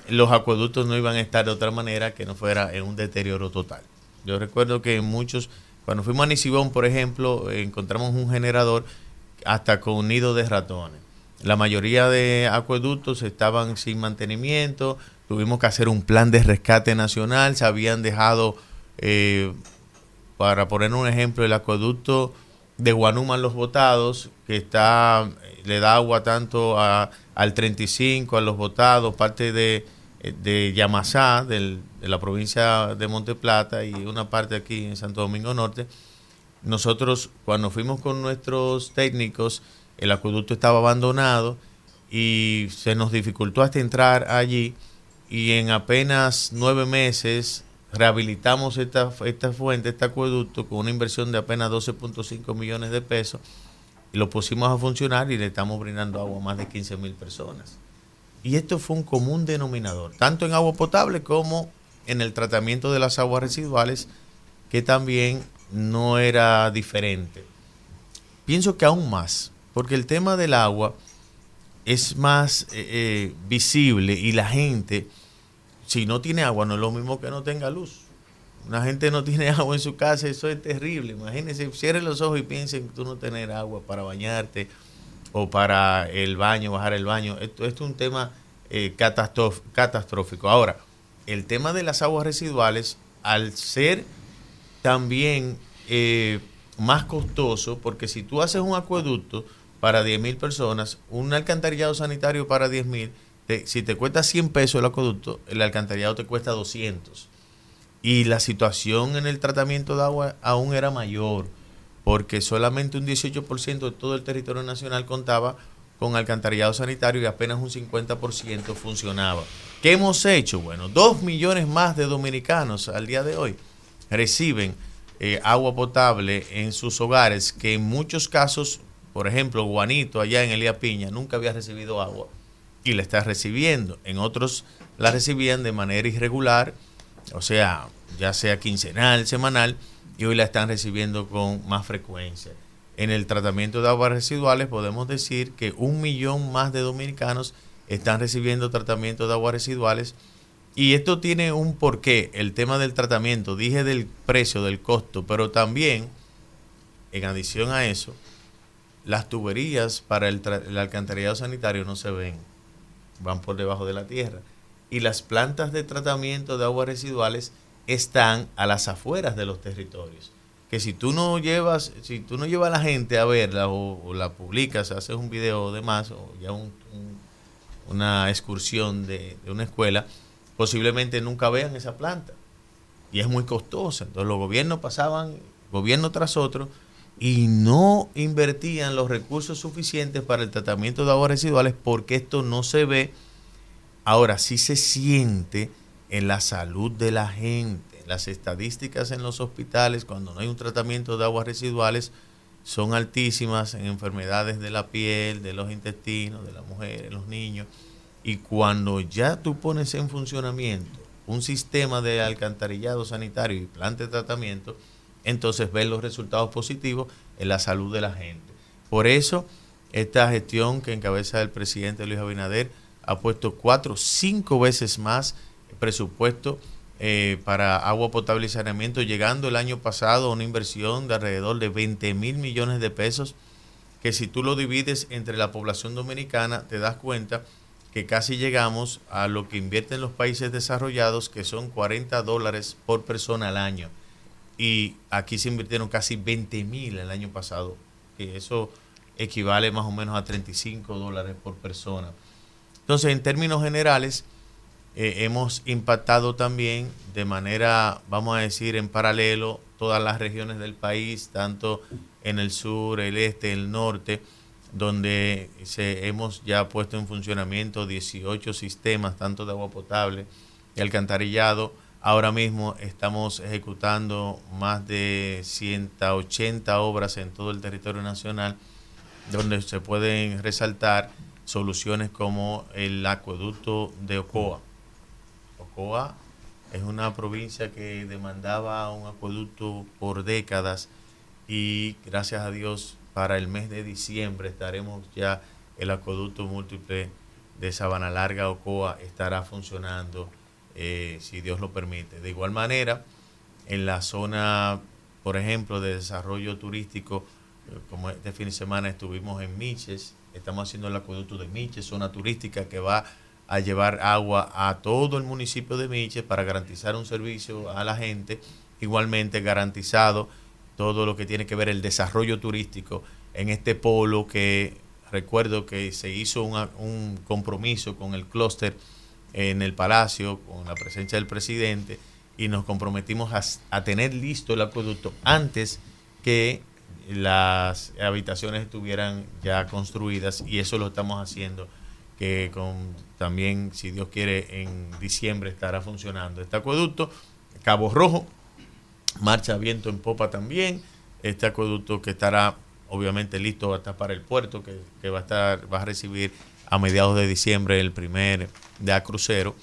Speaker 13: los acueductos no iban a estar de otra manera que no fuera en un deterioro total. Yo recuerdo que en muchos, cuando fuimos a Nisibón, por ejemplo, encontramos un generador hasta con nido de ratones. La mayoría de acueductos estaban sin mantenimiento, tuvimos que hacer un plan de rescate nacional, se habían dejado, eh, para poner un ejemplo, el acueducto de Guanuma Los Botados, que está, le da agua tanto a- al 35, a Los Botados, parte de, de Yamasá, de la provincia de Monte Plata, y una parte aquí en Santo Domingo Norte. Nosotros, cuando fuimos con nuestros técnicos, el acueducto estaba abandonado y se nos dificultó hasta entrar allí y en apenas nueve meses rehabilitamos esta, esta fuente, este acueducto, con una inversión de apenas 12.5 millones de pesos y lo pusimos a funcionar y le estamos brindando agua a más de 15 mil personas. Y esto fue un común denominador, tanto en agua potable como en el tratamiento de las aguas residuales, que también no era diferente. Pienso que aún más, porque el tema del agua es más eh, eh, visible y la gente, si no tiene agua, no es lo mismo que no tenga luz. Una gente no tiene agua en su casa, eso es terrible. Imagínense, cierren los ojos y piensen tú no tener agua para bañarte o para el baño, bajar el baño. Esto, es un tema eh, catastrófico. Ahora, el tema de las aguas residuales, al ser también eh, más costoso, porque si tú haces un acueducto para 10 mil personas, un alcantarillado sanitario para 10 mil, te- si te cuesta 100 pesos el acueducto, el alcantarillado te cuesta 200. Y la situación en el tratamiento de agua aún era mayor, porque solamente un 18% de todo el territorio nacional contaba con alcantarillado sanitario y apenas un 50% funcionaba. ¿Qué hemos hecho? Bueno, dos millones más de dominicanos al día de hoy reciben eh, agua potable en sus hogares, que en muchos casos, por ejemplo, Juanito allá en Elía Piña nunca había recibido agua y la está recibiendo. En otros la recibían de manera irregular, o sea, ya sea quincenal, semanal, y hoy la están recibiendo con más frecuencia. en el tratamiento de aguas residuales, podemos decir que un millón más de dominicanos están recibiendo tratamiento de aguas residuales. Y esto tiene un porqué, el tema del tratamiento. Dije del precio, del costo, pero también, en adición a eso, las tuberías para el, el alcantarillado sanitario no se ven, van por debajo de la tierra. Y las plantas de tratamiento de aguas residuales están a las afueras de los territorios. Que si tú no llevas, si tú no llevas a la gente a verla o, la publicas, haces un video de más o ya un- un- una excursión de, de una escuela, posiblemente nunca vean esa planta. Y es muy costosa. Entonces los gobiernos pasaban, gobierno tras otro, y no invertían los recursos suficientes para el tratamiento de aguas residuales porque esto no se ve. Ahora sí se siente en la salud de la gente. Las estadísticas en los hospitales cuando no hay un tratamiento de aguas residuales son altísimas en enfermedades de la piel, de los intestinos, de las mujeres, los niños. Y cuando ya tú pones en funcionamiento un sistema de alcantarillado sanitario y planta de tratamiento, entonces ves los resultados positivos en la salud de la gente. Por eso, esta gestión que encabeza el presidente Luis Abinader ha puesto cuatro, cinco veces más presupuesto eh, para agua potable y saneamiento, llegando el año pasado a una inversión de alrededor de 20 mil millones de pesos, que si tú lo divides entre la población dominicana, te das cuenta que casi llegamos a lo que invierten los países desarrollados, que son 40 dólares por persona al año. Y aquí se invirtieron casi 20 mil el año pasado, que eso equivale más o menos a 35 dólares por persona. Entonces, en términos generales, eh, hemos impactado también de manera, vamos a decir, en paralelo todas las regiones del país, tanto en el sur, el este, el norte, donde se, hemos ya puesto en funcionamiento 18 sistemas, tanto de agua potable y alcantarillado. Ahora mismo estamos ejecutando más de 180 obras en todo el territorio nacional, donde se pueden resaltar soluciones como el acueducto de Ocoa. Ocoa es una provincia que demandaba un acueducto por décadas y gracias a Dios para el mes de diciembre estaremos ya el acueducto múltiple de Sabana Larga Ocoa estará funcionando eh, si Dios lo permite. De igual manera, en la zona, por ejemplo, de desarrollo turístico, eh, como este fin de semana estuvimos en Miches, estamos haciendo el acueducto de Miches, zona turística que va a llevar agua a todo el municipio de Miches para garantizar un servicio a la gente, igualmente garantizado todo lo que tiene que ver el desarrollo turístico en este polo que recuerdo que se hizo un compromiso con el clúster en el Palacio, con la presencia del presidente, y nos comprometimos a, a tener listo el acueducto antes que las habitaciones estuvieran ya construidas, y eso lo estamos haciendo, que con también, si Dios quiere, en diciembre estará funcionando este acueducto. Cabo Rojo, marcha viento en popa también. Este acueducto que estará obviamente listo va a estar para el puerto, que, que va a estar, va a recibir a mediados de diciembre el primer de crucero.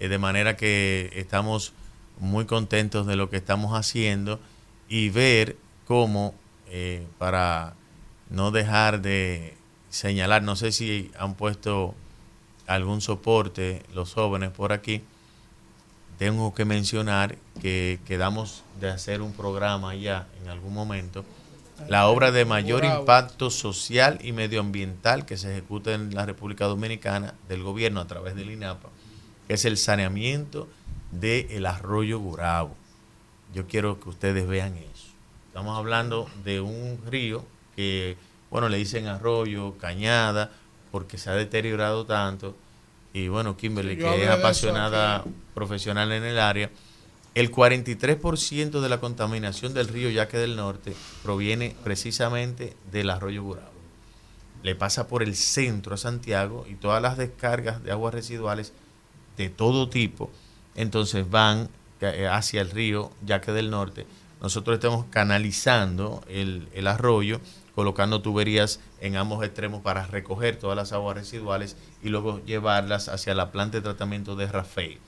Speaker 13: Eh, de manera que estamos muy contentos de lo que estamos haciendo y ver cómo, eh, para no dejar de señalar, no sé si han puesto algún soporte los jóvenes por aquí, tengo que mencionar que quedamos de hacer un programa ya en algún momento. La obra de mayor impacto social y medioambiental que se ejecuta en la República Dominicana del gobierno a través del INAPA, que es el saneamiento del arroyo Gurabo. Yo quiero que ustedes vean eso. Estamos hablando de un río que, bueno, le dicen arroyo, cañada, porque se ha deteriorado tanto. Y bueno, Kimberly,
Speaker 2: Sí,
Speaker 13: que es apasionada profesional en el área, el 43% de la contaminación del río Yaque del Norte proviene precisamente del arroyo Gurabo. Le pasa por el centro a Santiago y todas las descargas de aguas residuales de todo tipo, entonces van eh, hacia el río Yaque del Norte. Nosotros estamos canalizando el, el arroyo, colocando tuberías en ambos extremos para recoger todas las aguas residuales y luego llevarlas hacia la planta de tratamiento de Rafael.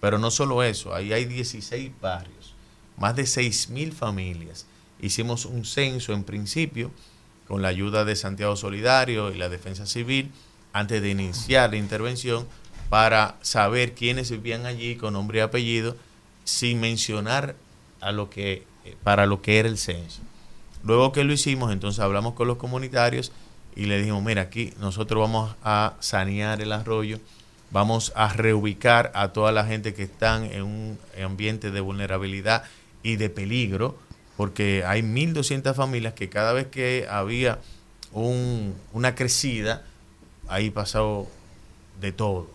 Speaker 13: Pero no solo eso, ahí hay 16 barrios, más de 6 mil familias. Hicimos un censo en principio con la ayuda de Santiago Solidario y la Defensa Civil antes de iniciar la intervención para saber quiénes vivían allí con nombre y apellido sin mencionar a lo que para lo que era el censo. Luego que lo hicimos, entonces hablamos con los comunitarios y le dijimos, mira, aquí nosotros vamos a sanear el arroyo, vamos a reubicar a toda la gente que están en un ambiente de vulnerabilidad y de peligro, porque hay 1.200 familias que cada vez que había un- una crecida, ahí pasó de todo.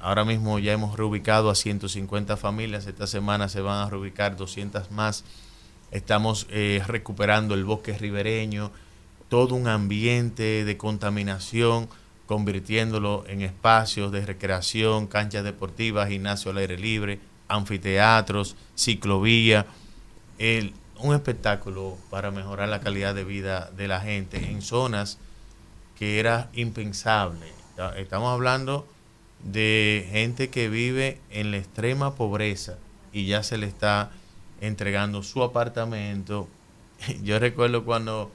Speaker 13: Ahora mismo ya hemos reubicado a 150 familias, esta semana se van a reubicar 200 más. Estamos eh, recuperando el bosque ribereño, todo un ambiente de contaminación, convirtiéndolo en espacios de recreación, canchas deportivas, gimnasio al aire libre, anfiteatros, ciclovía, un espectáculo para mejorar la calidad de vida de la gente en zonas que era impensable. Estamos hablando de gente que vive en la extrema pobreza y ya se le está entregando su apartamento. Yo recuerdo cuando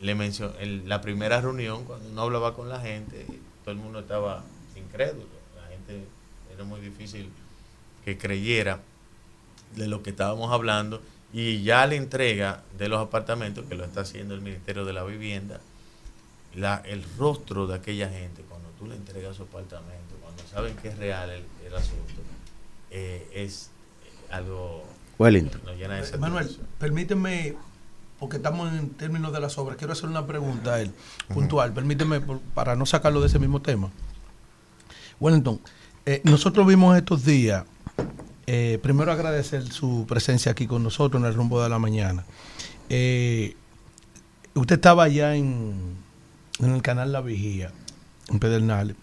Speaker 13: le mencioné la primera reunión, cuando uno hablaba con la gente, todo el mundo estaba incrédulo. La gente era muy difícil que creyera de lo que estábamos hablando y ya la entrega de los apartamentos que lo está haciendo el Ministerio de la Vivienda, la, el rostro de aquella gente cuando tú le entregas su apartamento, cuando saben que es real el, asunto, eh, es algo
Speaker 12: Wellington.
Speaker 13: de
Speaker 4: Manuel, permíteme, porque estamos en términos de las obras, quiero hacer una pregunta a él, puntual. Permíteme, para no sacarlo de ese mismo tema. Wellington, eh, nosotros vimos estos días, eh, primero agradecer su presencia aquí con nosotros en el rumbo de la mañana. Eh, usted estaba allá en, en el canal La Vigía, en Pedernales,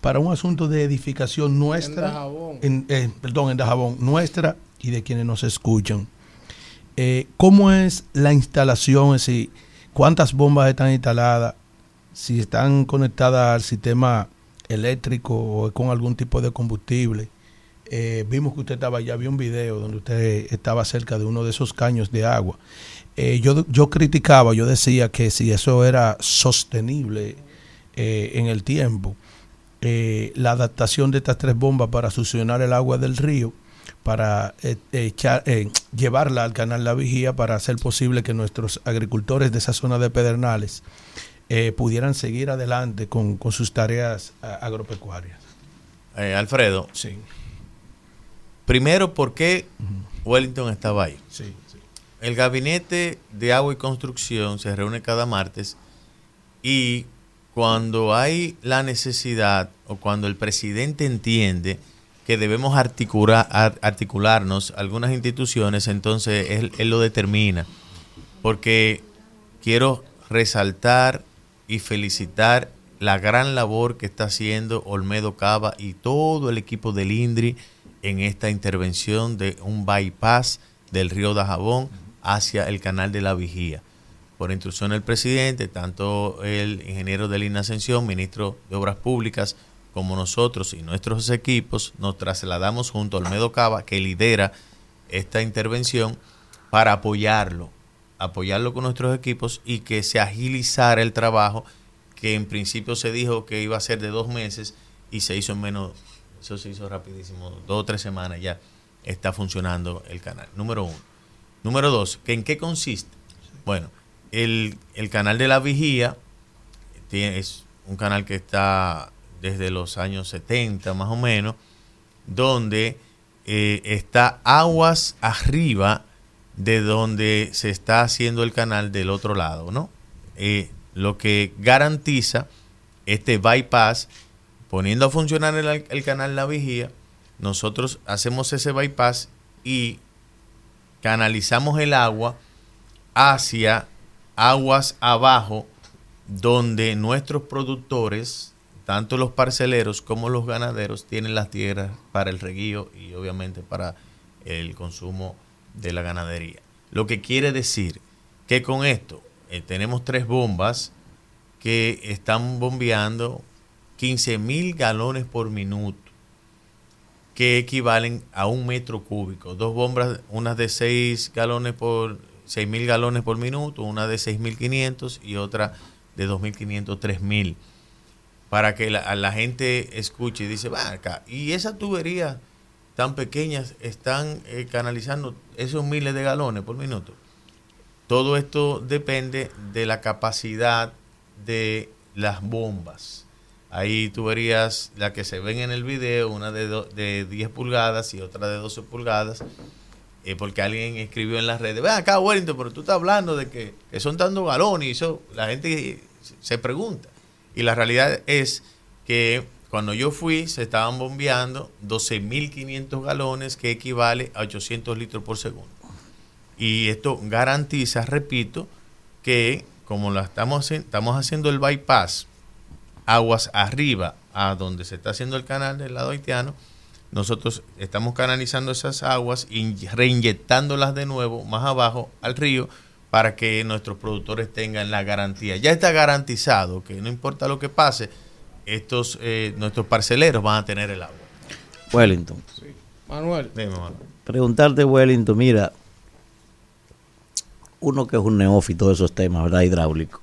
Speaker 4: para un asunto de edificación nuestra,
Speaker 2: Dajabón.
Speaker 4: en, eh, perdón, en Dajabón, nuestra y de quienes nos escuchan. Eh, ¿Cómo es la instalación? Es decir, ¿Cuántas bombas están instaladas? Si están conectadas al sistema eléctrico o con algún tipo de combustible. Eh, vimos que usted estaba allá, vi un video donde usted estaba cerca de uno de esos caños de agua. Eh, yo, yo criticaba, yo decía que si eso era sostenible en el tiempo, la adaptación de estas tres bombas para succionar el agua del río, para eh, echar, eh, llevarla al canal La Vigía para hacer posible que nuestros agricultores de esa zona de Pedernales eh, pudieran seguir adelante con, con sus tareas agropecuarias.
Speaker 13: Eh, Alfredo,
Speaker 4: Sí,
Speaker 13: primero, ¿por qué Wellington estaba ahí?
Speaker 4: sí, sí.
Speaker 13: El gabinete de agua y construcción se reúne cada martes y cuando hay la necesidad o cuando el presidente entiende que debemos articular, ar- articularnos algunas instituciones, entonces él, lo determina. Porque quiero resaltar y felicitar la gran labor que está haciendo Olmedo Cava y todo el equipo del INDRI en esta intervención de un bypass del río Dajabón hacia el canal de la Vigía. Por instrucción del presidente, tanto el ingeniero de Lina Ascensión, ministro de Obras Públicas, como nosotros y nuestros equipos, nos trasladamos junto a Olmedo Cava, que lidera esta intervención, para apoyarlo, apoyarlo con nuestros equipos y que se agilizara el trabajo que en principio se dijo que iba a ser de dos meses y se hizo en menos, eso se hizo rapidísimo, dos o tres semanas ya está funcionando el canal. Número uno. Número dos, ¿que ¿en qué consiste? Bueno, el, el canal de la vigía es un canal que está desde los años 70 más o menos, donde eh, está aguas arriba de donde se está haciendo el canal del otro lado, ¿no? Eh, lo que garantiza este bypass, poniendo a funcionar el, el canal La Vigía, nosotros hacemos ese bypass y canalizamos el agua hacia aguas abajo donde nuestros productores, tanto los parceleros como los ganaderos, tienen las tierras para el reguío y obviamente para el consumo de la ganadería. Lo que quiere decir que con esto eh, tenemos tres bombas que están bombeando 15 mil galones por minuto, que equivalen a un metro cúbico. Dos bombas, unas de 6 galones por 6.000 galones por minuto, una de 6.500 y otra de 2.500, 3.000. Para que la, la gente escuche y dice, va acá, y esas tuberías tan pequeñas están eh, canalizando esos miles de galones por minuto. Todo esto depende de la capacidad de las bombas. Hay tuberías, las que se ven en el video, una de, do- de 10 pulgadas y otra de 12 pulgadas, eh, porque alguien escribió en las redes, ven acá Wellington, pero tú estás hablando de que, que son tantos galones y eso, la gente se pregunta. Y la realidad es que cuando yo fui se estaban bombeando 12.500 galones, que equivale a 800 litros por segundo. Y esto garantiza, repito, que como la estamos, estamos haciendo el bypass, aguas arriba a donde se está haciendo el canal del lado haitiano, nosotros estamos canalizando esas aguas y reinyectándolas de nuevo más abajo al río para que nuestros productores tengan la garantía. Ya está garantizado que no importa lo que pase, estos eh, nuestros parceleros van a tener el agua.
Speaker 12: Wellington.
Speaker 2: Manuel.
Speaker 13: Dime, Manuel.
Speaker 12: Preguntarte, Wellington, mira, uno que es un neófito de esos temas, ¿verdad? Hidráulico,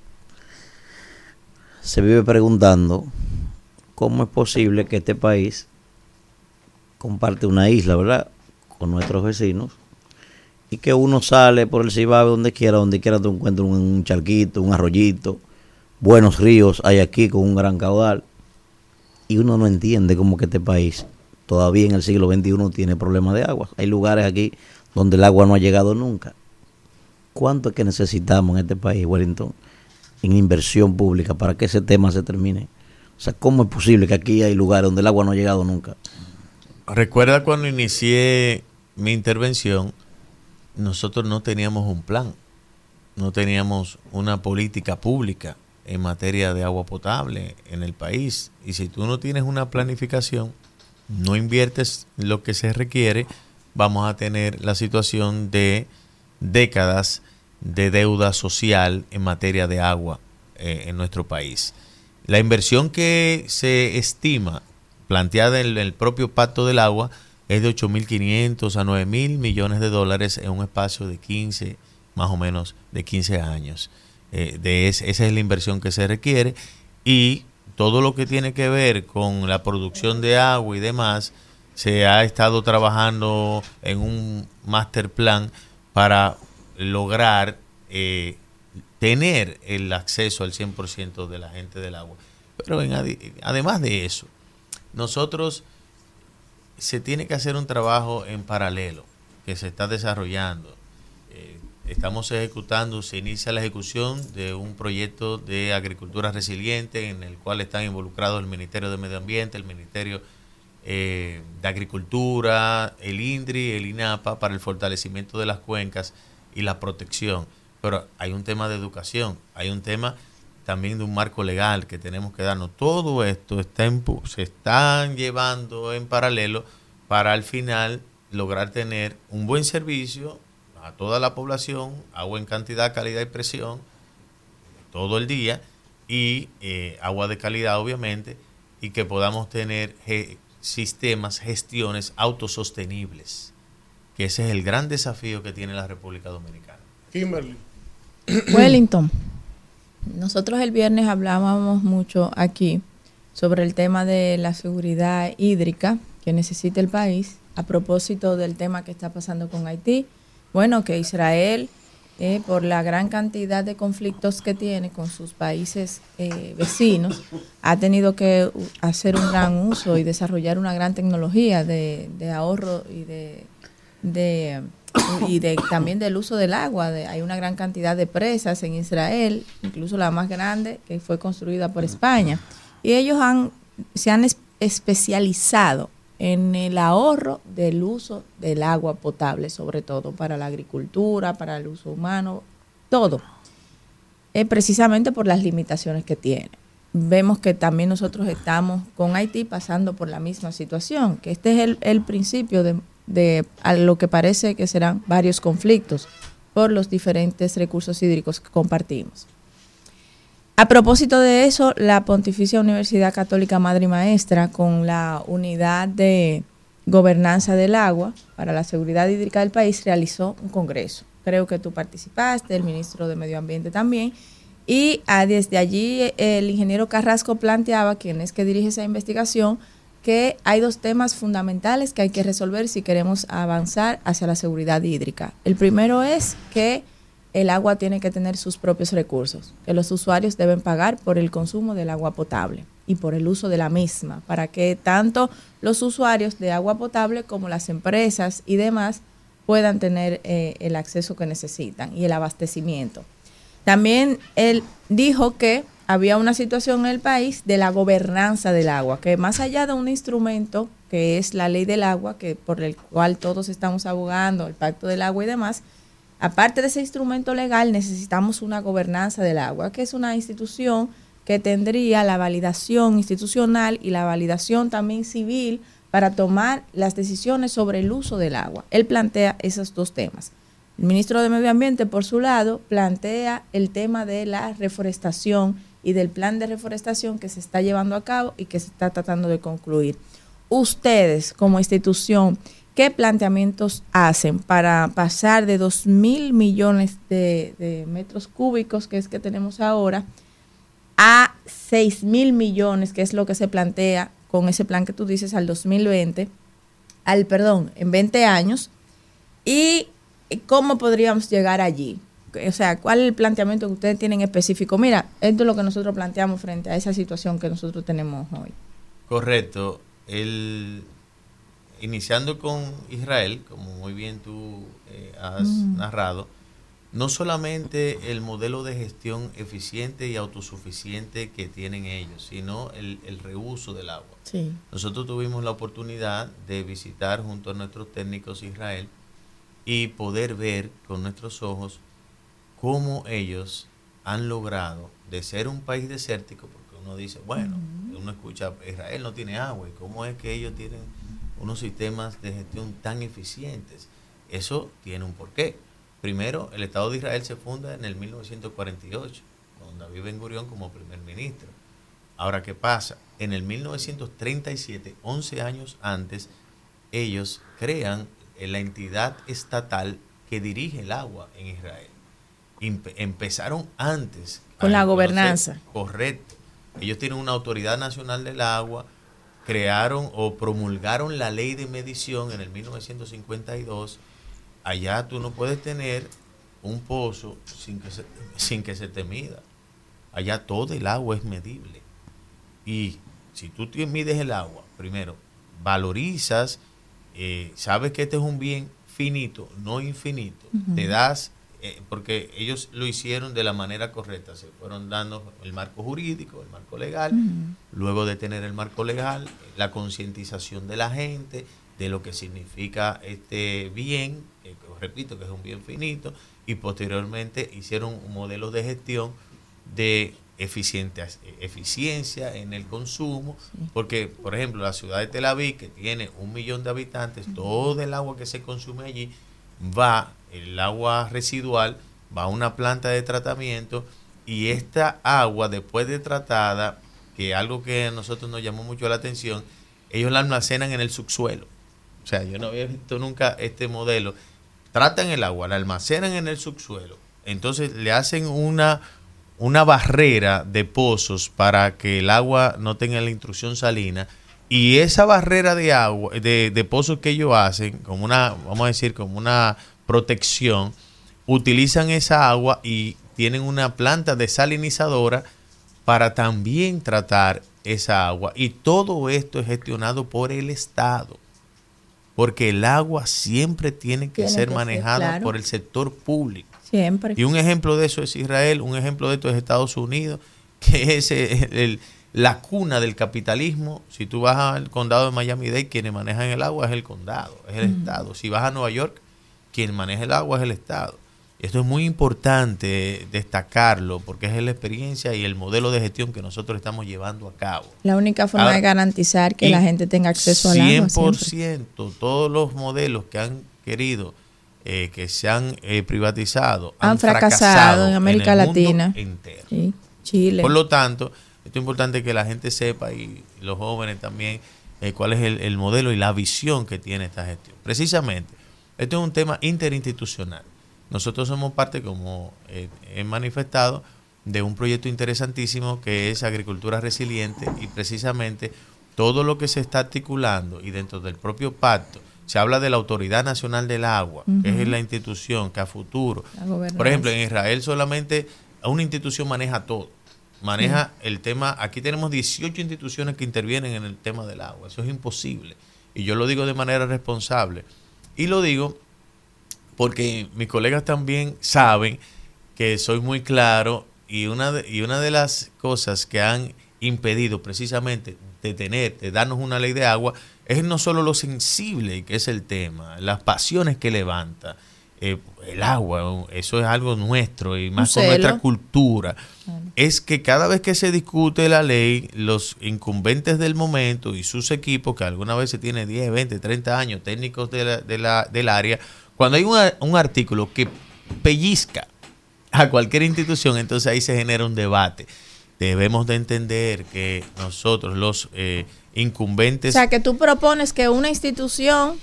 Speaker 12: se vive preguntando cómo es posible que este país comparte una isla, ¿verdad? Con nuestros vecinos y que uno sale por el Cibao donde quiera, donde quiera te encuentras un, charquito, un arroyito, buenos ríos hay aquí con un gran caudal y uno no entiende cómo que este país todavía en el siglo XXI tiene problemas de agua. Hay lugares aquí donde el agua no ha llegado nunca. ¿Cuánto es que necesitamos en este país, Wellington, en inversión pública para que ese tema se termine? O sea, ¿cómo es posible que aquí hay lugares donde el agua no ha llegado nunca?
Speaker 13: Recuerda cuando inicié mi intervención, nosotros no teníamos un plan, no teníamos una política pública en materia de agua potable en el país. Y si tú no tienes una planificación, no inviertes lo que se requiere, vamos a tener la situación de décadas de deuda social en materia de agua eh, en nuestro país. La inversión que se estima, planteada en el propio Pacto del Agua, es de 8.500 a 9.000 millones de dólares en un espacio de 15, más o menos de 15 años. Eh, de es- esa es la inversión que se requiere y todo lo que tiene que ver con la producción de agua y demás, se ha estado trabajando en un master plan para lograr eh, tener el acceso al 100% de la gente del agua. Pero en además de eso, nosotros se tiene que hacer un trabajo en paralelo que se está desarrollando. Eh, estamos ejecutando, se inicia la ejecución de un proyecto de agricultura resiliente en el cual están involucrados el Ministerio de Medio Ambiente, el Ministerio eh, de Agricultura, el INDRI, el INAPA para el fortalecimiento de las cuencas y la protección. Pero hay un tema de educación, hay un tema también de un marco legal que tenemos que darnos. Todo esto está en pu- se están llevando en paralelo para al final lograr tener un buen servicio a toda la población, agua en cantidad, calidad y presión todo el día y eh, agua de calidad obviamente y que podamos tener ge- sistemas, gestiones autosostenibles, que ese es el gran desafío que tiene la República Dominicana.
Speaker 2: Kimberly.
Speaker 5: Wellington, nosotros el viernes hablábamos mucho aquí sobre el tema de la seguridad hídrica que necesita el país a propósito del tema que está pasando con Haití. Bueno, que Israel, eh, por la gran cantidad de conflictos que tiene con sus países eh, vecinos, ha tenido que hacer un gran uso y desarrollar una gran tecnología de, ahorro y de y de, también del uso del agua. Hay una gran cantidad de presas en Israel, incluso la más grande que fue construida por España. Y ellos han, se han es- especializado en el ahorro del uso del agua potable, sobre todo para la agricultura, para el uso humano, todo. Precisamente por las limitaciones que tiene. Vemos que también nosotros estamos con Haití pasando por la misma situación, que este es el principio de, de a lo que parece que serán varios conflictos por los diferentes recursos hídricos que compartimos. A propósito de eso, la Pontificia Universidad Católica Madre y Maestra, con la unidad de gobernanza del agua para la seguridad hídrica del país, realizó un congreso. creo que tú participaste, el ministro de Medio Ambiente también. Y ah, desde allí eh, el ingeniero Carrasco planteaba, quien es que dirige esa investigación, que hay dos temas fundamentales que hay que resolver si queremos avanzar hacia la seguridad hídrica. El primero es que el agua tiene que tener sus propios recursos, que los usuarios deben pagar por el consumo del agua potable y por el uso de la misma, para que tanto los usuarios de agua potable como las empresas y demás puedan tener eh, el acceso que necesitan y el abastecimiento. También él dijo que había una situación en el país de la gobernanza del agua, que más allá de un instrumento que es la ley del agua, que por el cual todos estamos abogando, el pacto del agua y demás, aparte de ese instrumento legal necesitamos una gobernanza del agua, que es una institución que tendría la validación institucional y la validación también civil para tomar las decisiones sobre el uso del agua. Él plantea esos dos temas. El ministro de Medio Ambiente, por su lado, plantea el tema de la reforestación y del plan de reforestación que se está llevando a cabo y que se está tratando de concluir. Ustedes, como institución, ¿qué planteamientos hacen para pasar de 2 mil millones de, metros cúbicos, que es que tenemos ahora, a 6 mil millones, que es lo que se plantea con ese plan que tú dices al 2020, al perdón, en 20 años, y cómo podríamos llegar allí. O sea, ¿cuál es el planteamiento que ustedes tienen específico? Mira, esto es lo que nosotros planteamos frente a esa situación que nosotros tenemos hoy.
Speaker 13: Correcto. El, iniciando con Israel, como muy bien tú eh, has
Speaker 5: Mm.
Speaker 13: narrado, no solamente el modelo de gestión eficiente y autosuficiente que tienen ellos, sino el, el reuso del agua.
Speaker 5: Sí.
Speaker 13: Nosotros tuvimos la oportunidad de visitar junto a nuestros técnicos Israel y poder ver con nuestros ojos cómo ellos han logrado de ser un país desértico, porque uno dice, bueno, uno escucha, Israel no tiene agua, ¿y cómo es que ellos tienen unos sistemas de gestión tan eficientes? Eso tiene un porqué. Primero, el Estado de Israel se funda en el 1948, con David Ben Gurión como primer ministro. Ahora, ¿qué pasa? En el 1937, 11 años antes, ellos crean la entidad estatal que dirige el agua en Israel. Empe- empezaron antes.
Speaker 5: Con la gobernanza.
Speaker 13: Correcto. Ellos tienen una autoridad nacional del agua, crearon o promulgaron la ley de medición en el 1952. Allá tú no puedes tener un pozo sin que se, sin que se te mida. Allá todo el agua es medible. Y si tú te mides el agua, primero, valorizas, eh, sabes que este es un bien finito, no infinito, te das, eh, porque ellos lo hicieron de la manera correcta, se fueron dando el marco jurídico, el marco legal, luego de tener el marco legal, la concientización de la gente, de lo que significa este bien, que repito que es un bien finito, y posteriormente hicieron un modelo de gestión de eficiente, eficiencia en el consumo, porque por ejemplo la ciudad de Tel Aviv, que tiene un millón de habitantes, todo el agua que se consume allí va, el agua residual, va a una planta de tratamiento y esta agua después de tratada, que algo que a nosotros nos llamó mucho la atención, ellos la almacenan en el subsuelo. O sea, yo no había visto nunca este modelo. Tratan el agua, la almacenan en el subsuelo. Entonces le hacen una, una barrera de pozos para que el agua no tenga la intrusión salina. Y esa barrera de agua, de, de pozos que ellos hacen, como una, vamos a decir, como una protección, utilizan esa agua y tienen una planta desalinizadora para también tratar esa agua. Y todo esto es gestionado por el Estado. Porque el agua siempre tiene que
Speaker 5: Tiene
Speaker 13: ser
Speaker 5: que ser,
Speaker 13: manejada
Speaker 5: claro.
Speaker 13: por el sector público.
Speaker 5: Siempre.
Speaker 13: Y un ejemplo de eso es Israel, un ejemplo de esto es Estados Unidos, que es el- el- la cuna del capitalismo. Si tú vas al condado de Miami-Dade, quienes manejan el agua es el condado, es el. Estado. Si vas a Nueva York, quien maneja el agua es el Estado. Esto es muy importante destacarlo porque es la experiencia y el modelo de gestión que nosotros estamos llevando a cabo.
Speaker 5: La única forma
Speaker 13: Ahora,
Speaker 5: de garantizar que la gente tenga acceso al agua. siempre.
Speaker 13: 100%, todos los modelos que han querido, eh, que se han eh, privatizado,
Speaker 5: Han fracasado en América
Speaker 13: el mundo
Speaker 5: Latina.
Speaker 13: entero.
Speaker 5: Sí, Chile.
Speaker 13: Por lo tanto, esto es importante que la gente sepa y los jóvenes también eh, cuál es el, el modelo y la visión que tiene esta gestión. Precisamente, esto es un tema interinstitucional. nosotros somos parte, como eh, he manifestado, de un proyecto interesantísimo que es Agricultura Resiliente y precisamente todo lo que se está articulando y dentro del propio pacto se habla de la Autoridad Nacional del Agua, que es la institución que a futuro, por ejemplo, en Israel solamente una institución maneja todo. Maneja el tema, aquí tenemos 18 instituciones que intervienen en el tema del agua. Eso es imposible. Y yo lo digo de manera responsable. Y lo digo porque mis colegas también saben que soy muy claro y una de, y una de las cosas que han impedido precisamente de tener, de darnos una ley de agua, es no solo lo sensible que es el tema, las pasiones que levanta. Eh, el agua, eso es algo nuestro y más con nuestra cultura. Es que cada vez que se discute la ley, los incumbentes del momento y sus equipos, que alguna vez se tiene 10, 20, 30 años, técnicos de la- de la- del área, cuando hay un, ar- un artículo que pellizca a cualquier institución, entonces ahí se genera un debate. Debemos de entender que nosotros, los eh,
Speaker 5: O
Speaker 13: incumbentes,
Speaker 5: sea, que tú propones que una institución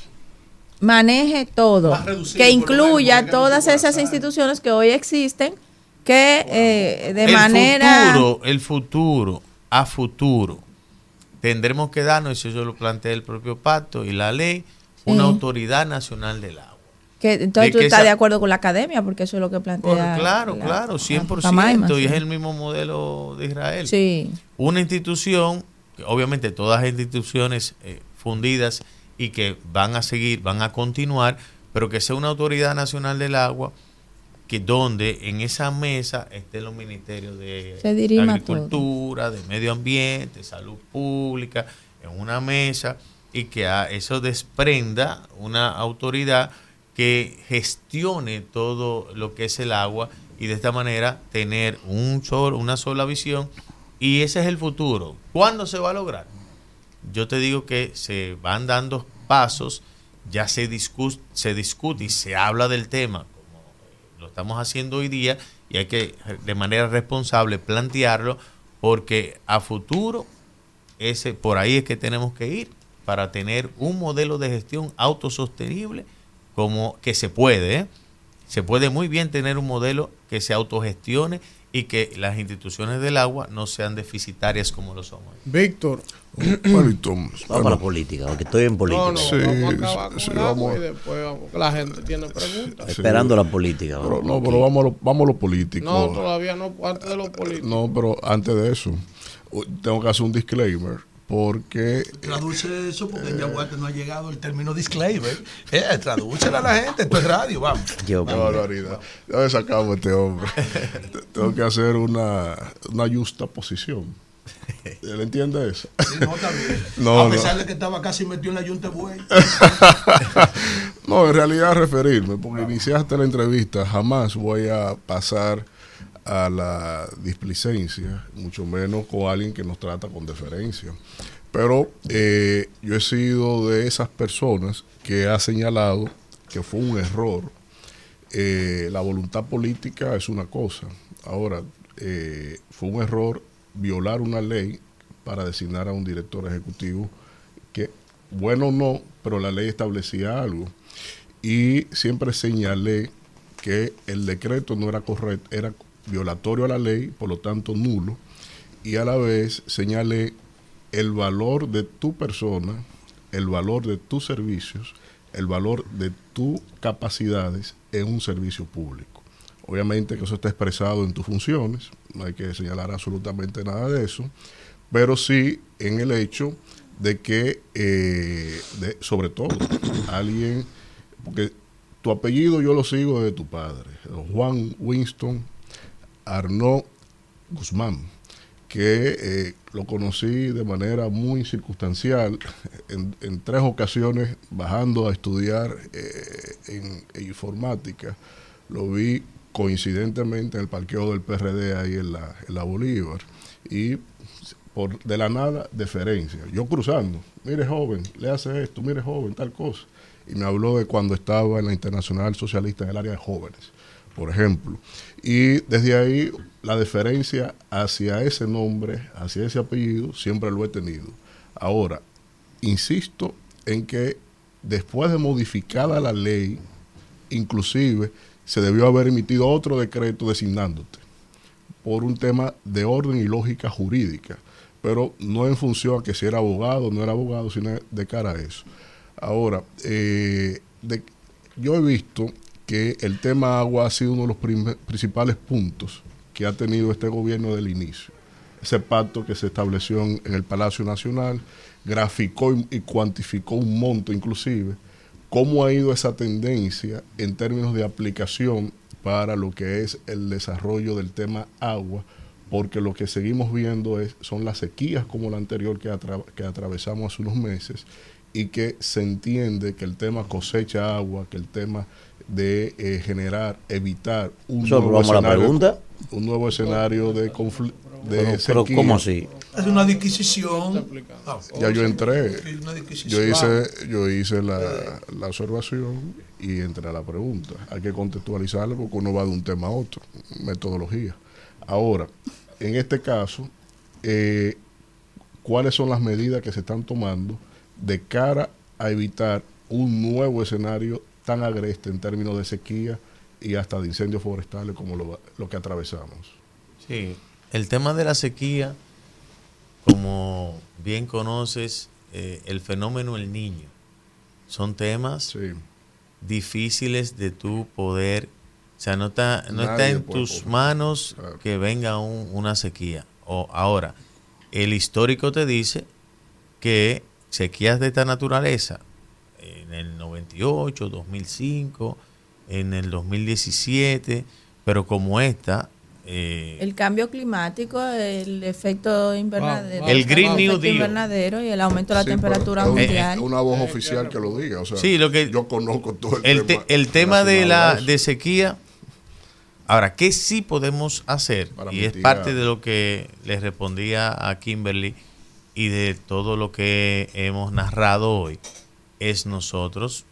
Speaker 5: maneje todo, que incluya todas esas instituciones que hoy existen, que eh, de
Speaker 13: el
Speaker 5: manera...
Speaker 13: futuro, el futuro, a futuro, tendremos que darnos, y eso lo plantea el propio pacto y la ley, una
Speaker 5: Sí.
Speaker 13: autoridad nacional del agua.
Speaker 5: Que, entonces
Speaker 13: de
Speaker 5: tú
Speaker 13: que
Speaker 5: estás
Speaker 13: esa-
Speaker 5: de acuerdo con la academia, porque eso es lo que plantea.
Speaker 13: Por- claro,
Speaker 5: la-
Speaker 13: claro,
Speaker 5: la-
Speaker 13: 100%,
Speaker 5: Pamaima,
Speaker 13: y
Speaker 5: sí.
Speaker 13: es el mismo modelo de Israel.
Speaker 5: Sí.
Speaker 13: Una institución, obviamente todas instituciones eh, fundidas y que van a seguir, van a continuar, pero que sea una autoridad nacional del agua que donde en esa mesa estén los ministerios de agricultura, de medio ambiente, salud pública, en una mesa y que a eso desprenda una autoridad que gestione todo lo que es el agua y de esta manera tener un solo, una sola visión y ese es el futuro. ¿Cuándo se va a lograr? Yo te digo que se van dando pasos, ya se, discu- se discute y se habla del tema como lo estamos haciendo hoy día y hay que de manera responsable plantearlo porque a futuro ese por ahí es que tenemos que ir para tener un modelo de gestión autosostenible como que se puede, ¿eh? se puede muy bien tener un modelo que se autogestione y que las instituciones del agua no sean deficitarias como lo somos.
Speaker 2: Víctor.
Speaker 12: Vamos a la política, porque estoy en política.
Speaker 2: No, no, vamos a acabar con
Speaker 3: sí, vamos.
Speaker 2: y después vamos, la gente tiene preguntas.
Speaker 12: Esperando la política.
Speaker 3: Pero, no,
Speaker 12: aquí.
Speaker 3: pero vamos a lo, vamos a lo político.
Speaker 2: No, todavía no, antes de los políticos.
Speaker 3: No, pero antes de eso, tengo que hacer un disclaimer porque
Speaker 4: Traduce eso porque ya Walter no ha llegado el término disclaimer. Eh, tradúcela a la gente, esto es radio, vamos.
Speaker 3: Qué barbaridad. Ya sacamos a este hombre. Te- tengo que hacer una, una justa posición. ¿Él entiende eso?
Speaker 4: Sí, no.
Speaker 3: No,
Speaker 4: a
Speaker 3: no.
Speaker 4: pesar de que estaba casi metido en la yunta buey.
Speaker 3: no, en realidad referirme, porque iniciaste la entrevista, jamás voy a pasar a la displicencia, mucho menos con alguien que nos trata con deferencia. Pero eh, yo he sido de esas personas que ha señalado que fue un error. Eh, la voluntad política es una cosa. Ahora, eh, fue un error violar una ley para designar a un director ejecutivo que, bueno no, pero la ley establecía algo. Y siempre señalé que el decreto no era correcto, era violatorio a la ley, por lo tanto nulo, y a la vez señalé el valor de tu persona, el valor de tus servicios, el valor de tus capacidades en un servicio público. Obviamente que eso está expresado en tus funciones, no hay que señalar absolutamente nada de eso, pero sí en el hecho de que, eh, de- sobre todo, alguien, porque tu apellido yo lo sigo de tu padre, Juan Winston Arnaud Guzmán, que eh, lo conocí de manera muy circunstancial en, tres ocasiones bajando a estudiar eh, en, informática. Lo vi coincidentemente en el parqueo del PRD ahí en la, en la Bolívar y por de la nada deferencia. Yo cruzando, mire joven, le hace esto, mire joven, tal cosa. Y me habló de cuando estaba en la Internacional Socialista en el área de jóvenes, por ejemplo. Y desde ahí la deferencia hacia ese nombre, hacia ese apellido, siempre lo he tenido. Ahora, insisto en que después de modificada la ley, inclusive se debió haber emitido otro decreto designándote por un tema de orden y lógica jurídica, pero no en función a que si era abogado o no era abogado, sino de cara a eso. Ahora, eh, de- yo he visto que el tema agua ha sido uno de los principales puntos que ha tenido este gobierno del inicio. Ese pacto que se estableció en, el Palacio Nacional, graficó y, cuantificó un monto inclusive, cómo ha ido esa tendencia en términos de aplicación para lo que es el desarrollo del tema agua, porque lo que seguimos viendo es, son las sequías como la anterior que, que atravesamos hace unos meses y que se entiende que el tema cosecha agua, que el tema de eh, generar, evitar un
Speaker 12: Eso,
Speaker 3: nuevo
Speaker 12: vamos a la
Speaker 3: escenario,
Speaker 12: pregunta.
Speaker 3: un nuevo escenario de conflicto. De
Speaker 12: Pero- pero. ¿cómo así?
Speaker 4: Es una adquisición. Ah,
Speaker 3: Ya yo entré, yo hice, yo hice la, la observación y entré a la pregunta. Hay que contextualizarlo porque uno va de un tema a otro, metodología. Ahora, en este caso, eh, ¿cuáles son las medidas que se están tomando de cara a evitar un nuevo escenario tan agreste en términos de sequía y hasta de incendios forestales como lo, lo que atravesamos?
Speaker 13: Sí, el tema de la sequía, como bien conoces, eh, el fenómeno El Niño, son temas difíciles de tu poder, o sea, no está, no está en tus
Speaker 3: poder.
Speaker 13: manos que venga un- una sequía. O ahora, el histórico te dice que sequías de esta naturaleza, en el 98, 2005, en el 2017, pero como esta, eh,
Speaker 5: El cambio climático, el efecto invernadero,
Speaker 13: El Green New Deal.
Speaker 5: invernadero y el aumento de la
Speaker 3: Sí, pero
Speaker 5: temperatura
Speaker 3: es un-
Speaker 5: mundial.
Speaker 3: Una voz oficial que lo diga. O sea,
Speaker 13: Sí, lo que-
Speaker 3: yo conozco todo el,
Speaker 13: el, te-
Speaker 3: tema.
Speaker 13: el tema de la de sequía. Ahora, ¿qué sí podemos hacer? y es parte de lo que les respondía a Kimberly y de todo lo que hemos narrado hoy, es nosotros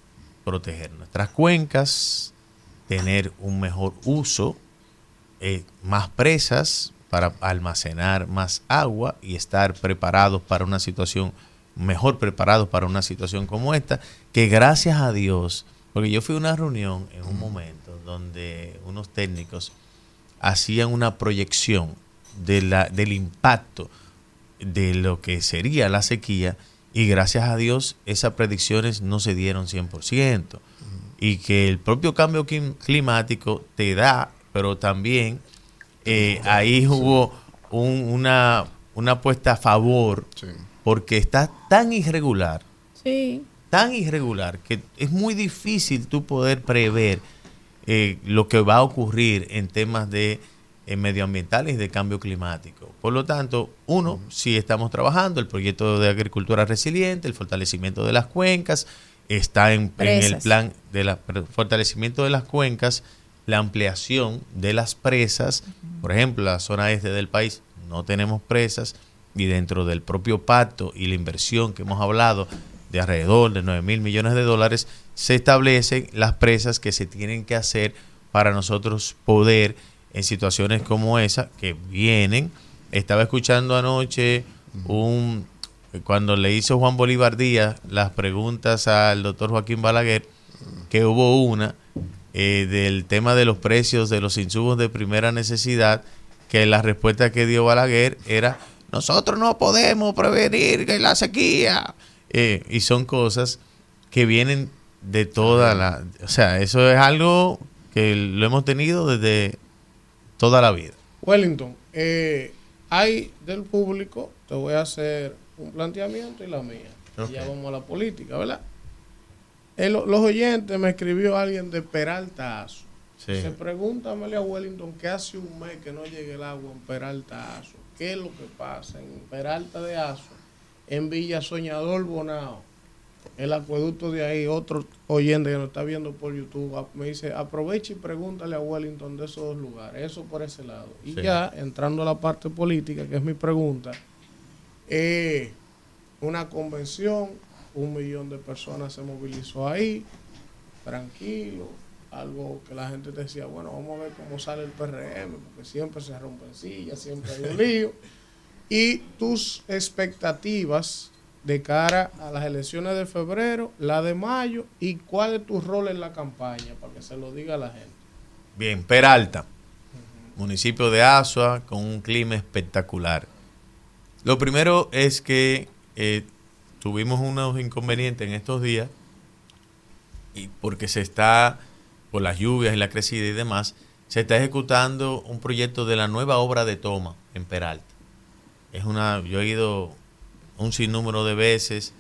Speaker 13: proteger nuestras cuencas, tener un mejor uso, eh, más presas para almacenar más agua y estar preparados para una situación, mejor preparados para una situación como esta, que gracias a Dios, porque yo fui a una reunión en un momento donde unos técnicos hacían una proyección de la, del impacto de lo que sería la sequía y gracias a Dios esas predicciones no se dieron 100% y que el propio cambio clim- climático te da, pero también eh, ahí hubo un- una, una puesta a favor porque está tan irregular,
Speaker 5: Sí.
Speaker 13: tan irregular que es muy difícil tú poder prever eh, lo que va a ocurrir en temas de medioambientales y de cambio climático. Por lo tanto, uno, si estamos trabajando, el proyecto de agricultura resiliente, el fortalecimiento de las cuencas, está en, en el plan del fortalecimiento de las cuencas, la ampliación de las presas, por ejemplo, la zona este del país no tenemos presas y dentro del propio pacto y la inversión que hemos hablado de alrededor de 9 mil millones de dólares, se establecen las presas que se tienen que hacer para nosotros poder en situaciones como esa que vienen. Estaba escuchando anoche un cuando le hizo Juan Bolívar Díaz las preguntas al doctor Joaquín Balaguer, que hubo una eh, del tema de los precios de los insumos de primera necesidad, que la respuesta que dio Balaguer era, nosotros no podemos prevenir que la sequía. Eh, y son cosas que vienen de toda la... O sea, eso es algo que lo hemos tenido desde toda la vida.
Speaker 2: Wellington, eh, hay del público, te voy a hacer un planteamiento y la mía. Y ya vamos a la política, ¿verdad? El- los oyentes me escribió alguien de Peralta Aso.
Speaker 13: Sí.
Speaker 2: Se pregúntamele a Wellington que hace un mes que no llegue el agua en Peralta Aso. ¿Qué es lo que pasa en Peralta de Aso? En Villa Soñador Bonao. El acueducto de ahí, otro oyente que nos está viendo por YouTube, me dice, aprovecha y pregúntale a Wellington de esos dos lugares. Eso por ese lado. Y
Speaker 13: Sí.
Speaker 2: ya, entrando a la parte política, que es mi pregunta, eh, una convención, un millón de personas se movilizó ahí, tranquilo, algo que la gente decía, bueno, vamos a ver cómo sale el PRM, porque siempre se rompen sillas, siempre hay un lío. Y tus expectativas de cara a las elecciones de febrero, la de mayo, y cuál es tu rol en la campaña, para que se lo diga a la gente.
Speaker 13: Bien, Peralta, municipio de Asua, con un clima espectacular. Lo primero es que eh, tuvimos unos inconvenientes en estos días, y porque se está, por las lluvias y la crecida y demás, se está ejecutando un proyecto de la nueva obra de toma en Peralta. Es una, yo he ido un sinnúmero de veces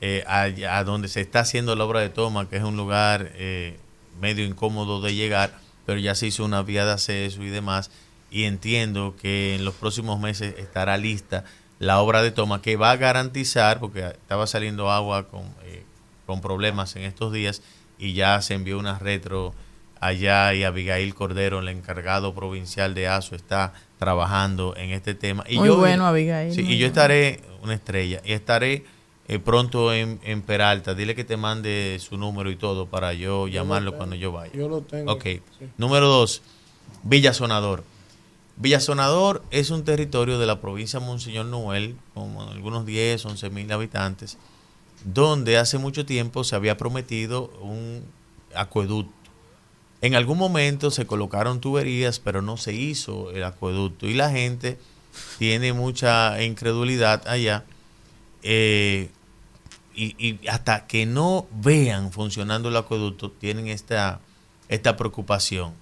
Speaker 13: eh, a, a donde se está haciendo la obra de toma, que es un lugar eh, medio incómodo de llegar, pero ya se hizo una vía de acceso y demás, y entiendo que en los próximos meses estará lista la obra de toma que va a garantizar, porque estaba saliendo agua con, eh, con problemas en estos días, y ya se envió una retro allá y Abigail Cordero, el encargado provincial de ASO, está trabajando en este tema. Y
Speaker 5: Muy
Speaker 13: yo,
Speaker 5: bueno, Abigail,
Speaker 13: Sí, y yo estaré una estrella y estaré eh, pronto en, en Peralta. Dile que te mande su número y todo para yo llamarlo
Speaker 2: tengo.
Speaker 13: cuando yo vaya.
Speaker 2: Yo lo tengo.
Speaker 13: Ok.
Speaker 2: Sí.
Speaker 13: Número dos, Villa Sonador. Villa Sonador es un territorio de la provincia de Monseñor Noel, con algunos 10, 11 mil habitantes, donde hace mucho tiempo se había prometido un acueducto. En algún momento se colocaron tuberías, pero no se hizo el acueducto. Y la gente tiene mucha incredulidad allá. eh, y, hasta que no vean funcionando el acueducto, tienen esta, esta preocupación.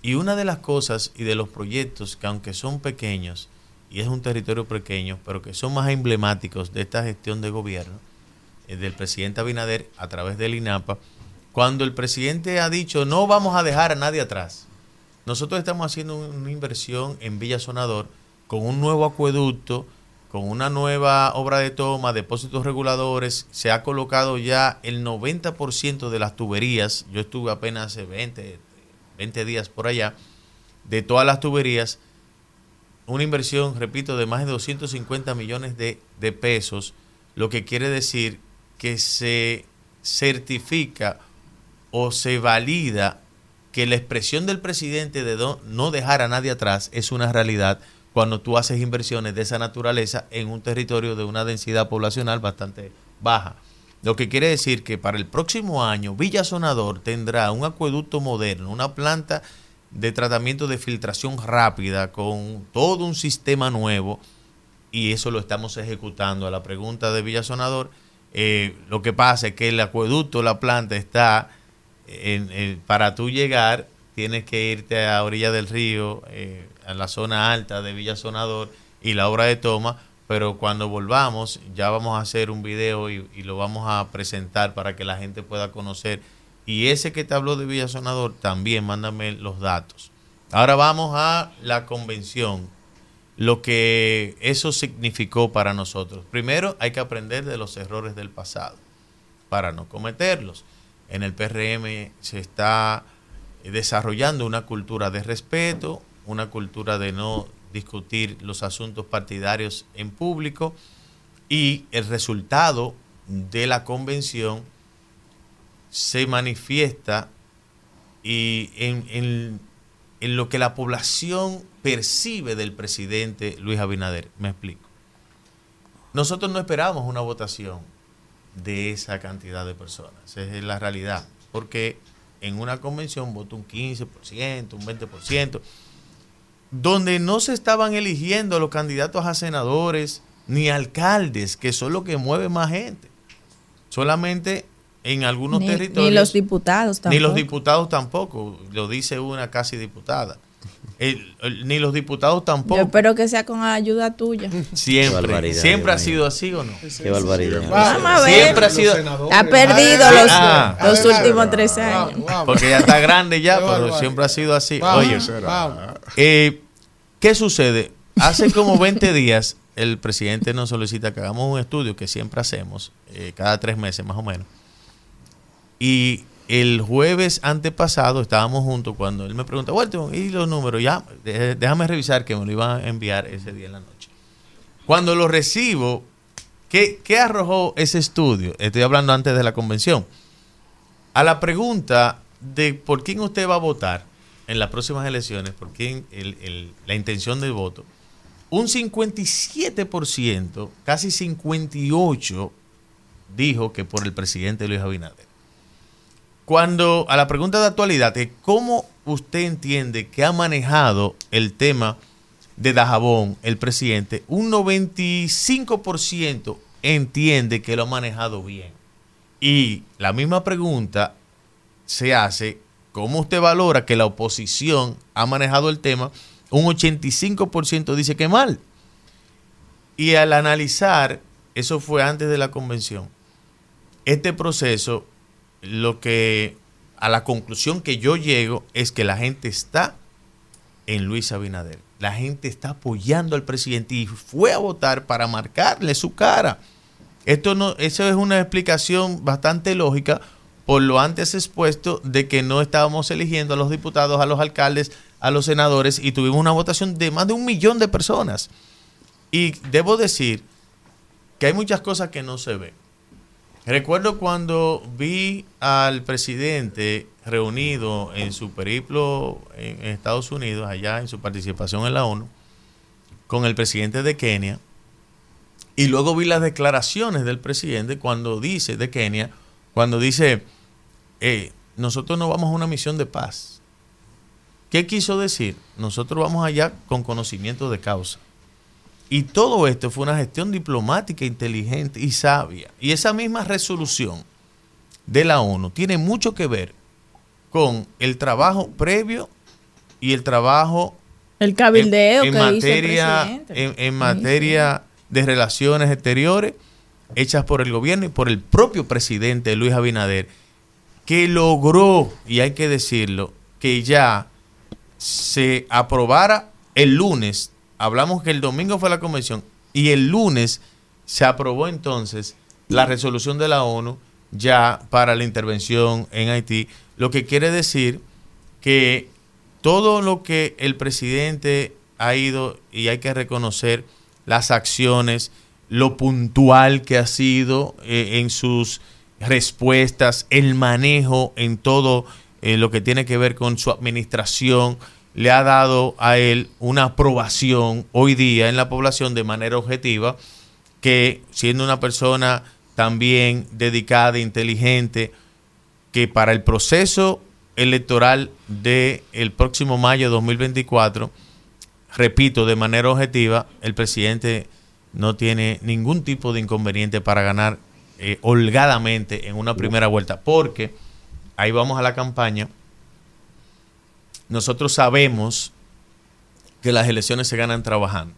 Speaker 13: Y una de las cosas y de los proyectos que aunque son pequeños, y es un territorio pequeño, pero que son más emblemáticos de esta gestión de gobierno, eh, del presidente Abinader a través del INAPA, cuando el presidente ha dicho no vamos a dejar a nadie atrás. Nosotros estamos haciendo una inversión en Villa Sonador con un nuevo acueducto, con una nueva obra de toma, depósitos reguladores, se ha colocado ya el 90% de las tuberías, yo estuve apenas hace 20, 20 días por allá, de todas las tuberías, una inversión, repito, de más de 250 millones de, de pesos, lo que quiere decir que se certifica o se valida que la expresión del presidente de no dejar a nadie atrás es una realidad cuando tú haces inversiones de esa naturaleza en un territorio de una densidad poblacional bastante baja. Lo que quiere decir que para el próximo año Villa Sonador tendrá un acueducto moderno, una planta de tratamiento de filtración rápida con todo un sistema nuevo y eso lo estamos ejecutando. A la pregunta de Villa Sonador, eh, lo que pasa es que el acueducto, la planta está en- para tú llegar, tienes que irte a orilla del río, eh, a la zona alta de Villa Sonador y la obra de toma, pero cuando volvamos ya vamos a hacer un video y, y lo vamos a presentar para que la gente pueda conocer. Y ese que te habló de Villa Sonador, también mándame los datos. Ahora vamos a la convención, lo que eso significó para nosotros. Primero hay que aprender de los errores del pasado para no cometerlos. En el PRM se está desarrollando una cultura de respeto, una cultura de no discutir los asuntos partidarios en público y el resultado de la convención se manifiesta en- en lo que la población percibe del presidente Luis Abinader. Me explico. Nosotros no esperamos una votación de esa cantidad de personas. Esa es la realidad. Porque en una convención vota un 15%, un 20%, donde no se estaban eligiendo los candidatos a senadores ni alcaldes, que son los que mueven más gente. Solamente en algunos
Speaker 5: Ni,
Speaker 13: territorios.
Speaker 5: ni los diputados tampoco.
Speaker 13: Ni los diputados tampoco, lo dice una casi diputada. El- el- ni los diputados tampoco.
Speaker 5: Yo espero que sea con ayuda tuya.
Speaker 13: Siempre, siempre ha sido así o no.
Speaker 12: Qué barbaridad.
Speaker 5: Vamos a ver.
Speaker 13: Siempre ha sido.
Speaker 5: Ha perdido los,
Speaker 13: Ah.
Speaker 5: los últimos tres años.
Speaker 13: Porque ya está grande ya,
Speaker 2: Qué
Speaker 13: pero
Speaker 2: barbaridad.
Speaker 13: siempre ha sido así.
Speaker 2: Vamos,
Speaker 13: Oye,
Speaker 2: vamos.
Speaker 13: eh, ¿qué sucede? Hace como 20 días el presidente nos solicita que hagamos un estudio que siempre hacemos, eh, cada tres meses más o menos. Y el jueves antepasado estábamos juntos cuando él me pregunta, Walter, ¿y los números? Ya, déjame revisar que me lo iban a enviar ese día en la noche. Cuando lo recibo, ¿qué, qué arrojó ese estudio? Estoy hablando antes de la convención. A la pregunta de por quién usted va a votar en las próximas elecciones, por quién la intención del voto, un 57%, casi 58%, dijo que por el presidente Luis Abinader. Cuando a la pregunta de actualidad, ¿cómo usted entiende que ha manejado el tema de Dajabón el presidente? Un 95% entiende que lo ha manejado bien. Y la misma pregunta se hace, ¿cómo usted valora que la oposición ha manejado el tema? Un 85% dice que mal. Y al analizar, eso fue antes de la convención, este proceso, lo que a la conclusión que yo llego es que la gente está en Luis Abinader. La gente está apoyando al presidente y fue a votar para marcarle su cara. Esto no, eso es una explicación bastante lógica por lo antes expuesto de que no estábamos eligiendo a los diputados, a los alcaldes, a los senadores y tuvimos una votación de más de un millón de personas. Y debo decir que hay muchas cosas que no se ven. Recuerdo cuando vi al presidente reunido en su periplo en Estados Unidos, allá en su participación en la ONU, con el presidente de Kenia, y luego vi las declaraciones del presidente cuando dice, de Kenia, cuando dice, eh, nosotros no vamos a una misión de paz. ¿Qué quiso decir? Nosotros vamos allá con conocimiento de causa. Y todo esto fue una gestión diplomática inteligente y sabia. Y esa misma resolución de la ONU tiene mucho que ver con el trabajo previo y el trabajo
Speaker 5: el cabildeo
Speaker 13: en, en
Speaker 5: que
Speaker 13: materia,
Speaker 5: hizo el
Speaker 13: en materia de relaciones exteriores hechas por el gobierno y por el propio presidente Luis Abinader, que logró, y hay que decirlo, que ya se aprobara el lunes, hablamos que el domingo fue la convención, y el lunes se aprobó entonces la resolución de la ONU ya para la intervención en Haití, lo que quiere decir que todo lo que el presidente ha ido, y hay que reconocer las acciones, lo puntual que ha sido eh, en sus respuestas, el manejo en todo eh, lo que tiene que ver con su administración, le ha dado a él una aprobación hoy día en la población de manera objetiva, que siendo una persona también dedicada, inteligente, que para el proceso electoral del el próximo mayo de 2024, repito, de manera objetiva, el presidente no tiene ningún tipo de inconveniente para ganar eh, holgadamente en una primera vuelta, porque ahí vamos a la campaña. Nosotros sabemos que las elecciones se ganan trabajando.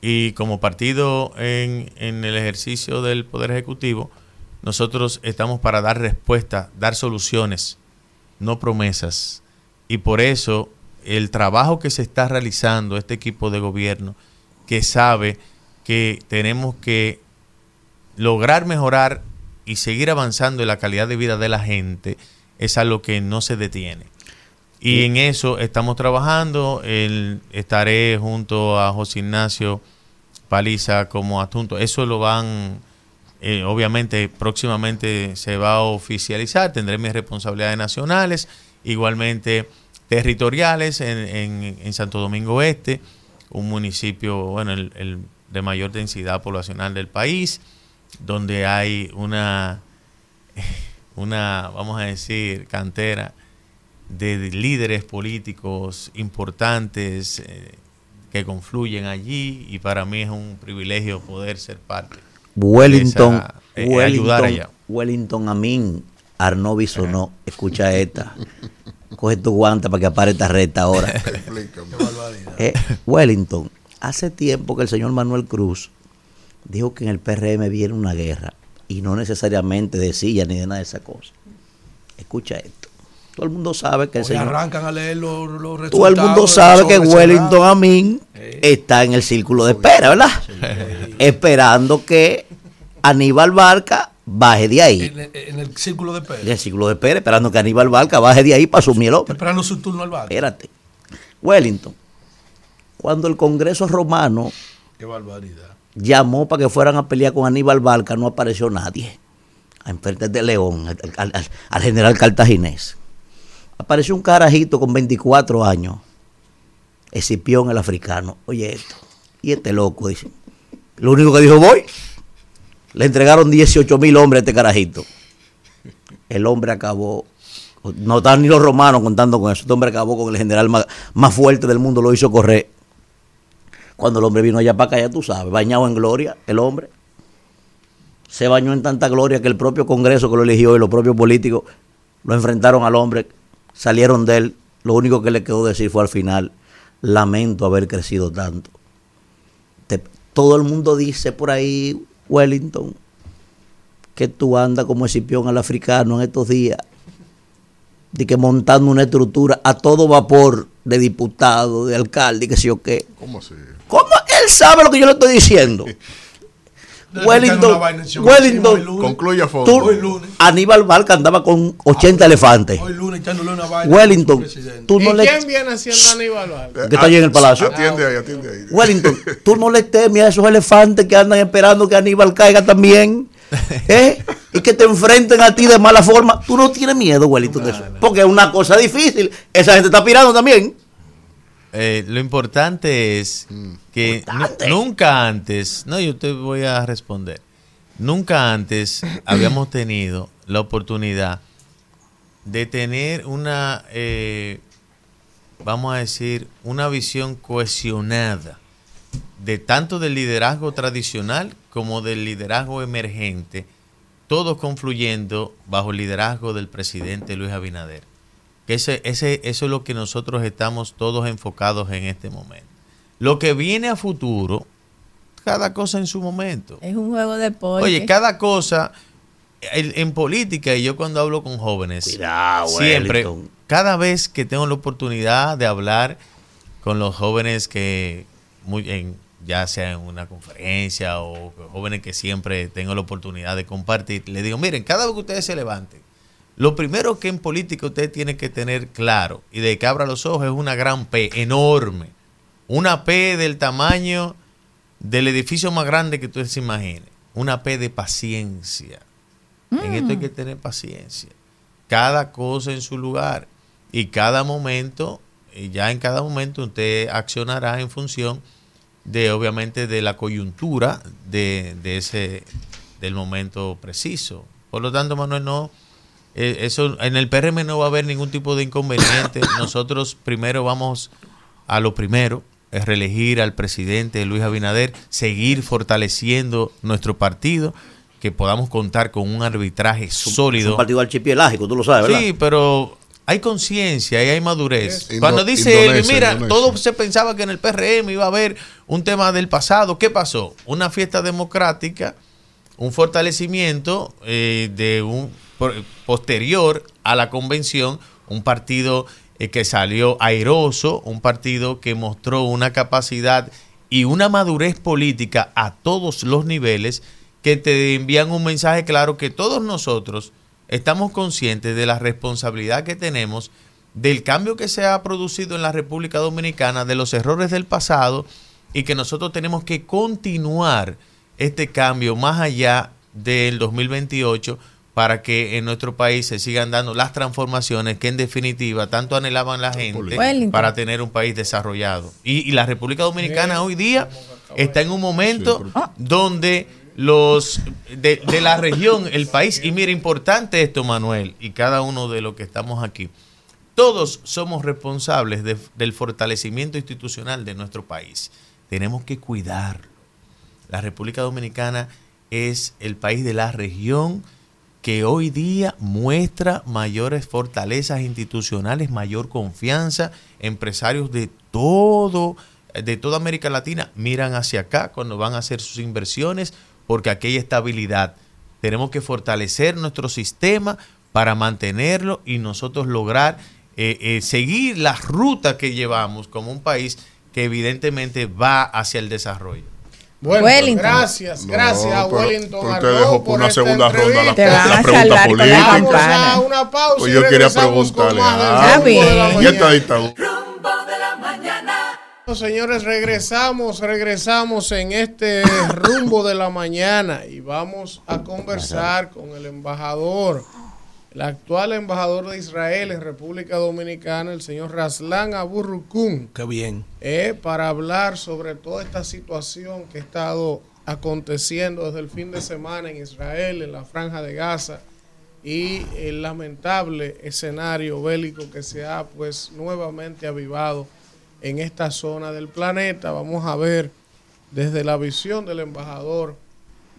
Speaker 13: Y como partido en, el ejercicio del Poder Ejecutivo, nosotros estamos para dar respuestas, dar soluciones, no promesas. Y por eso el trabajo que se está realizando este equipo de gobierno, que sabe que tenemos que lograr mejorar y seguir avanzando en la calidad de vida de la gente, es algo que no se detiene. Y en eso estamos trabajando. El, estaré junto a José Ignacio Paliza como adjunto. Eso lo van, eh, obviamente, próximamente se va a oficializar. Tendré mis responsabilidades nacionales, igualmente territoriales en, en, en Santo Domingo Este, un municipio, bueno, el, el de mayor densidad poblacional del país, donde hay una, una, vamos a decir, cantera de líderes políticos importantes eh, que confluyen allí y para mí es un privilegio poder ser parte.
Speaker 12: Wellington,
Speaker 13: de esa, eh,
Speaker 12: Wellington,
Speaker 13: ayudar allá.
Speaker 12: Wellington Amin, Arnobi sonó, escucha esta. Coge tu guanta para que apare esta recta ahora. Eh, Wellington, hace tiempo que el señor Manuel Cruz dijo que en el PRM viene una guerra y no necesariamente de silla ni de nada de esa cosa. Escucha esto. Todo el mundo sabe que el señor
Speaker 4: arrancan a leer los, los resultados.
Speaker 12: todo el mundo sabe que Wellington. Amin está en el círculo de espera, ¿verdad? Esperando que Aníbal Barca baje de ahí.
Speaker 4: En, el- en el círculo de Pérez.
Speaker 12: En el círculo de espera, esperando que Aníbal Barca baje de ahí para asumir el otro.
Speaker 4: Esperando su turno al barco.
Speaker 12: Espérate. Wellington, cuando el Congreso romano
Speaker 4: Qué barbaridad.
Speaker 12: llamó para que fueran a pelear con Aníbal Barca, no apareció nadie. Enfrente de León, al- al general cartaginés. Apareció un carajito con 24 años, Escipión el africano. Oye esto, y este loco, dice. Lo único que dijo, voy. Le entregaron 18 mil hombres a este carajito. el hombre acabó. No están ni los romanos contando con eso. Este hombre acabó con el general más, más fuerte del mundo, lo hizo correr. Cuando el hombre vino allá para acá, ya tú sabes, bañado en gloria, el hombre. Se bañó en tanta gloria que el propio Congreso que lo eligió y los propios políticos lo enfrentaron al hombre, salieron de él. Lo único que le quedó decir fue al final, lamento haber crecido tanto. Te- todo el mundo dice por ahí, Wellington, que tú andas como Escipión al africano en estos días, de que montando una estructura a todo vapor de diputado, de alcalde, que sé yo qué.
Speaker 3: ¿Cómo así?
Speaker 12: ¿Cómo él sabe lo que yo le estoy diciendo? Wellington, Wellington,
Speaker 3: Concluye a fondo.
Speaker 12: tú, Aníbal Barca andaba con 80 elefantes.
Speaker 4: Hoy lunes echándole una vaina.
Speaker 12: Wellington, tú no
Speaker 2: ¿Y
Speaker 12: le
Speaker 2: quién viene haciendo Aníbal Vargas?
Speaker 12: que está allí en el palacio.
Speaker 3: Atiende ahí, atiende ahí.
Speaker 12: Wellington, tú no le temes a esos elefantes que andan esperando que Aníbal caiga también. ¿eh? Y que te enfrenten a ti de mala forma. Tú no tienes miedo, Wellington, de eso. Porque es una cosa difícil. Esa gente está aspirando también.
Speaker 13: Eh, lo importante es que nu- nunca antes, no, yo te voy a responder. Nunca antes habíamos tenido la oportunidad de tener una, eh, vamos a decir, una visión cohesionada de tanto del liderazgo tradicional como del liderazgo emergente, todos confluyendo bajo el liderazgo del presidente Luis Abinader. Que ese, ese, eso es lo que nosotros estamos todos enfocados en este momento. Lo que viene a futuro, cada cosa en su momento.
Speaker 5: Es un juego de pollo.
Speaker 13: Oye, cada cosa en, en política y yo cuando hablo con jóvenes, siempre,
Speaker 12: Wellington.
Speaker 13: cada vez que tengo la oportunidad de hablar con los jóvenes que, muy, en, ya sea en una conferencia o jóvenes que siempre tengo la oportunidad de compartir, le digo, miren, cada vez que ustedes se levanten, lo primero que en política usted tiene que tener claro y de que abra los ojos es una gran P, enorme. Una P del tamaño del edificio más grande que usted se imagine. Una P de paciencia. En esto hay que tener paciencia. Cada cosa en su lugar. Y cada momento, y ya en cada momento usted accionará en función de, obviamente, de la coyuntura de, de ese, del momento preciso. Por lo tanto, Manuel, no, eh, eso en el PRM no va a haber ningún tipo de inconveniente. Nosotros primero vamos a lo primero, es reelegir al presidente Luis Abinader, seguir fortaleciendo nuestro partido, que podamos contar con un arbitraje
Speaker 12: Es
Speaker 13: sólido.
Speaker 12: un partido archipielágico, tú lo sabes, ¿verdad?
Speaker 13: Sí, pero hay conciencia y hay madurez.
Speaker 3: Indo-
Speaker 13: Cuando dice él, mira,
Speaker 3: Indonesia.
Speaker 13: todo se pensaba que en el PRM iba a haber un tema del pasado. ¿Qué pasó? Una fiesta democrática, un fortalecimiento eh, de un posterior a la convención, un partido eh, que salió airoso, un partido que mostró una capacidad y una madurez política a todos los niveles que te envían un mensaje claro que todos nosotros estamos conscientes de la responsabilidad que tenemos del cambio que se ha producido en la República Dominicana, de los errores del pasado y que nosotros tenemos que continuar este cambio más allá del 2028 para que en nuestro país se sigan dando las transformaciones que en definitiva tanto anhelaban la gente
Speaker 5: Wellington.
Speaker 13: para tener un país desarrollado. Y, y la República Dominicana hoy día está en un momento donde los de, de la región, el país, y mira, importante esto, Manuel, y cada uno de los que estamos aquí, todos somos responsables de- del fortalecimiento institucional de nuestro país. Tenemos que cuidarlo. La República Dominicana es el país de la región que hoy día muestra mayores fortalezas institucionales, mayor confianza. Empresarios de todo, de toda América Latina miran hacia acá cuando van a hacer sus inversiones porque aquí hay estabilidad. Tenemos que fortalecer nuestro sistema para mantenerlo y nosotros lograr eh, eh, seguir la ruta que llevamos como un país que evidentemente va hacia el desarrollo.
Speaker 2: Bueno,
Speaker 5: Wellington.
Speaker 2: gracias,
Speaker 3: No,
Speaker 2: gracias a
Speaker 3: pero-
Speaker 2: Wellington
Speaker 3: pero usted
Speaker 2: Arroyo
Speaker 3: dejó por una
Speaker 2: esta
Speaker 3: segunda ronda la.
Speaker 5: Te
Speaker 3: la
Speaker 5: a
Speaker 3: pregunta política.
Speaker 2: Vamos a una pausa
Speaker 3: Pues
Speaker 2: y
Speaker 3: yo quería preguntarle. ah,
Speaker 5: Está bien.
Speaker 2: rumbo de la
Speaker 3: ¿Y
Speaker 2: mañana.
Speaker 3: esta dictadura?
Speaker 2: Señores, regresamos, regresamos en este rumbo de la mañana y vamos a conversar con el embajador, el actual embajador de Israel en República Dominicana, el señor Raslan Aburrukun,
Speaker 4: Qué bien.
Speaker 2: eh, para hablar sobre toda esta situación que ha estado aconteciendo desde el fin de semana en Israel, en la franja de Gaza, y el lamentable escenario bélico que se ha pues nuevamente avivado en esta zona del planeta. Vamos a ver desde la visión del embajador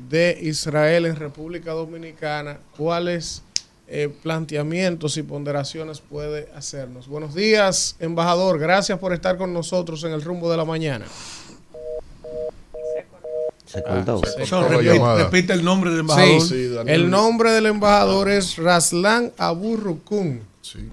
Speaker 2: de Israel en República Dominicana cuáles eh, planteamientos y ponderaciones puede hacernos. Buenos días, embajador. Gracias por estar con nosotros en el rumbo de la mañana.
Speaker 12: Se cortó.
Speaker 2: Ah, se cortó
Speaker 4: repite, el nombre del embajador.
Speaker 2: Sí, el nombre del embajador es Raslan Abu Rukun,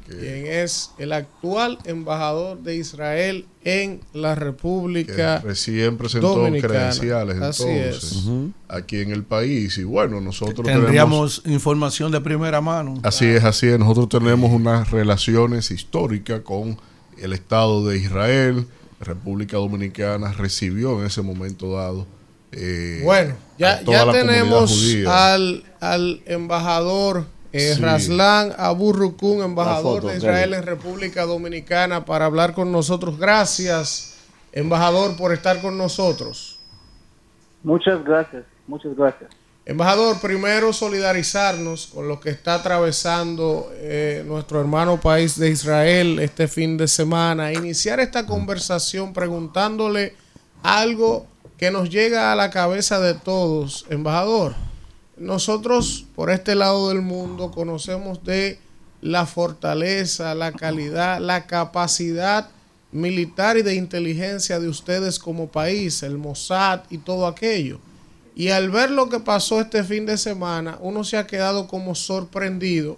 Speaker 3: que-
Speaker 2: quien es el actual embajador de Israel en la República
Speaker 3: que recién presentó
Speaker 2: Dominicana.
Speaker 3: credenciales
Speaker 2: Así
Speaker 3: entonces
Speaker 2: es.
Speaker 3: aquí en el país y bueno nosotros
Speaker 4: Tendríamos información de primera mano.
Speaker 3: Así es, así es. Nosotros tenemos unas relaciones históricas con el Estado de Israel. República Dominicana recibió en ese momento dado. eh,
Speaker 2: Bueno, ya, ya tenemos al, al embajador eh,
Speaker 3: Sí.
Speaker 2: Raslan Abu Rukun, embajador
Speaker 12: foto,
Speaker 2: de Israel en República Dominicana, para hablar con nosotros. Gracias, embajador, por estar con nosotros.
Speaker 14: Muchas gracias, muchas gracias.
Speaker 2: Embajador, primero solidarizarnos con lo que está atravesando eh, nuestro hermano país de Israel este fin de semana. Iniciar esta conversación preguntándole algo que nos llega a la cabeza de todos. Embajador, nosotros por este lado del mundo conocemos de la fortaleza, la calidad, la capacidad militar y de inteligencia de ustedes como país, el Mossad y todo aquello. Y al ver lo que pasó este fin de semana, uno se ha quedado como sorprendido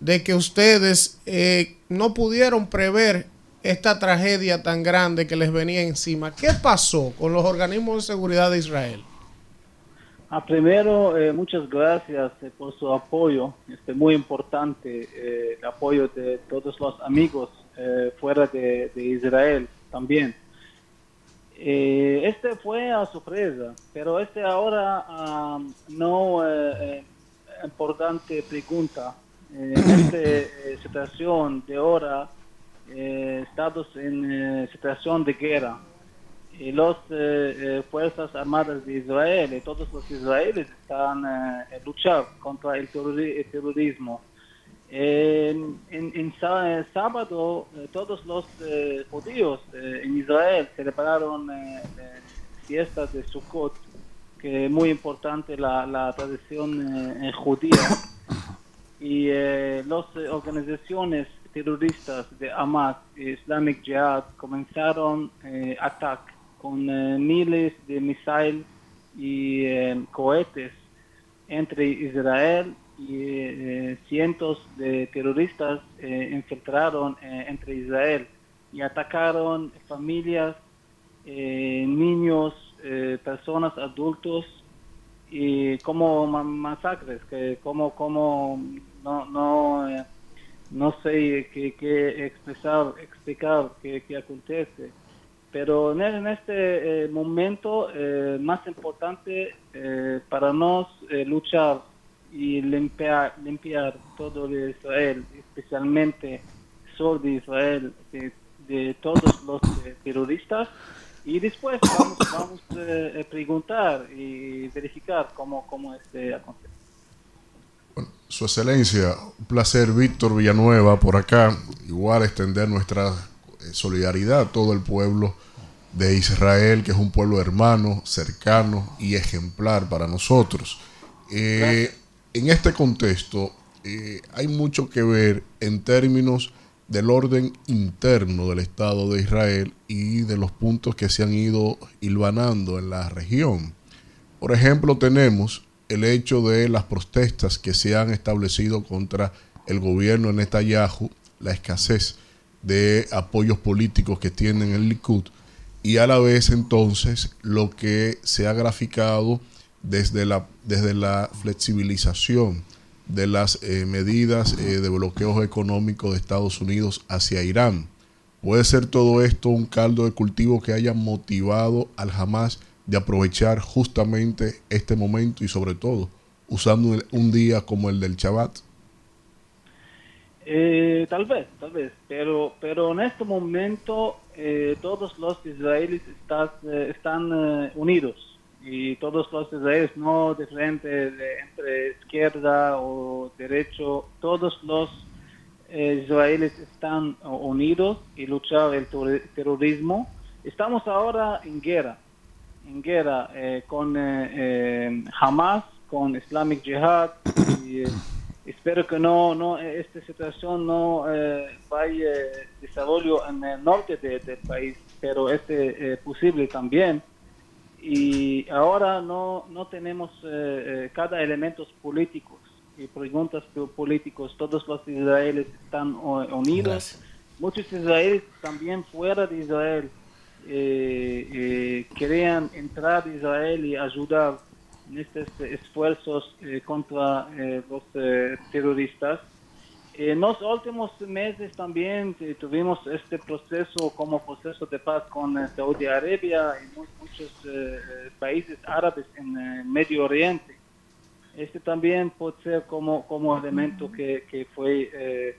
Speaker 2: de que ustedes eh, no pudieron prever esta tragedia tan grande que les venía encima. ¿Qué pasó con los organismos de seguridad de Israel?
Speaker 14: Ah, primero, eh, muchas gracias eh, por su apoyo. Este muy importante eh, el apoyo de todos los amigos eh, fuera de, Israel también. Este fue a sorpresa, pero este ahora ah, no importante pregunta. Esta situación de ahora, estamos en situación de guerra y las Fuerzas Armadas de Israel y todos los israelíes están eh, luchando contra el, terrori- el terrorismo. En, en- en sá- sábado, eh, todos los eh, judíos eh, en Israel celebraron eh, eh, fiestas de Sukkot, que es muy importante la, la tradición eh, eh, judía. Y eh, las eh, organizaciones terroristas de Hamas y Islamic Jihad comenzaron eh, ataques con eh, miles de misiles y eh, cohetes entre Israel y eh, cientos de terroristas infiltraron entre Israel y atacaron familias, niños, personas adultos y como ma- masacres que como como no no no sé qué, qué expresar explicar qué, qué acontece pero en, en este eh, momento eh, más importante eh, para nos eh, luchar y limpiar limpiar todo de Israel especialmente sur de Israel de, todos los terroristas y después vamos vamos a preguntar y verificar cómo cómo este acontece
Speaker 3: Su Excelencia, un placer, Víctor Villanueva, por acá. Igual extender nuestra eh, solidaridad a todo el pueblo de Israel, que es un pueblo hermano, cercano y ejemplar para nosotros. Eh, en este contexto, eh, hay mucho que ver en términos del orden interno del Estado de Israel y de los puntos que se han ido hilvanando en la región. Por ejemplo, tenemos el hecho de las protestas que se han establecido contra el gobierno de Netanyahu, la escasez de apoyos políticos que tienen el Likud y a la vez entonces lo que se ha graficado desde la, desde la flexibilización de las eh, medidas eh, de bloqueos económicos de Estados Unidos hacia Irán. ¿Puede ser todo esto un caldo de cultivo que haya motivado al Hamas de aprovechar justamente este momento y sobre todo usando un día como el del Shabbat?
Speaker 14: Eh, tal vez, tal vez, pero, pero en este momento eh, todos los israelíes estás, eh, están eh, unidos y todos los israelíes, no diferente de entre izquierda o derecho, todos los eh, israelíes están unidos y luchar el ter- terrorismo. Estamos ahora en guerra, en guerra eh, con Hamas, con Islamic Jihad y espero que no, no eh, esta situación no eh, vaya a desarrollo en el norte de- del país, pero es eh, eh, posible también. Y ahora no, no tenemos eh, eh, cada elementos políticos y preguntas po- políticos. Todos los israelíes están unidos. Muchos israelíes también fuera de Israel eh, eh, querían entrar a Israel y ayudar en estos esfuerzos eh, contra eh, los eh, terroristas. En los últimos meses también tuvimos este proceso como proceso de paz con Saudi Arabia y mu- muchos países árabes en Medio Oriente. Este también puede ser como, como elemento que, que fue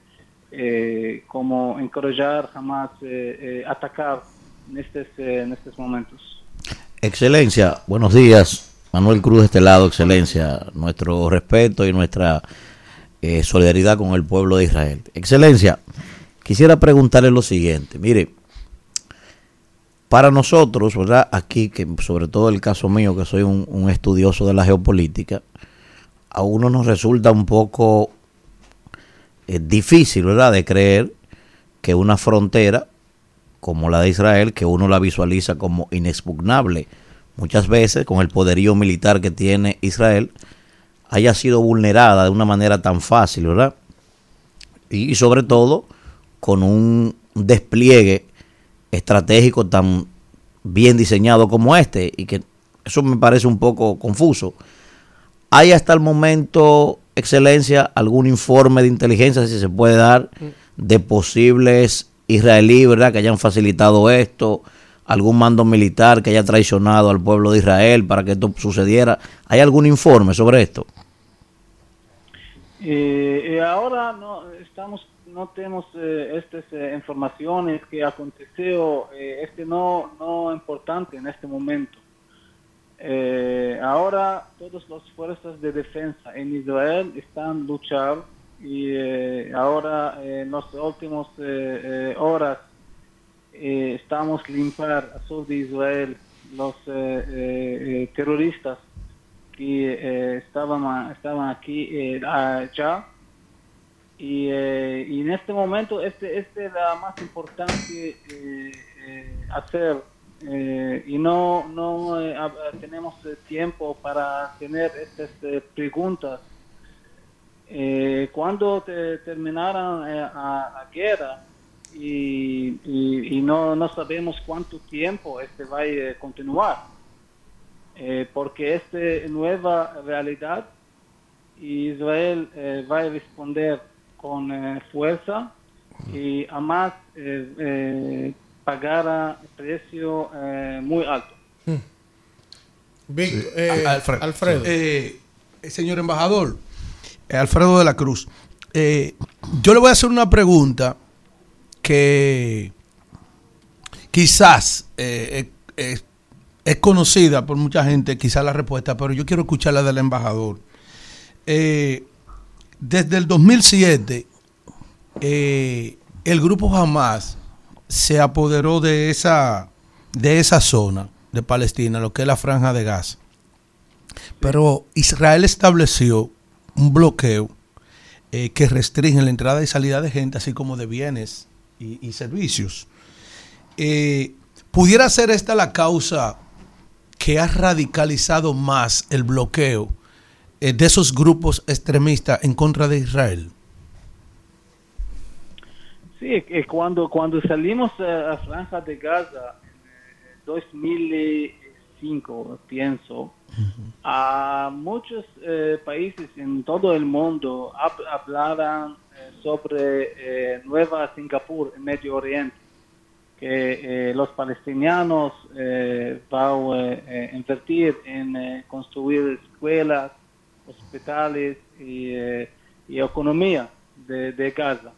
Speaker 14: como encorajar jamás eh, atacar en estos, en estos momentos.
Speaker 12: Excelencia, buenos días. Manuel Cruz de este lado, Excelencia. Nuestro respeto y nuestra eh, solidaridad con el pueblo de Israel. Excelencia, quisiera preguntarle lo siguiente. Mire, para nosotros, ¿verdad? Aquí, que sobre todo el caso mío, que soy un, estudioso de la geopolítica, a uno nos resulta un poco eh, difícil, ¿verdad?, de creer que una frontera como la de Israel, que uno la visualiza como inexpugnable, muchas veces con el poderío militar que tiene Israel, haya sido vulnerada de una manera tan fácil, ¿verdad? Y, sobre todo con un despliegue estratégico tan bien diseñado como este, y que eso me parece un poco confuso. ¿Hay hasta el momento, Excelencia, algún informe de inteligencia, si se puede dar, de posibles israelíes, ¿verdad?, que hayan facilitado esto, algún mando militar que haya traicionado al pueblo de Israel para que esto sucediera. ¿Hay algún informe sobre esto?
Speaker 14: Eh, y ahora no tenemos eh, estas eh, informaciones que aconteció eh, este no no importante en este momento Eh, ahora todas las fuerzas de defensa en Israel están luchando y eh, ahora eh, en las últimas eh, eh, horas eh, estamos limpiar a sur de Israel los eh, eh, eh, terroristas que estaban, estaban aquí allá. Y, en este momento este, este es la más importante hacer y no, no tenemos tiempo para tener estas eh, preguntas. Eh, cuando te terminaran a, la guerra y, y- y no, no sabemos cuánto tiempo este va a continuar eh, porque esta nueva realidad y Israel eh, va a responder con eh, fuerza y además eh, eh, pagará precio eh, muy alto.
Speaker 2: Víctor, eh,
Speaker 4: Alfredo.
Speaker 2: Alfredo.
Speaker 4: Señor embajador, Alfredo de la Cruz, eh, yo le voy a hacer una pregunta que quizás eh, eh, eh, es conocida por mucha gente, quizás la respuesta, pero yo quiero escuchar la del embajador. Desde el 2007, eh, el grupo Hamas se apoderó de esa, de esa zona de Palestina, lo que es la franja de Gaza. Pero Israel estableció un bloqueo que restringe la entrada y salida de gente, así como de bienes y, servicios. Eh, ¿Pudiera ser esta la causa que ha radicalizado más el bloqueo eh, de esos grupos extremistas en contra de Israel?
Speaker 14: Sí, que cuando, cuando salimos a, a Franja de Gaza en eh, 2005, pienso, a muchos eh, países en todo el mundo hab- hablaban eh, sobre eh, Nueva Singapur en Medio Oriente, que eh, los palestinianos eh, van a eh, invertir en construir escuelas, hospitales y, y economía de, de Gaza.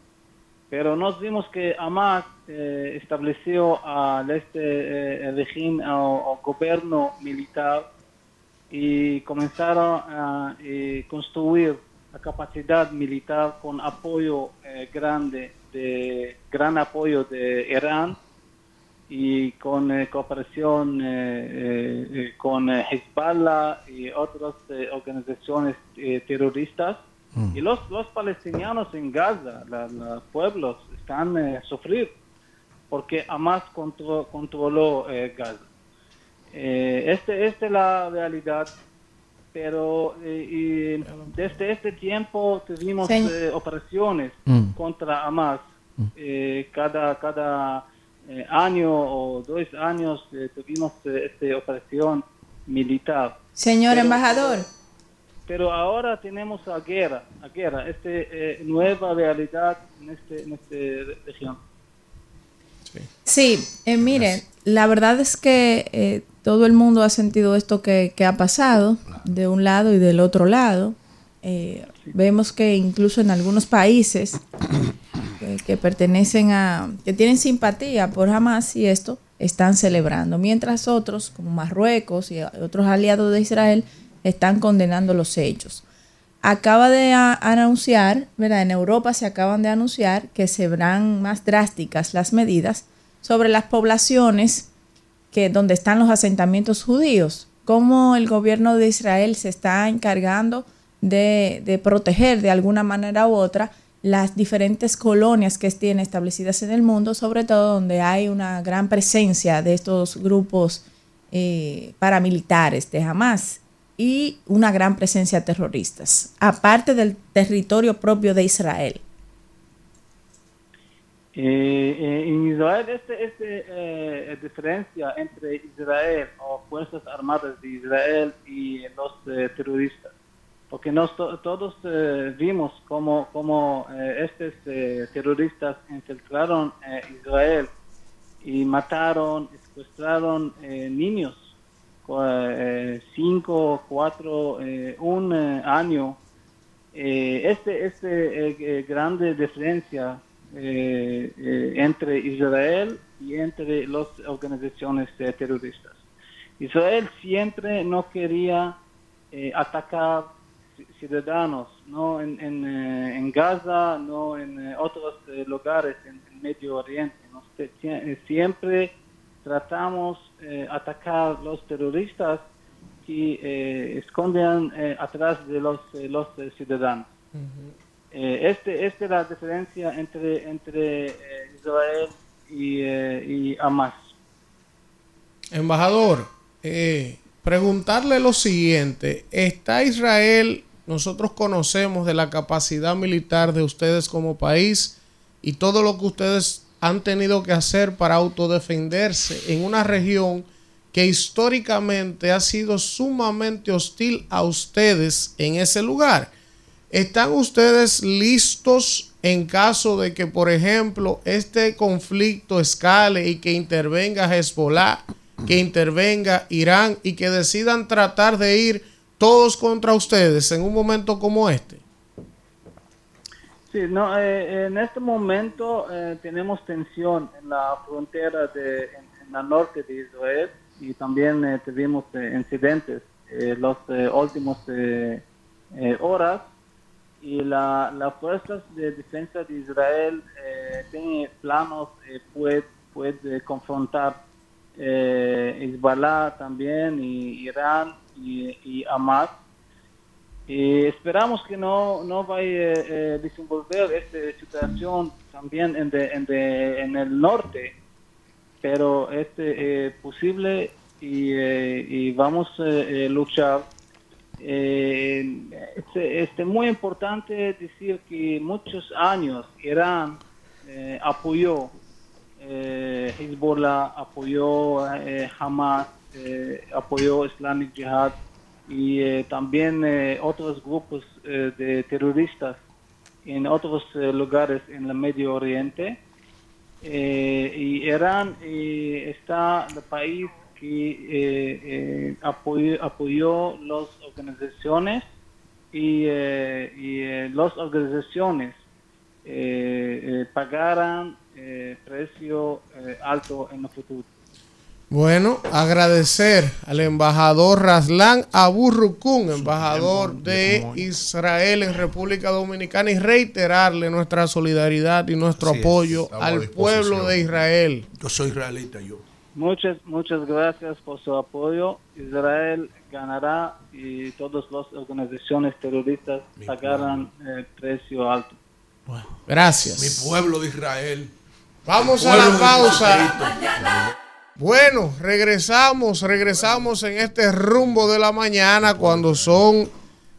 Speaker 14: Pero nos vimos que Hamas eh, estableció al este eh, régimen o, gobierno militar y comenzaron a eh, construir la capacidad militar con apoyo eh, grande, de gran apoyo de Irán y con eh, cooperación con Hezbollah y otras organizaciones eh, terroristas.
Speaker 4: Mm.
Speaker 14: Y los, los palestinianos en Gaza, la- los pueblos, están sufrir porque Hamas contro- controló eh, Gaza. Eh, este, esta es la realidad, pero eh, y desde este tiempo tuvimos
Speaker 5: Sí.
Speaker 14: eh, operaciones
Speaker 4: Mm.
Speaker 14: contra Hamas. Eh, cada cada eh, año o dos años eh, tuvimos eh, esta operación militar.
Speaker 5: Señor
Speaker 14: Pero-
Speaker 5: embajador.
Speaker 14: Pero ahora tenemos a guerra, a guerra, este eh, nueva realidad en este en esta región.
Speaker 5: Sí, eh, mire, la verdad es que eh, todo el mundo ha sentido esto que, que ha pasado de un lado y del otro lado. Eh, Vemos que incluso en algunos países que, que pertenecen a, que tienen simpatía por Hamas y esto, están celebrando, mientras otros, como Marruecos y otros aliados de Israel, están condenando los hechos. Acaba de anunciar, ¿verdad? En Europa se acaban de anunciar que se verán más drásticas las medidas sobre las poblaciones que donde están los asentamientos judíos, cómo el gobierno de Israel se está encargando de, de proteger de alguna manera u otra las diferentes colonias que tiene establecidas en el mundo, sobre todo donde hay una gran presencia de estos grupos eh, paramilitares de Hamas y una gran presencia terroristas, aparte del territorio propio de Israel.
Speaker 14: Eh, eh, en Israel, este, este eh, diferencia entre Israel o Fuerzas Armadas de Israel y los eh, terroristas, porque nos to- todos eh, vimos cómo, cómo eh, estos eh, terroristas infiltraron eh, Israel y mataron, secuestraron eh, niños, co- eh, cinco, cuatro, eh, un eh, año. Este este grande diferencia entre Israel y entre las organizaciones terroristas. Israel siempre no quería atacar ci- ciudadanos, no en, en, en Gaza, no en eh, otros lugares en el Medio Oriente. ¿no? Sie- sie- Siempre tratamos eh, atacar los terroristas que eh, esconden eh, atrás de los, eh, los ciudadanos. Eh, este, esta es la diferencia entre, entre Israel y, eh, y Hamas.
Speaker 2: Embajador, eh, preguntarle lo siguiente, ¿está Israel, nosotros conocemos de la capacidad militar de ustedes como país y todo lo que ustedes han tenido que hacer para autodefenderse en una región que históricamente ha sido sumamente hostil a ustedes en ese lugar? ¿Están ustedes listos en caso de que, por ejemplo, este conflicto escale y que intervenga Hezbollah, que intervenga Irán y que decidan tratar de ir todos contra ustedes en un momento como este?
Speaker 14: Sí, no, eh, en este momento eh, tenemos tensión en la frontera de en, en la norte de Israel y también eh, tuvimos eh, incidentes eh, los últimos horas. Y la- las fuerzas de defensa de Israel tienen planos puede, puede confrontar Hezbollah también y Irán y, y Hamas y esperamos que no, no vaya a eh, desenvolver esta situación también en, de- en, de- en el norte, pero es eh, posible y, eh, vamos a eh, luchar. Es, es muy importante decir que muchos años Irán apoyó Hezbollah, apoyó Hamas, apoyó Islamic Jihad y eh, también eh, otros grupos eh, de terroristas en otros lugares en el Medio Oriente. Y Irán está el país que apoyó, apoyó las organizaciones y, y las organizaciones pagaran precio alto en el futuro.
Speaker 2: Bueno, agradecer al embajador Raslan Aburrukun, embajador de Israel en República Dominicana, y reiterarle nuestra solidaridad y nuestro
Speaker 4: Así
Speaker 2: apoyo al pueblo de Israel.
Speaker 4: Yo soy israelita, yo.
Speaker 14: Muchas, muchas gracias por su apoyo. Israel ganará y todas las organizaciones terroristas sacarán el precio alto.
Speaker 2: Gracias.
Speaker 4: Mi pueblo de Israel.
Speaker 2: Vamos a la pausa. Bueno, regresamos, regresamos en este rumbo de la mañana cuando son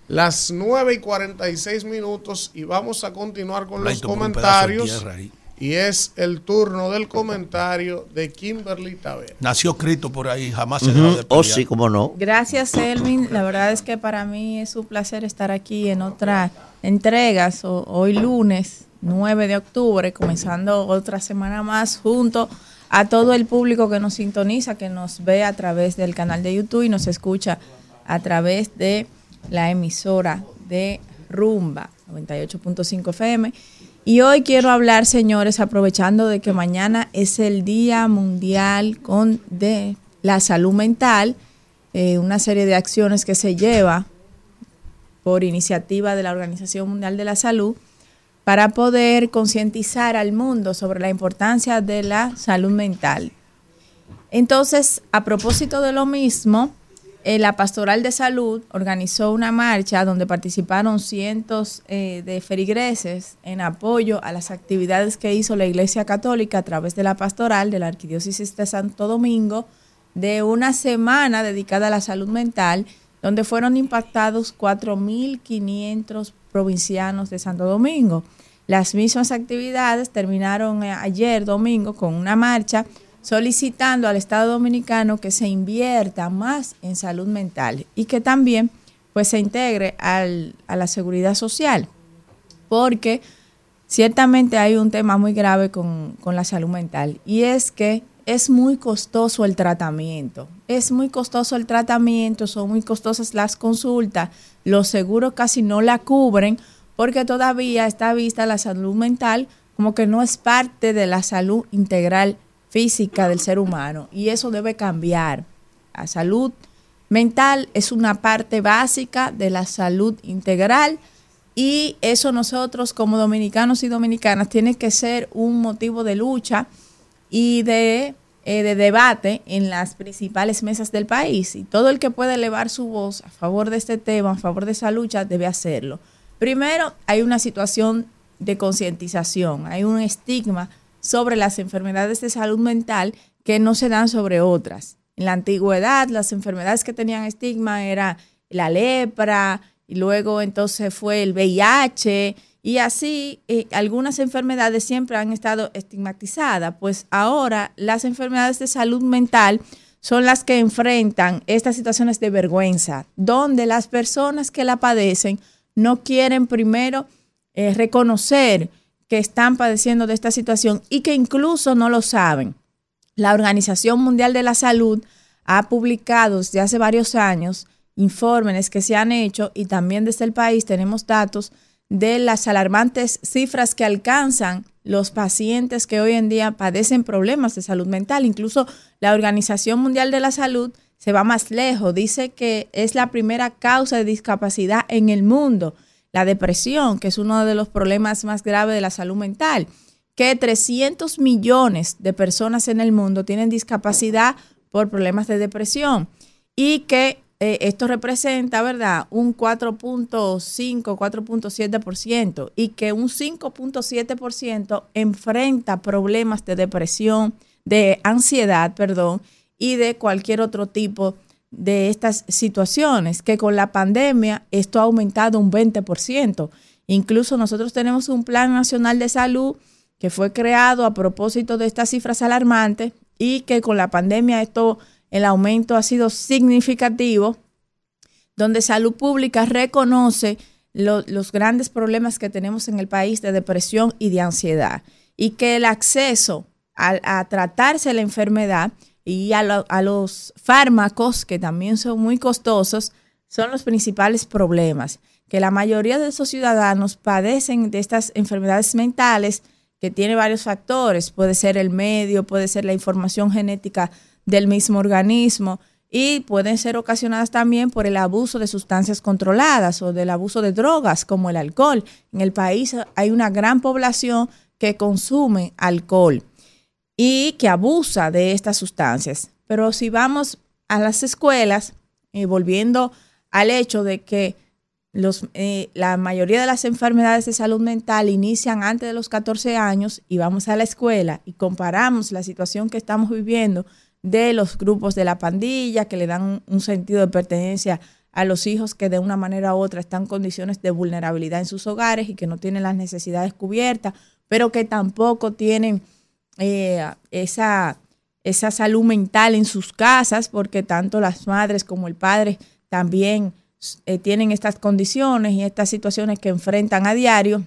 Speaker 2: las 9 y 46 minutos y vamos a continuar con los comentarios. Y es el turno del comentario de Kimberly Taver.
Speaker 4: Nació Cristo por ahí, jamás se
Speaker 12: Ujú.
Speaker 4: dejó de
Speaker 12: Oh, sí, cómo no.
Speaker 5: Gracias, Elvin. La verdad es que para mí es un placer estar aquí en otra entrega. So- hoy lunes 9 de octubre, comenzando otra semana más junto a todo el público que nos sintoniza, que nos ve a través del canal de YouTube y nos escucha a través de la emisora de Rumba 98.5 FM. Y hoy quiero hablar, señores, aprovechando de que mañana es el Día Mundial de la Salud Mental, eh, una serie de acciones que se lleva por iniciativa de la Organización Mundial de la Salud para poder concientizar al mundo sobre la importancia de la salud mental. Entonces, a propósito de lo mismo, eh, la Pastoral de Salud organizó una marcha donde participaron cientos eh, de feligreses en apoyo a las actividades que hizo la Iglesia Católica a través de la Pastoral de la Arquidiócesis de Santo Domingo de una semana dedicada a la salud mental, donde fueron impactados 4.500 provincianos de Santo Domingo. Las mismas actividades terminaron eh, ayer domingo con una marcha solicitando al Estado Dominicano que se invierta más en salud mental y que también pues se integre al- a la seguridad social, porque ciertamente hay un tema muy grave con, con la salud mental y es que es muy costoso el tratamiento. Es muy costoso el tratamiento, son muy costosas las consultas, los seguros casi no la cubren porque todavía está vista la salud mental como que no es parte de la salud integral física del ser humano y eso debe cambiar. La salud mental es una parte básica de la salud integral y eso nosotros como dominicanos y dominicanas tiene que ser un motivo de lucha y de, eh, de debate en las principales mesas del país. Y todo el que pueda elevar su voz a favor de este tema, a favor de esa lucha, debe hacerlo. Primero, hay una situación de concientización, hay un estigma sobre las enfermedades de salud mental que no se dan sobre otras. En la antigüedad, las enfermedades que tenían estigma era la lepra, y luego entonces fue el VIH, y así eh, algunas enfermedades siempre han estado estigmatizadas, pues ahora las enfermedades de salud mental son las que enfrentan estas situaciones de vergüenza, donde las personas que la padecen no quieren primero eh, reconocer que están padeciendo de esta situación y que incluso no lo saben. La Organización Mundial de la Salud ha publicado desde hace varios años informes que se han hecho y también desde el país tenemos datos de las alarmantes cifras que alcanzan los pacientes que hoy en día padecen problemas de salud mental. Incluso la Organización Mundial de la Salud se va más lejos. Dice que es la primera causa de discapacidad en el mundo, la depresión, que es uno de los problemas más graves de la salud mental. Que 300 millones de personas en el mundo tienen discapacidad por problemas de depresión y que eh, esto representa, ¿verdad?, un 4.5, 4.7% y que un 5.7% enfrenta problemas de depresión, de ansiedad, perdón, y de cualquier otro tipo de estas situaciones, que con la pandemia esto ha aumentado un 20%. Incluso nosotros tenemos un Plan Nacional de Salud que fue creado a propósito de estas cifras alarmantes y que con la pandemia esto, el aumento ha sido significativo, donde Salud Pública reconoce lo- los grandes problemas que tenemos en el país de depresión y de ansiedad y que el acceso a, a tratarse la enfermedad y a, a los fármacos, que también son muy costosos, son los principales problemas. Que la mayoría de esos ciudadanos padecen de estas enfermedades mentales que tiene varios factores. Puede ser el medio, puede ser la información genética del mismo organismo y pueden ser ocasionadas también por el abuso de sustancias controladas o del abuso de drogas como el alcohol. En el país hay una gran población que consume alcohol y que abusa de estas sustancias. Pero si vamos a las escuelas, y volviendo al hecho de que los, eh, la mayoría de las enfermedades de salud mental inician antes de los 14 años y vamos a la escuela y comparamos la situación que estamos viviendo de los grupos de la pandilla que le dan un sentido de pertenencia a los hijos que de una manera u otra están en condiciones de vulnerabilidad en sus hogares y que no tienen las necesidades cubiertas, pero que tampoco tienen eh, esa, esa salud mental en sus casas, porque tanto las madres como el padre también eh, tienen estas condiciones y estas situaciones que enfrentan a diario,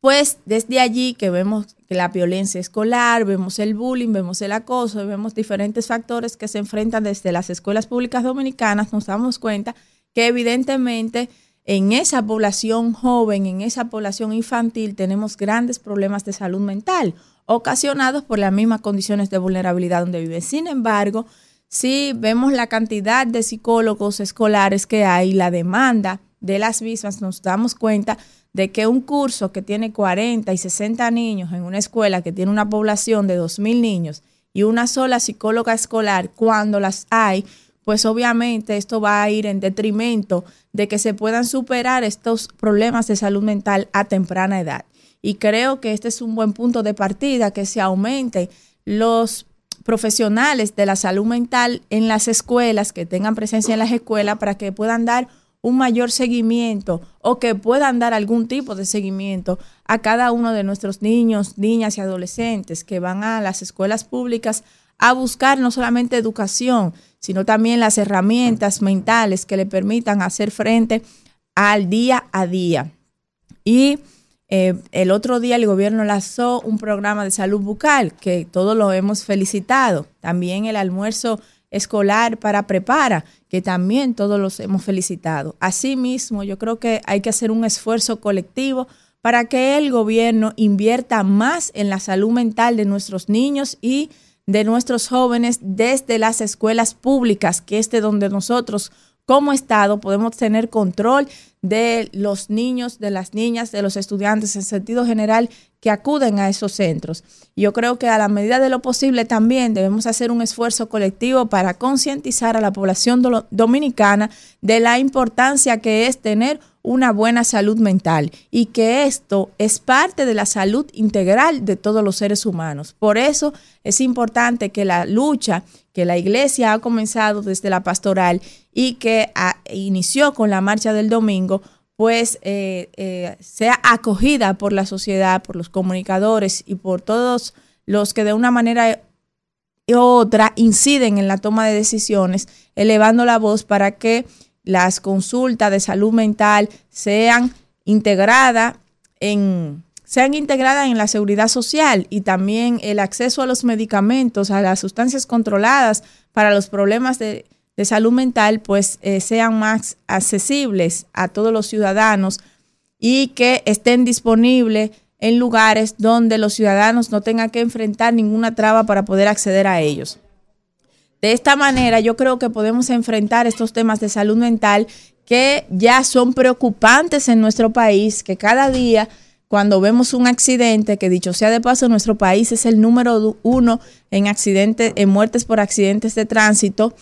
Speaker 5: pues desde allí que vemos la violencia escolar, vemos el bullying, vemos el acoso, vemos diferentes factores que se enfrentan desde las escuelas públicas dominicanas, nos damos cuenta que evidentemente en esa población joven, en esa población infantil, tenemos grandes problemas de salud mental ocasionados por las mismas condiciones de vulnerabilidad donde vive. Sin embargo, si vemos la cantidad de psicólogos escolares que hay, la demanda de las mismas, nos damos cuenta de que un curso que tiene 40 y 60 niños en una escuela que tiene una población de 2.000 niños y una sola psicóloga escolar, cuando las hay, pues obviamente esto va a ir en detrimento de que se puedan superar estos problemas de salud mental a temprana edad. Y creo que este es un buen punto de partida, que se aumente los profesionales de la salud mental en las escuelas, que tengan presencia en las escuelas para que puedan dar un mayor seguimiento o que puedan dar algún tipo de seguimiento a cada uno de nuestros niños, niñas y adolescentes que van a las escuelas públicas a buscar no solamente educación, sino también las herramientas mentales que le permitan hacer frente al día a día. Y eh, el otro día el gobierno lanzó un programa de salud bucal que todos lo hemos felicitado. También el almuerzo escolar para prepara, que también todos los hemos felicitado. Asimismo, yo creo que hay que hacer un esfuerzo colectivo para que el gobierno invierta más en la salud mental de nuestros niños y de nuestros jóvenes desde las escuelas públicas, que es de donde nosotros como Estado podemos tener control de los niños, de las niñas, de los estudiantes en sentido general que acuden a esos centros. Yo creo que a la medida de lo posible también debemos hacer un esfuerzo colectivo para concientizar a la población dominicana de la importancia que es tener una buena salud mental y que esto es parte de la salud integral de todos los seres humanos. Por eso es importante que la lucha que la iglesia ha comenzado desde la pastoral y que inició con la marcha del domingo, pues eh, eh, sea acogida por la sociedad, por los comunicadores y por todos los que de una manera u otra inciden en la toma de decisiones, elevando la voz para que las consultas de salud mental sean integradas en sean integradas en la seguridad social y también el acceso a los medicamentos, a las sustancias controladas para los problemas de, salud mental, pues eh, sean más accesibles a todos los ciudadanos y que estén disponibles en lugares donde los ciudadanos no tengan que enfrentar ninguna traba para poder acceder a ellos. De esta manera yo creo que podemos enfrentar estos temas de salud mental que ya son preocupantes en nuestro país, que cada día cuando vemos un accidente, que dicho sea de paso, nuestro país es el número uno en accidentes, en muertes por accidentes de tránsito,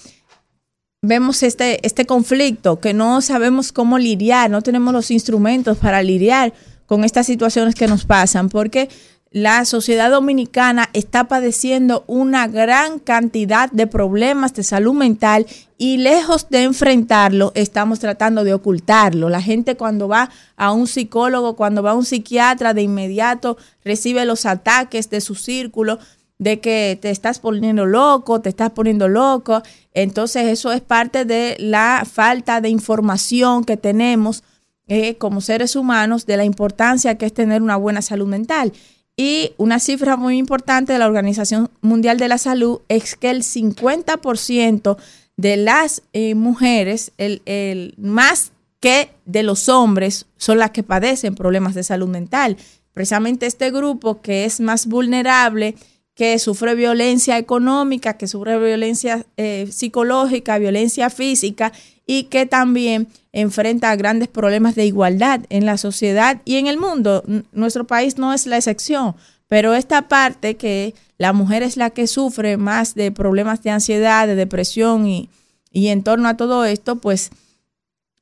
Speaker 5: vemos este, este conflicto que no sabemos cómo lidiar, no tenemos los instrumentos para lidiar con estas situaciones que nos pasan, porque la sociedad dominicana está padeciendo una gran cantidad de problemas de salud mental y lejos de enfrentarlo, estamos tratando de ocultarlo. La gente cuando va a un psicólogo, cuando va a un psiquiatra, de inmediato recibe los ataques de su círculo de que te estás poniendo loco, te estás poniendo loco. Entonces eso es parte de la falta de información que tenemos eh, como seres humanos de la importancia que es tener una buena salud mental. Y una cifra muy importante de la Organización Mundial de la Salud es que el 50% de las eh, mujeres, el, más que de los hombres, son las que padecen problemas de salud mental. Precisamente este grupo que es más vulnerable, que sufre violencia económica, que sufre violencia eh, psicológica, violencia física y que también enfrenta grandes problemas de igualdad en la sociedad y en el mundo. Nuestro país no es la excepción, pero esta parte que la mujer es la que sufre más de problemas de ansiedad, de depresión y, y en torno a todo esto, pues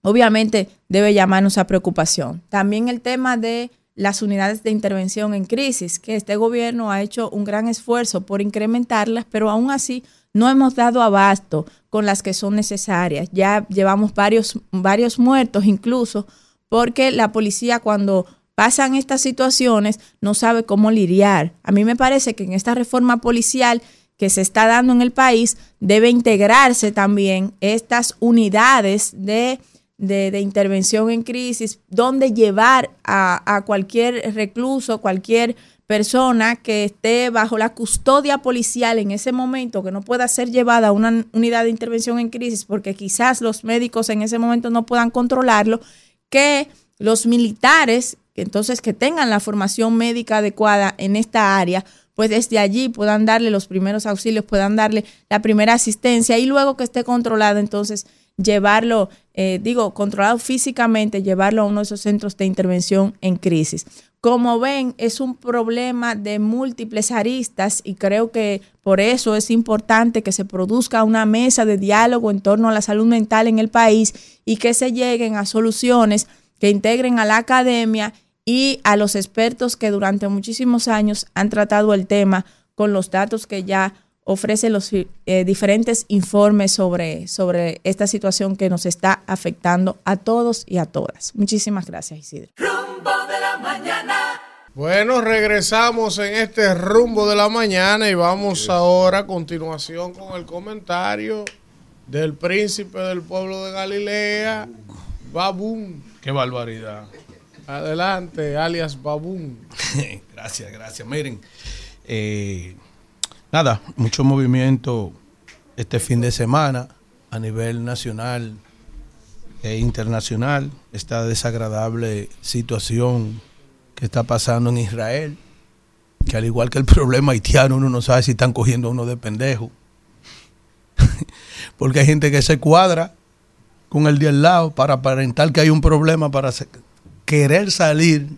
Speaker 5: obviamente debe llamarnos a preocupación. También el tema de las unidades de intervención en crisis, que este gobierno ha hecho un gran esfuerzo por incrementarlas, pero aún así no hemos dado abasto con las que son necesarias. Ya llevamos varios, varios muertos incluso, porque la policía cuando pasan estas situaciones no sabe cómo lidiar. A mí me parece que en esta reforma policial que se está dando en el país debe integrarse también estas unidades de, de, de intervención en crisis, donde llevar a, a cualquier recluso, cualquier persona que esté bajo la custodia policial en ese momento, que no pueda ser llevada a una unidad de intervención en crisis, porque quizás los médicos en ese momento no puedan controlarlo, que los militares, entonces que tengan la formación médica adecuada en esta área, pues desde allí puedan darle los primeros auxilios, puedan darle la primera asistencia y luego que esté controlado, entonces llevarlo, eh, digo, controlado físicamente, llevarlo a uno de esos centros de intervención en crisis. Como ven, es un problema de múltiples aristas y creo que por eso es importante que se produzca una mesa de diálogo en torno a la salud mental en el país y que se lleguen a soluciones que integren a la academia y a los expertos que durante muchísimos años han tratado el tema con los datos que ya ofrecen los eh, diferentes informes sobre, sobre esta situación que nos está afectando a todos y a todas. Muchísimas gracias, Isidro.
Speaker 1: Rumbo de la mañana.
Speaker 2: Bueno, regresamos en este rumbo de la mañana y vamos ahora a continuación con el comentario del príncipe del pueblo de Galilea, Babún.
Speaker 4: Qué barbaridad.
Speaker 2: Adelante, alias Babún.
Speaker 4: gracias, gracias. Miren, eh, nada, mucho movimiento este fin de semana a nivel nacional e internacional. Esta desagradable situación que está pasando en Israel, que al igual que el problema haitiano, uno no sabe si están cogiendo a uno de pendejo. Porque hay gente que se cuadra con el de al lado para aparentar que hay un problema, para querer salir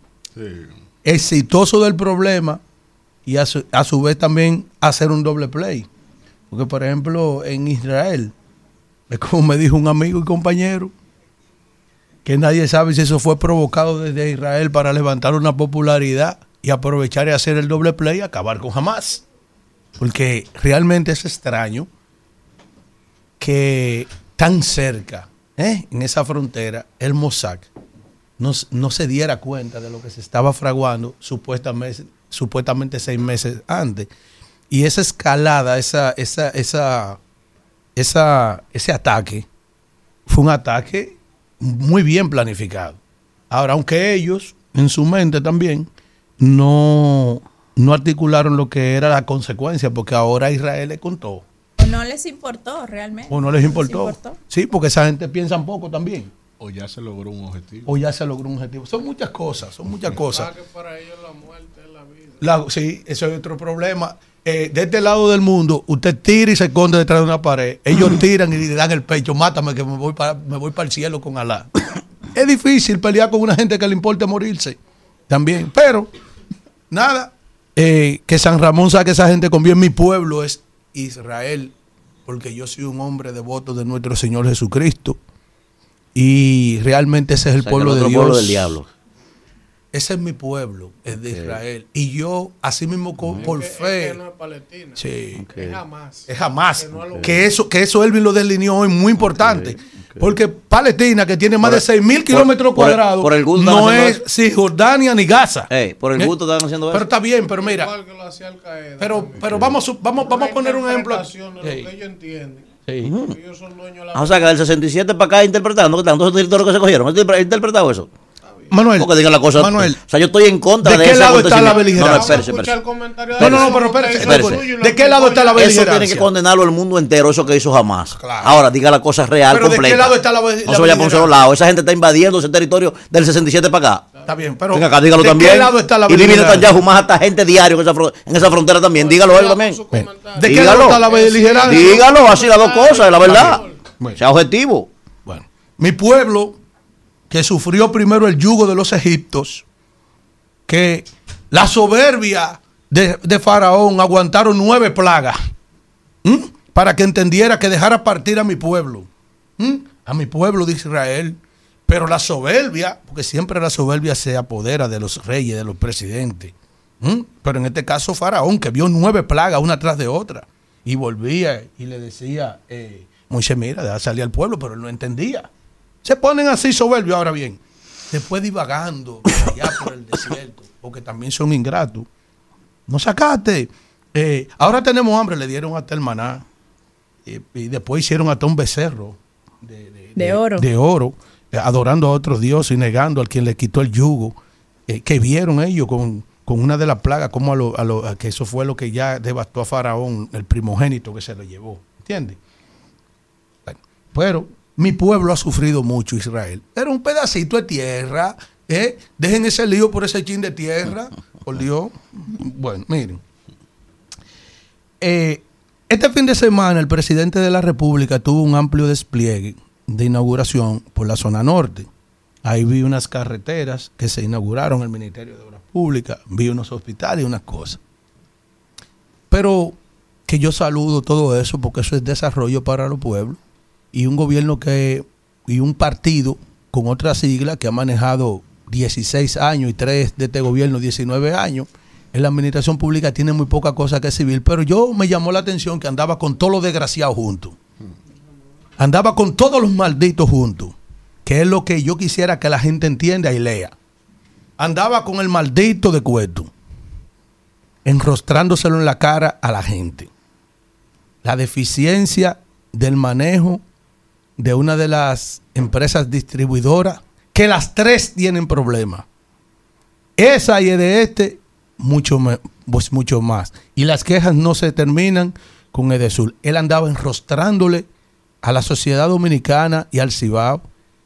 Speaker 4: exitoso del problema y a su, a su vez también hacer un doble play. Porque, por ejemplo, en Israel, es como me dijo un amigo y compañero, que nadie sabe si eso fue provocado desde Israel para levantar una popularidad y aprovechar y hacer el doble play y acabar con Hamas. Porque realmente es extraño que tan cerca, ¿eh? en esa frontera, el Mossad no, no se diera cuenta de lo que se estaba fraguando supuestamente, supuestamente seis meses antes. Y esa escalada, esa, esa, esa, esa, ese ataque, fue un ataque muy bien planificado. Ahora, aunque ellos, en su mente también, no, no articularon lo que era la consecuencia, porque ahora Israel le contó.
Speaker 5: No les importó realmente.
Speaker 4: O no les importó. Sí, porque esa gente piensa un poco también.
Speaker 3: O ya se logró un objetivo.
Speaker 4: O ya se logró un objetivo. Son muchas cosas, son muchas cosas.
Speaker 2: que para ellos la muerte la
Speaker 4: sí, eso es otro problema. Eh, de este lado del mundo, usted tira y se esconde detrás de una pared. Ellos tiran y le dan el pecho, mátame que me voy para, me voy para el cielo con Alá. es difícil pelear con una gente que le importa morirse. También. Pero, nada. eh, que San Ramón saque a esa gente con bien. Mi pueblo es Israel. Porque yo soy un hombre devoto de nuestro Señor Jesucristo. Y realmente ese es el
Speaker 12: O sea, que
Speaker 4: pueblo
Speaker 12: el
Speaker 4: de Dios.
Speaker 12: pueblo del diablo.
Speaker 4: Ese es mi pueblo, es de. Israel. Y yo, así mismo con- por
Speaker 2: Es que-
Speaker 4: fe.
Speaker 2: es que no es Palestina.
Speaker 4: Sí.
Speaker 2: Es jamás.
Speaker 4: Es jamás.
Speaker 2: Que no
Speaker 4: eso, que eso Elvin lo delineó hoy muy importante. Porque Palestina, que tiene más de 6 mil kilómetros
Speaker 12: por el-
Speaker 4: cuadrados,
Speaker 12: por el gusto
Speaker 4: no es sí, Jordania ni Gaza.
Speaker 12: Por el
Speaker 4: ¿Eh?
Speaker 12: gusto están haciendo
Speaker 4: Pero
Speaker 12: eso.
Speaker 4: está bien, pero mira.
Speaker 2: Igual que lo hacía Al Qaeda.
Speaker 4: Pero, pero vamos, vamos, vamos a poner un ejemplo.
Speaker 2: De lo que ellos entienden.
Speaker 4: Sí.
Speaker 2: Ellos son dueños de la
Speaker 12: Ah, o sea, que del 67 para acá interpretando, que tantos territorios que se cogieron. ¿Has interpre- interpretado eso?
Speaker 4: Manuel.
Speaker 12: Porque digan la cosa.
Speaker 4: Manuel.
Speaker 12: O sea, yo estoy en contra
Speaker 4: ¿De
Speaker 12: de,
Speaker 4: qué
Speaker 12: ese
Speaker 4: lado está la
Speaker 12: acontecimiento. No, no,
Speaker 4: beligerancia?
Speaker 12: espérese, espérese.
Speaker 4: No, no, no, pero espérese.
Speaker 12: Espérese.
Speaker 4: ¿De qué lado está la
Speaker 12: Eso tiene
Speaker 4: beligerancia?
Speaker 12: que condenarlo el mundo entero, eso que hizo jamás. Ahora, diga la cosa real,
Speaker 4: Pero ¿de qué
Speaker 12: completa.
Speaker 4: lado está la be-
Speaker 12: No se vaya por un solo
Speaker 4: beligerancia?
Speaker 12: lado. Esa gente está invadiendo ese territorio del 67 para acá.
Speaker 4: Está bien, pero.
Speaker 12: Venga acá, dígalo
Speaker 4: ¿de
Speaker 12: también.
Speaker 4: qué lado está la
Speaker 12: y
Speaker 4: beligerancia?
Speaker 12: Netanyahu más hasta gente diario en esa, fron- en esa frontera también. Dígalo él también.
Speaker 4: ¿De qué lado está la beligerancia?
Speaker 12: Dígalo, así las dos cosas, la verdad. Sea objetivo.
Speaker 4: Mi pueblo, que sufrió primero el yugo de los egiptos, que la soberbia de, de Faraón aguantaron nueve plagas para que entendiera que dejara partir a mi pueblo, a mi pueblo de Israel. Pero la soberbia, porque siempre la soberbia se apodera de los reyes, de los presidentes. Pero en este caso Faraón, que vio nueve plagas una tras de otra, y volvía y le decía, eh, Moisés, mira, deja salir al pueblo, pero él no entendía. Se ponen así soberbios ahora bien. Después divagando allá por el desierto, porque también son ingratos. No sacaste. Eh, ahora tenemos hambre, le dieron hasta el maná. Y, y después hicieron hasta un becerro
Speaker 5: De oro.
Speaker 4: de oro, eh, adorando a otros dioses y negando al quien le quitó el yugo. eh, que vieron ellos con, con una de las plagas, como a lo, a lo- a que eso fue lo que ya devastó a Faraón, el primogénito que se lo llevó. ¿Entiendes? Bueno, pero mi pueblo ha sufrido mucho, Israel. Era un pedacito de tierra. ¿eh? Dejen ese lío por ese chin de tierra. Por Dios. Bueno, miren. Eh, este fin de semana el presidente de la República tuvo un amplio despliegue de inauguración por la zona norte. Ahí vi unas carreteras que se inauguraron el Ministerio de Obras Públicas, vi unos hospitales y unas cosas. Pero que yo saludo todo eso porque eso es desarrollo para los pueblos y un gobierno que y un partido con otra sigla que ha manejado 16 años y tres de este gobierno 19 años en la administración pública tiene muy poca cosa que civil, pero yo me llamó la atención que andaba con todos los desgraciados juntos. Andaba con todos los malditos juntos, que es lo que yo quisiera que la gente entienda y lea. Andaba con el maldito de cueto, enrostrándoselo en la cara a la gente. La deficiencia del manejo de una de las empresas distribuidoras, que las tres tienen problemas. Esa y de este, mucho, pues mucho más. Y las quejas no se terminan con Edesur. Él andaba enrostrándole a la sociedad dominicana y al Cibao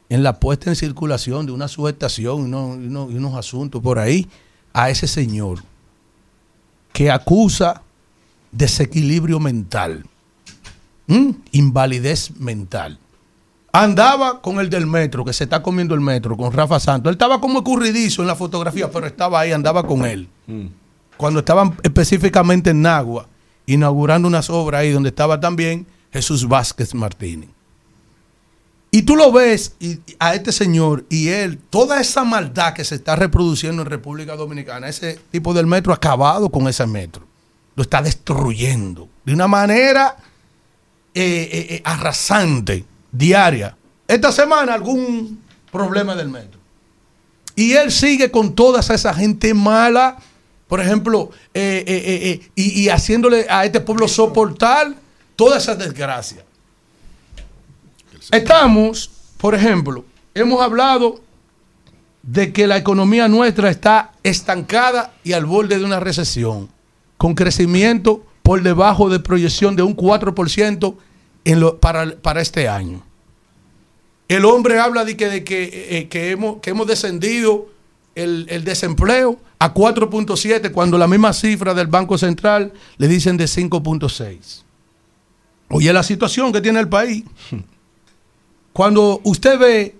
Speaker 4: en la puesta en circulación de una subestación y unos, asuntos por ahí a ese señor que acusa desequilibrio mental, invalidez mental. Andaba con el del metro, que se está comiendo el metro, con Rafa Santos. Él estaba como escurridizo en la fotografía, pero estaba ahí, andaba con él. Cuando estaban específicamente en Nagua, inaugurando unas obras ahí donde estaba también Jesús Vázquez Martínez. Y tú lo ves y, a este señor y él, toda esa maldad que se está reproduciendo en República Dominicana, ese tipo del metro ha acabado con ese metro. Lo está destruyendo de una manera eh, eh, eh, arrasante, diaria. Esta semana algún problema del metro. Y él sigue con toda esa gente mala, por ejemplo, eh, eh, eh, y, y haciéndole a este pueblo soportar toda esa desgracia. Estamos, por ejemplo, hemos hablado de que la economía nuestra está estancada y al borde de una recesión, con crecimiento por debajo de proyección de un 4% en lo- para, para este año. El hombre habla de que, de que, eh, que hemos, que hemos descendido el, el desempleo a 4.7 cuando la misma cifra del Banco Central le dicen de 5.6. Oye la situación que tiene el país. Cuando usted ve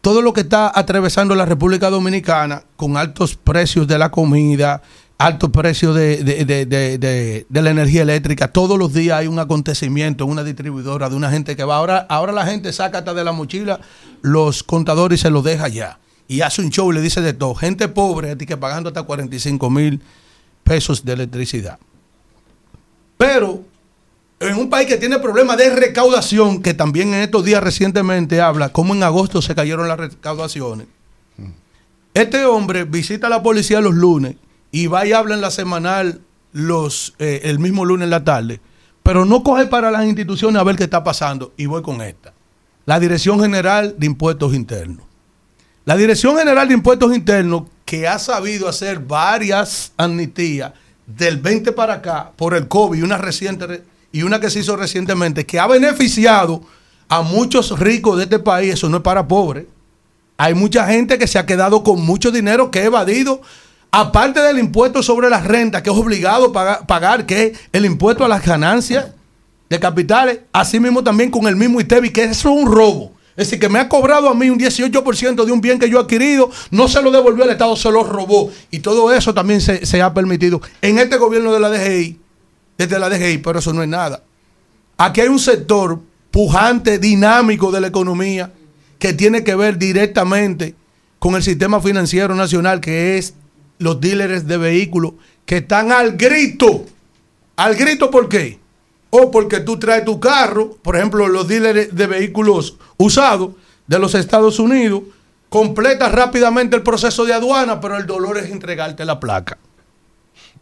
Speaker 4: todo lo que está atravesando la República Dominicana con altos precios de la comida, altos precios de, de- de- de- la energía eléctrica, todos los días hay un acontecimiento en una distribuidora de una gente que va. Ahora, ahora la gente saca hasta de la mochila los contadores y se los deja ya. Y hace un show y le dice de todo. Gente pobre, a ti que pagando hasta 45 mil pesos de electricidad. Pero en un país que tiene problemas de recaudación, que también en estos días recientemente habla, como en agosto se cayeron las recaudaciones. Este hombre visita a la policía los lunes y va y habla en la semanal los, eh, el mismo lunes en la tarde, pero no coge para las instituciones a ver qué está pasando. Y voy con esta. La Dirección General de Impuestos Internos. La Dirección General de Impuestos Internos, que ha sabido hacer varias amnistías del 20 para acá por el COVID una reciente re- y una que se hizo recientemente, que ha beneficiado a muchos ricos de este país, eso no es para pobres. Hay mucha gente que se ha quedado con mucho dinero que ha evadido, aparte del impuesto sobre la renta, que es obligado a pagar, que es el impuesto a las ganancias de capitales, así mismo también con el mismo ITEBI, que eso es un robo. Es decir, que me ha cobrado a mí un 18% de un bien que yo he adquirido, no se lo devolvió al Estado, se lo robó. Y todo eso también se ha permitido en este gobierno de la DGI, desde la DGI, pero eso no es nada. Aquí hay un sector pujante, dinámico de la economía, que tiene que ver directamente con el sistema financiero nacional, que es los dealers de vehículos, que están al grito. ¿Al grito por qué? O porque tú traes tu carro, por ejemplo, los dealers de vehículos usados de los Estados Unidos, completas rápidamente el proceso de aduana, pero el dolor es entregarte la placa.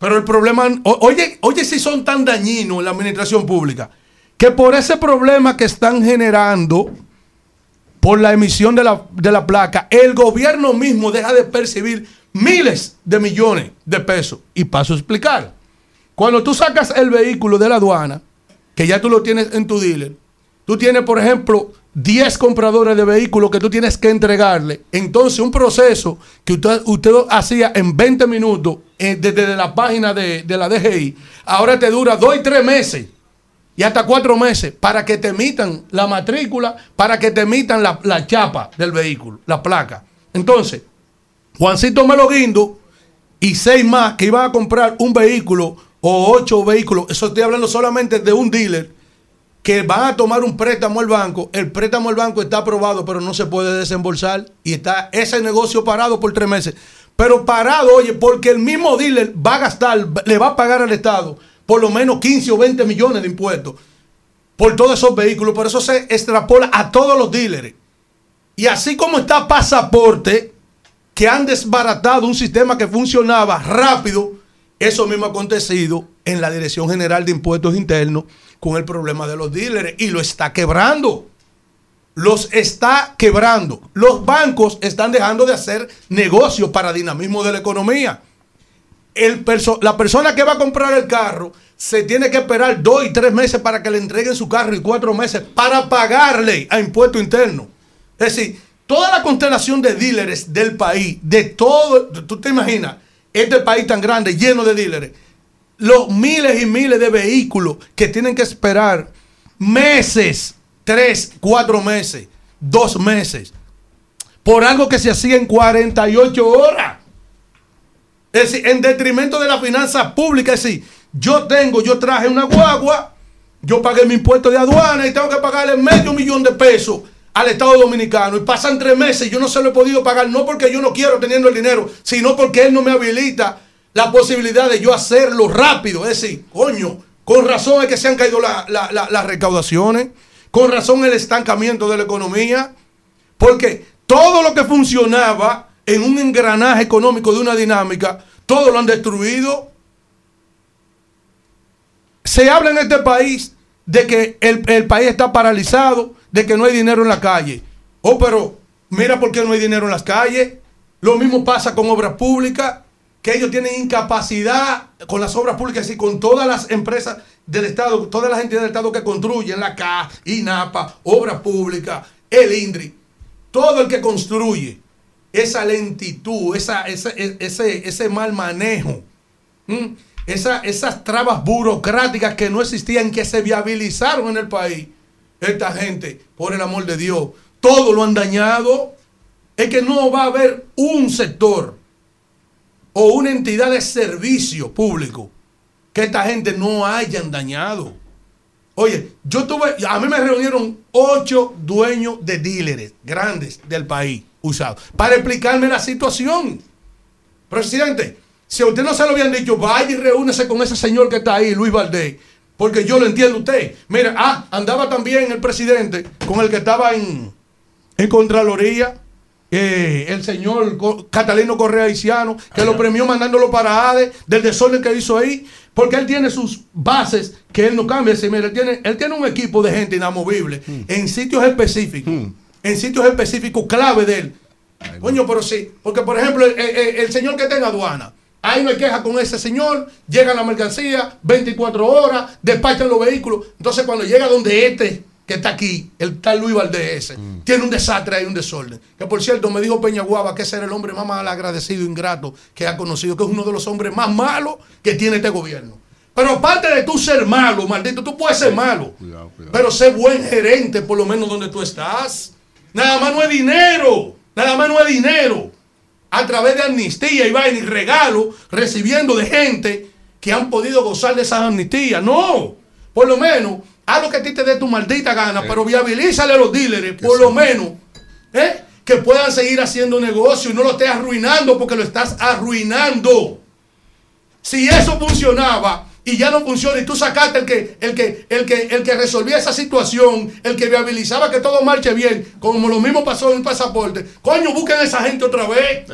Speaker 4: Pero el problema, oye, oye si son tan dañinos en la administración pública, que por ese problema que están generando por la emisión de la, de la placa, el gobierno mismo deja de percibir miles de millones de pesos. Y paso a explicar. Cuando tú sacas el vehículo de la aduana, que ya tú lo tienes en tu dealer, tú tienes, por ejemplo, 10 compradores de vehículos que tú tienes que entregarle. Entonces, un proceso que usted, usted hacía en 20 minutos eh, desde la página de, de la DGI, ahora te dura 2 y 3 meses y hasta 4 meses para que te emitan la matrícula, para que te emitan la, la chapa del vehículo, la placa. Entonces, Juancito Melo Guindo y seis más que iban a comprar un vehículo o ocho vehículos, eso estoy hablando solamente de un dealer, que van a tomar un préstamo al banco, el préstamo al banco está aprobado, pero no se puede desembolsar y está ese negocio parado por tres meses. Pero parado, oye, porque el mismo dealer va a gastar, le va a pagar al Estado por lo menos 15 o 20 millones de impuestos por todos esos vehículos. Por eso se extrapola a todos los dealers. Y así como está pasaporte, que han desbaratado un sistema que funcionaba rápido, eso mismo ha acontecido en la Dirección General de Impuestos Internos con el problema de los dealers y lo está quebrando. Los está quebrando. Los bancos están dejando de hacer negocios para dinamismo de la economía. La persona que va a comprar el carro se tiene que esperar dos y tres meses para que le entreguen su carro y cuatro meses para pagarle a impuesto interno. Es decir, toda la constelación de dealers del país, de todo, tú te imaginas, este país tan grande, lleno de dealers, los miles y miles de vehículos que tienen que esperar meses, tres, cuatro meses, dos meses, por algo que se hacía en 48 horas. Es decir, en detrimento de la finanza pública. Es decir, yo tengo, yo traje una guagua, yo pagué mi impuesto de aduana y tengo que pagarle medio millón de pesos al Estado Dominicano. Y pasan tres meses y yo no se lo he podido pagar, no porque yo no quiero teniendo el dinero, sino porque él no me habilita la posibilidad de yo hacerlo rápido. Es decir, coño, con razón es que se han caído la- la- la- las recaudaciones, con razón el estancamiento de la economía, porque todo lo que funcionaba en un engranaje económico de una dinámica, todo lo han destruido. Se habla en este país de que el, el país está paralizado, de que no hay dinero en la calle. Oh, pero mira por qué no hay dinero en las calles. Lo mismo pasa con obras públicas, que ellos tienen incapacidad con las obras públicas y con todas las empresas del Estado, todas las entidades del Estado que construyen, la CA, INAPA, Obras Públicas, el INDRI, todo el que construye, esa lentitud, esa, ese, ese, ese mal manejo. Esa- esas trabas burocráticas que no existían, que se viabilizaron en el país. Esta gente, por el amor de Dios, todo lo han dañado. Es que no va a haber un sector o una entidad de servicio público que esta gente no hayan dañado. Oye, yo tuve, a mí me reunieron ocho dueños de dealers grandes del país usados para explicarme la situación. Presidente, si a usted no se lo habían dicho, vaya y reúnese con ese señor que está ahí, Luis Valdés, porque yo lo entiendo a usted. Mira, ah, andaba también el presidente con el que estaba en, en Contraloría, eh, el señor Catalino Correa Haitiano, que lo premió mandándolo para ADE, del desorden que hizo ahí, porque él tiene sus bases que él no cambia. Decir, mira, él, tiene, él tiene un equipo de gente inamovible en sitios específicos, en sitios específicos clave de él. Coño, pero sí. Porque, por ejemplo, el, el- el señor que está en aduana, ahí no hay queja con ese señor, llega la mercancía, 24 horas, despachan los vehículos. Entonces, cuando llega donde este, que está aquí, el tal Luis Valdés, ese, tiene un desastre ahí, un desorden. Que por cierto, me dijo Peña Guava que ese era el hombre más mal agradecido, ingrato que ha conocido, que es uno de los hombres más malos que tiene este gobierno. Pero aparte de tú ser malo, maldito, tú puedes ser malo. Pero sé buen gerente, por lo menos donde tú estás. Nada más no es dinero. Nada más no es dinero. A través de amnistía y vaina y regalo, recibiendo de gente que han podido gozar de esas amnistías. No. Por lo menos, haz lo que a ti te dé tu maldita gana, pero viabilízale a los dealers, por lo menos, ¿eh? que puedan seguir haciendo negocio y no lo estés arruinando porque lo estás arruinando. Si eso funcionaba y ya no funciona y tú sacaste el que, el que, el que, el que resolvía esa situación, el que viabilizaba que todo marche bien, como lo mismo pasó en el pasaporte, coño, busquen a esa gente otra vez.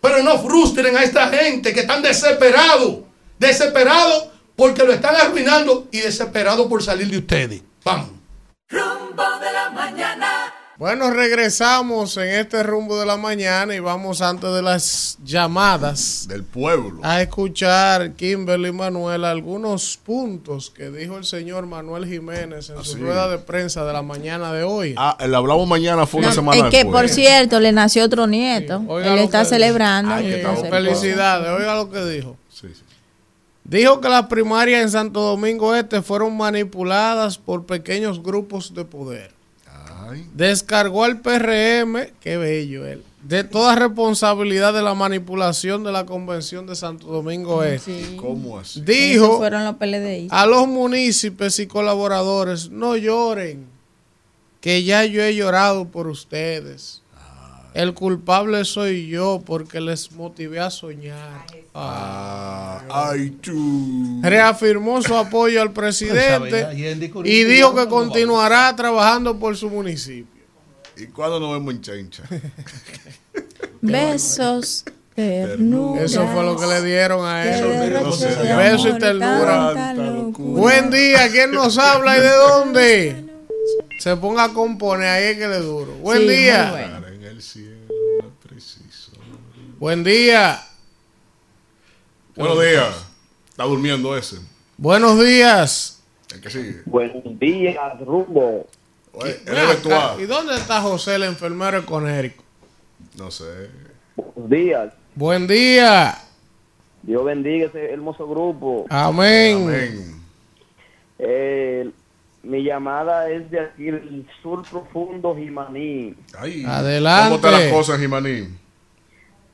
Speaker 4: Pero no frustren a esta gente que están desesperados, desesperados porque lo están arruinando y desesperados por salir de ustedes. Vamos.
Speaker 2: Bueno, regresamos en este rumbo de la mañana y vamos antes de las llamadas
Speaker 3: del pueblo
Speaker 2: a escuchar Kimberly Manuel algunos puntos que dijo el señor Manuel Jiménez en su rueda de prensa de la mañana de hoy.
Speaker 3: Ah, el hablamos mañana fue una
Speaker 5: No,
Speaker 3: semana
Speaker 5: es que,
Speaker 3: después.
Speaker 5: por cierto, le nació otro nieto.
Speaker 2: Oiga
Speaker 5: Él está celebrando.
Speaker 2: Ay, que. Felicidades, oiga lo que dijo. Dijo que las primarias en Santo Domingo Este fueron manipuladas por pequeños grupos de poder. Descargó al PRM, qué bello él, de toda responsabilidad de la manipulación de la convención de Santo Domingo Este.
Speaker 3: ¿Cómo así?
Speaker 2: Dijo
Speaker 5: fueron los PLDI.
Speaker 2: a los municipios y colaboradores, no lloren, que ya yo he llorado por ustedes. El culpable soy yo porque les motivé a soñar.
Speaker 3: Ah, ay, tú.
Speaker 2: Reafirmó su apoyo al presidente y dijo que continuará trabajando por su municipio.
Speaker 3: ¿Y cuándo nos vemos en Chencha?
Speaker 5: Besos. Ternura.
Speaker 2: Eso fue lo que le dieron a él.
Speaker 5: no sé.
Speaker 2: Beso y ternura. Buen día, ¿quién nos habla y de dónde? Se ponga a componer, ahí es que le duro. Buen
Speaker 5: Sí,
Speaker 2: día. Buen día.
Speaker 3: Buenos días. Está durmiendo ese.
Speaker 2: Buenos días.
Speaker 3: El que sigue.
Speaker 9: Buenos días, rumbo.
Speaker 3: Oye.
Speaker 2: ¿Y dónde está José, el enfermero econérico?
Speaker 3: No sé.
Speaker 9: Buenos días.
Speaker 2: Buen día.
Speaker 9: Dios bendiga ese hermoso grupo.
Speaker 2: Amén.
Speaker 9: Eh, mi llamada es de aquí del sur profundo, Jimaní.
Speaker 3: Ay,
Speaker 2: Adelante.
Speaker 3: ¿Cómo están las cosas, Jimaní?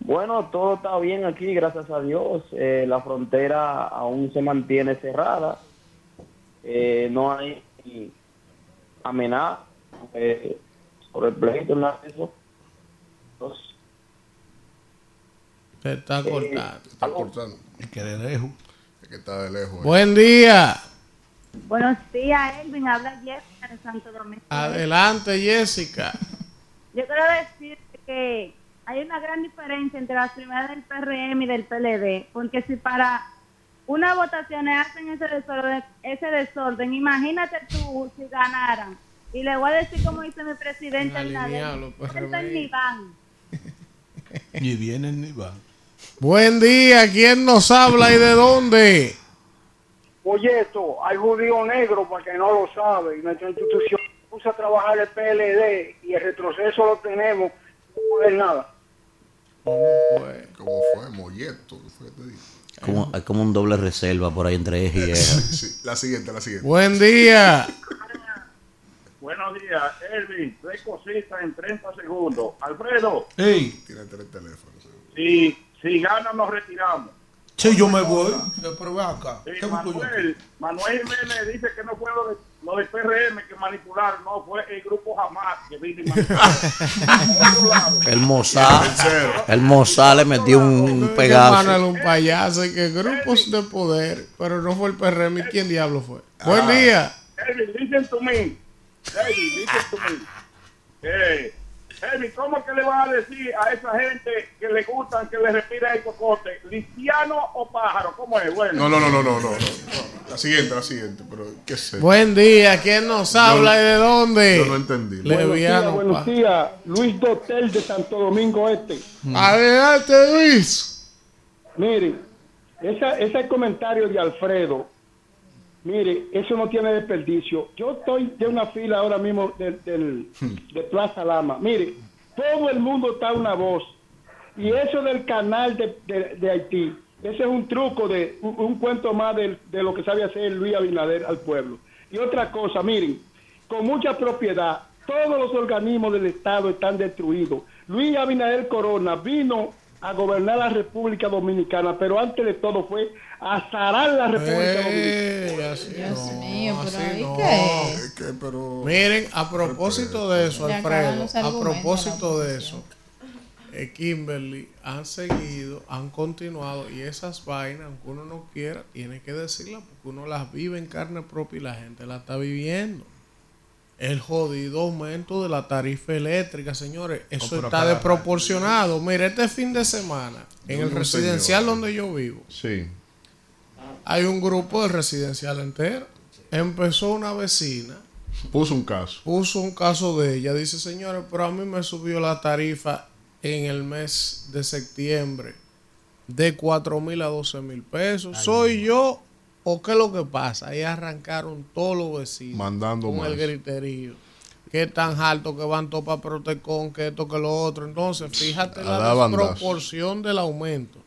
Speaker 9: Bueno, todo está bien aquí, gracias a Dios. Eh, la frontera aún se mantiene cerrada. Eh, no hay amenaza eh, sobre el pleito en la eso. Entonces,
Speaker 2: Se está cortando.
Speaker 3: Está cortando.
Speaker 4: Es que de lejos.
Speaker 3: Es que está de lejos. eh.
Speaker 2: Buen día.
Speaker 15: Buenos días, Elvin. Habla Jessica de Santo Domingo.
Speaker 2: Adelante, Jessica.
Speaker 15: Yo quiero decir que hay una gran diferencia entre las primeras del PRM y del PLD, porque si para unas votaciones hacen ese desorden, ese desorden, imagínate tú si ganaran. Y le voy a decir como dice mi presidente Abinader,
Speaker 2: los
Speaker 15: "Ustedes
Speaker 2: PRM.
Speaker 15: ni van".
Speaker 4: Ni vienen ni van.
Speaker 2: Buen día, ¿quién nos habla y de dónde?
Speaker 16: Oye, esto, hay judío negro, para que no lo sabe, y nuestra institución puso a trabajar el PLD y el retroceso lo tenemos, no puede nada.
Speaker 3: ¿Cómo fue? Molleto. ¿qué fue que te dije?
Speaker 12: Como, hay como un doble reserva por ahí entre eje y.
Speaker 3: Sí, la siguiente, la siguiente.
Speaker 2: Buen día.
Speaker 10: Buenos días, Elvin. Tres cositas en 30 segundos. Alfredo,
Speaker 4: Ey,
Speaker 3: Tiene tres teléfonos.
Speaker 10: si, si gana nos retiramos.
Speaker 4: Sí, yo me voy. Pero ve acá.
Speaker 10: Manuel, Manuel Jiménez dice que no fue lo de, lo de PRM que manipularon, no, fue el grupo Jamás que vino y manipuló.
Speaker 12: El Mossad, el Mossad le metió un
Speaker 2: Que
Speaker 12: pegazo.
Speaker 2: Manuel un payaso y que grupos de poder, pero no fue el PRM. ¿Y quién diablo fue? Buen
Speaker 3: Ah.
Speaker 2: día.
Speaker 10: Elvin, listen to me. Elvin, listen to me. Eh, Elvin, ¿cómo que le van a decir a esa gente que le gustan que le respira el cocote? ¿Listiano o pájaro? ¿Cómo es? Bueno.
Speaker 3: No, no, no, no, no, no. La siguiente, la siguiente, pero qué sé.
Speaker 2: Buen día, ¿quién nos habla y de dónde?
Speaker 3: Yo no entendí.
Speaker 17: Buenos días,
Speaker 2: Leviano.
Speaker 17: buenos días. Luis Dotel de Santo Domingo Este.
Speaker 2: Adelante, Luis.
Speaker 17: Miren, esa, ese comentario de Alfredo, mire, eso no tiene desperdicio. Yo estoy de una fila ahora mismo del, del- de Plaza Lama. Mire, todo el mundo está a una voz. Y eso del canal de, de- de Haití, ese es un truco de un, un cuento más del- de, lo que sabe hacer Luis Abinader al pueblo. Y otra cosa, miren, con mucha propiedad, todos los organismos del Estado están destruidos. Luis Abinader Corona vino a gobernar la República Dominicana, pero antes de todo fue a zarar la República Dominicana.
Speaker 5: Dios mío, pero
Speaker 2: así
Speaker 5: ¿y
Speaker 2: no.
Speaker 5: qué?
Speaker 2: Miren, a propósito de eso, Alfredo, a propósito de eso, eh, Kimberly han seguido, han continuado y esas vainas, aunque uno no quiera, tiene que decirlas porque uno las vive en carne propia y la gente la está viviendo. El jodido aumento de la tarifa eléctrica, señores, eso
Speaker 3: pero
Speaker 2: está desproporcionado. Mire, este fin de semana, en el residencial
Speaker 3: señor.
Speaker 2: donde yo vivo,
Speaker 3: Sí.
Speaker 2: hay un grupo del residencial entero. Empezó una vecina
Speaker 3: Puso un caso.
Speaker 2: puso un caso de ella. Dice, señores, pero a mí me subió la tarifa en el mes de septiembre de 4 mil a 12 mil pesos. ¿Soy yo o qué es lo que pasa? Ahí arrancaron todos los vecinos
Speaker 3: Mandando
Speaker 2: con
Speaker 3: más.
Speaker 2: el griterío. Que tan alto que van todos para Protecon, que esto, que lo otro. Entonces, fíjate
Speaker 3: A
Speaker 2: la
Speaker 3: bandazo.
Speaker 2: desproporción del aumento.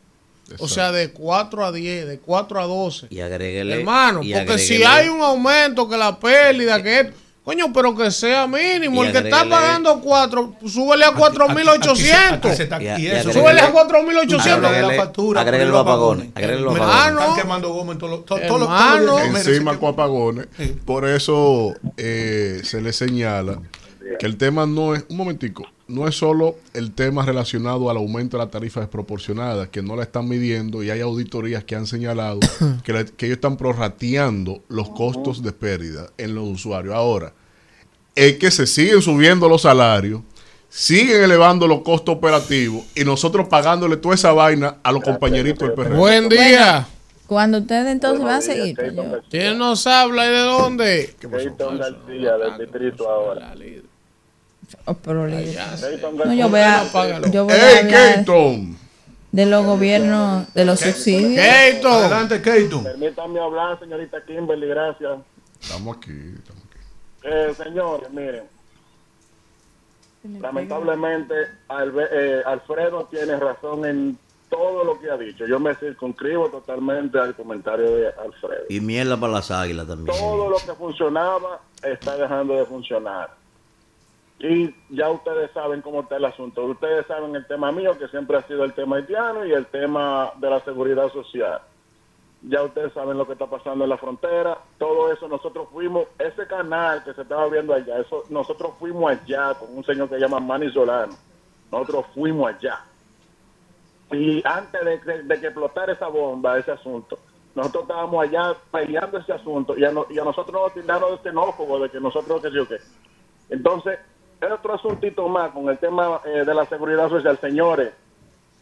Speaker 2: O sea, de 4 a 10, de 4 a 12.
Speaker 12: Y agréguele.
Speaker 2: Hermano,
Speaker 12: y
Speaker 2: porque si hay un aumento, que la pérdida, que esto, coño, pero que sea mínimo.
Speaker 12: Y
Speaker 2: El que está pagando 4, súbele a 4.800.
Speaker 4: aquí se está-
Speaker 12: Y
Speaker 4: eso-
Speaker 2: Súbele a 4.800.
Speaker 4: Agréguele-
Speaker 12: Agréguele-
Speaker 4: la factura,
Speaker 12: agréguele
Speaker 4: por
Speaker 12: los apagones. Agréguele los
Speaker 4: Mira,
Speaker 2: apagones.
Speaker 4: Están quemando goma en todos los-.
Speaker 3: Encima con apagones. Por eso eh, se le señala que el tema no es, un momentico, no es solo el tema relacionado al aumento de la tarifa desproporcionada, que no la están midiendo y hay auditorías que han señalado que, la- que ellos están prorrateando los costos de pérdida en los usuarios. Ahora, es que se siguen subiendo los salarios, siguen elevando los costos operativos y nosotros pagándole toda esa vaina a los compañeritos del PRM.
Speaker 2: Buen día.
Speaker 5: Cuando ustedes entonces van a seguir.
Speaker 2: ¿Quién nos habla y de dónde?
Speaker 10: Keaton García, del distrito ahora.
Speaker 5: Oh, pero le- No, yo voy a,
Speaker 2: Apágalo.
Speaker 5: yo voy a
Speaker 3: ¡Ey,
Speaker 5: hablar
Speaker 3: Keaton!
Speaker 5: de los gobiernos, de los subsidios.
Speaker 4: Adelante, Keaton.
Speaker 10: Permítame hablar, señorita Kimberly, gracias.
Speaker 3: Estamos aquí, estamos aquí.
Speaker 10: Eh, señores, miren, lamentablemente Albe- eh, Alfredo tiene razón en todo lo que ha dicho. Yo me circunscribo totalmente al comentario de Alfredo.
Speaker 12: Y mierda para las águilas también.
Speaker 10: Todo lo que funcionaba está dejando de funcionar. Y ya ustedes saben cómo está el asunto. Ustedes saben el tema mío, que siempre ha sido el tema haitiano y el tema de la seguridad social. Ya ustedes saben lo que está pasando en la frontera. Todo eso nosotros fuimos, ese canal que se estaba viendo allá, eso nosotros fuimos allá con un señor que se llama Manny Solano. Nosotros fuimos allá. Y antes de, que- de que explotara esa bomba, ese asunto, nosotros estábamos allá peleando ese asunto y a, no- y a nosotros nos tildaron de xenófobo, de que nosotros, que sé yo qué. Entonces, es otro asuntito más con el tema eh, de la seguridad social. Señores,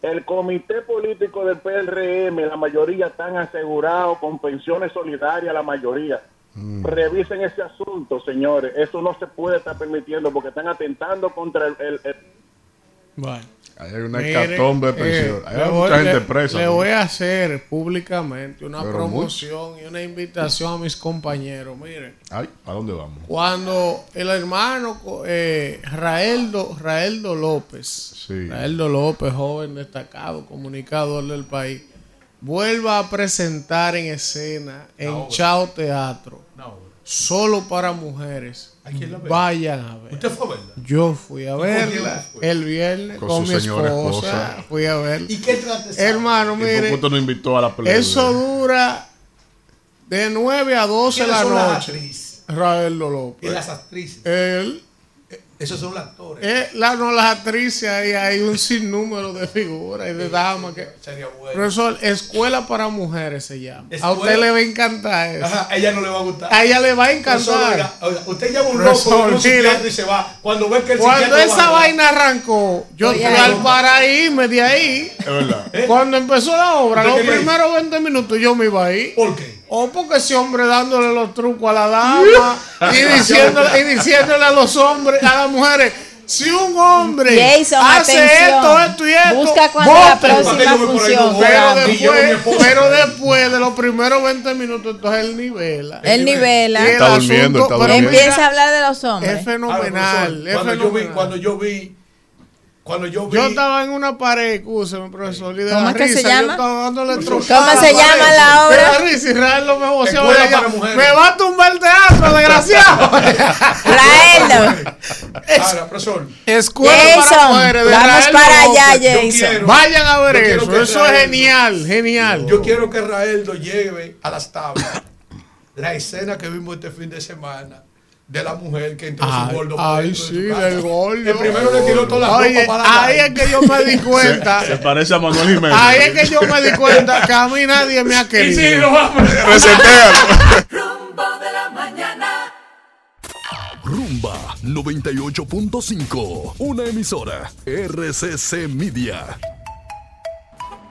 Speaker 10: el comité político del PRM, la mayoría están asegurados con pensiones solidarias, la mayoría. Revisen ese asunto, señores. Eso no se puede estar permitiendo porque están atentando contra el... el- el-
Speaker 2: Bueno.
Speaker 3: Hay una
Speaker 2: Mire,
Speaker 3: hecatombe de
Speaker 2: eh,
Speaker 3: pensión. Hay mucha
Speaker 2: voy-
Speaker 3: gente presa.
Speaker 2: Le
Speaker 3: ¿no?
Speaker 2: voy a hacer públicamente una
Speaker 3: Pero
Speaker 2: promoción y una invitación a mis compañeros. Miren,
Speaker 3: Ay, ¿a dónde vamos?
Speaker 2: cuando el hermano eh, Raeldo, Raeldo López,
Speaker 3: Sí.
Speaker 2: Raeldo López, joven destacado, comunicador del país, vuelva a presentar en escena en Chao Teatro, solo para mujeres,
Speaker 4: quién la ve?
Speaker 2: vayan a ver.
Speaker 4: ¿Usted fue a verla?
Speaker 2: Yo fui a
Speaker 4: ¿Y con quién
Speaker 2: verla el viernes
Speaker 3: Con
Speaker 2: con,
Speaker 3: su
Speaker 2: mi esposa,
Speaker 3: esposa.
Speaker 2: Fui a verla.
Speaker 4: ¿Y qué trata?
Speaker 2: Hermano,
Speaker 3: ¿Y por
Speaker 2: mire,
Speaker 3: cuánto nos invitó a la pelea?
Speaker 2: eso dura de 9 a 12 de
Speaker 4: ¿Quiénes
Speaker 2: la noche.
Speaker 4: actrices?
Speaker 2: Rael
Speaker 4: Y
Speaker 2: López.
Speaker 4: las actrices.
Speaker 2: Él,
Speaker 4: Esos son los actores.
Speaker 2: Eh, la, no, las actrices, ahí hay un sinnúmero de figuras y de damas. que
Speaker 4: Sería bueno.
Speaker 2: Profesor, Escuela para Mujeres se llama. A usted le va a encantar eso.
Speaker 4: Ajá, a ella no le va a gustar.
Speaker 2: A ella le va a
Speaker 4: Profesor,
Speaker 2: encantar.
Speaker 4: oiga, oiga, usted llama un
Speaker 2: Profesor,
Speaker 4: loco un y se va. Cuando ve que el
Speaker 2: Cuando esa
Speaker 4: va
Speaker 2: vaina arrancó, yo fui al para irme de ahí.
Speaker 3: Es verdad.
Speaker 2: Cuando empezó la obra,
Speaker 4: ¿Usted
Speaker 2: los primeros 20 minutos yo me iba ahí.
Speaker 4: ¿Por qué?
Speaker 2: O porque ese hombre dándole los trucos a la dama y, diciéndole, y diciéndole a los hombres, a las mujeres, si un hombre
Speaker 5: Jason,
Speaker 2: hace
Speaker 5: atención.
Speaker 2: esto, esto y esto,
Speaker 5: Busca cuándo la próxima función.
Speaker 2: Pero después, pero después de los primeros 20 minutos, entonces él nivela.
Speaker 5: Él nivela.
Speaker 3: Está durmiendo, está durmiendo.
Speaker 5: Empieza a hablar de los hombres.
Speaker 2: Es fenomenal. es
Speaker 4: Ah, Cuando yo vi,
Speaker 2: fenomenal.
Speaker 4: cuando yo vi, cuando yo vi.
Speaker 2: Yo estaba en una pared, escúcheme, profesor, y de
Speaker 5: ¿Cómo
Speaker 2: la
Speaker 5: es que se
Speaker 2: risa,
Speaker 5: llama?
Speaker 2: Yo estaba dándole
Speaker 5: ¿Cómo se llama la obra?
Speaker 2: De la risa, Israel no me voceaba.
Speaker 4: Escuela
Speaker 2: ella,
Speaker 4: para mujeres.
Speaker 2: Me va a tumbar el teatro, desgraciado.
Speaker 5: Traerlo.
Speaker 4: Ahora, profesor.
Speaker 2: Escuela para
Speaker 5: Jason,
Speaker 2: mujeres. de
Speaker 5: vamos para allá, Jason.
Speaker 4: quiero-
Speaker 2: Vayan a ver eso. Eso es genial, genial.
Speaker 4: Yo quiero que Raeldo lleve a las tablas la escena que vimos este fin de semana de la mujer que entró
Speaker 2: Ay,
Speaker 4: su gordo
Speaker 2: ay, sí, del gordo.
Speaker 4: El primero le tiró toda la
Speaker 2: Oye,
Speaker 4: ropa para la
Speaker 2: ahí
Speaker 4: calle.
Speaker 2: es que yo me di cuenta.
Speaker 3: Se, se parece a Manuel Jiménez.
Speaker 2: Ahí es que yo me di cuenta que a mí nadie me ha
Speaker 4: Y
Speaker 2: querido.
Speaker 4: sí, lo vamos.
Speaker 3: Resetéalo.
Speaker 1: Rumbo de la mañana.
Speaker 18: Rumba 98.5, una emisora RCC Media.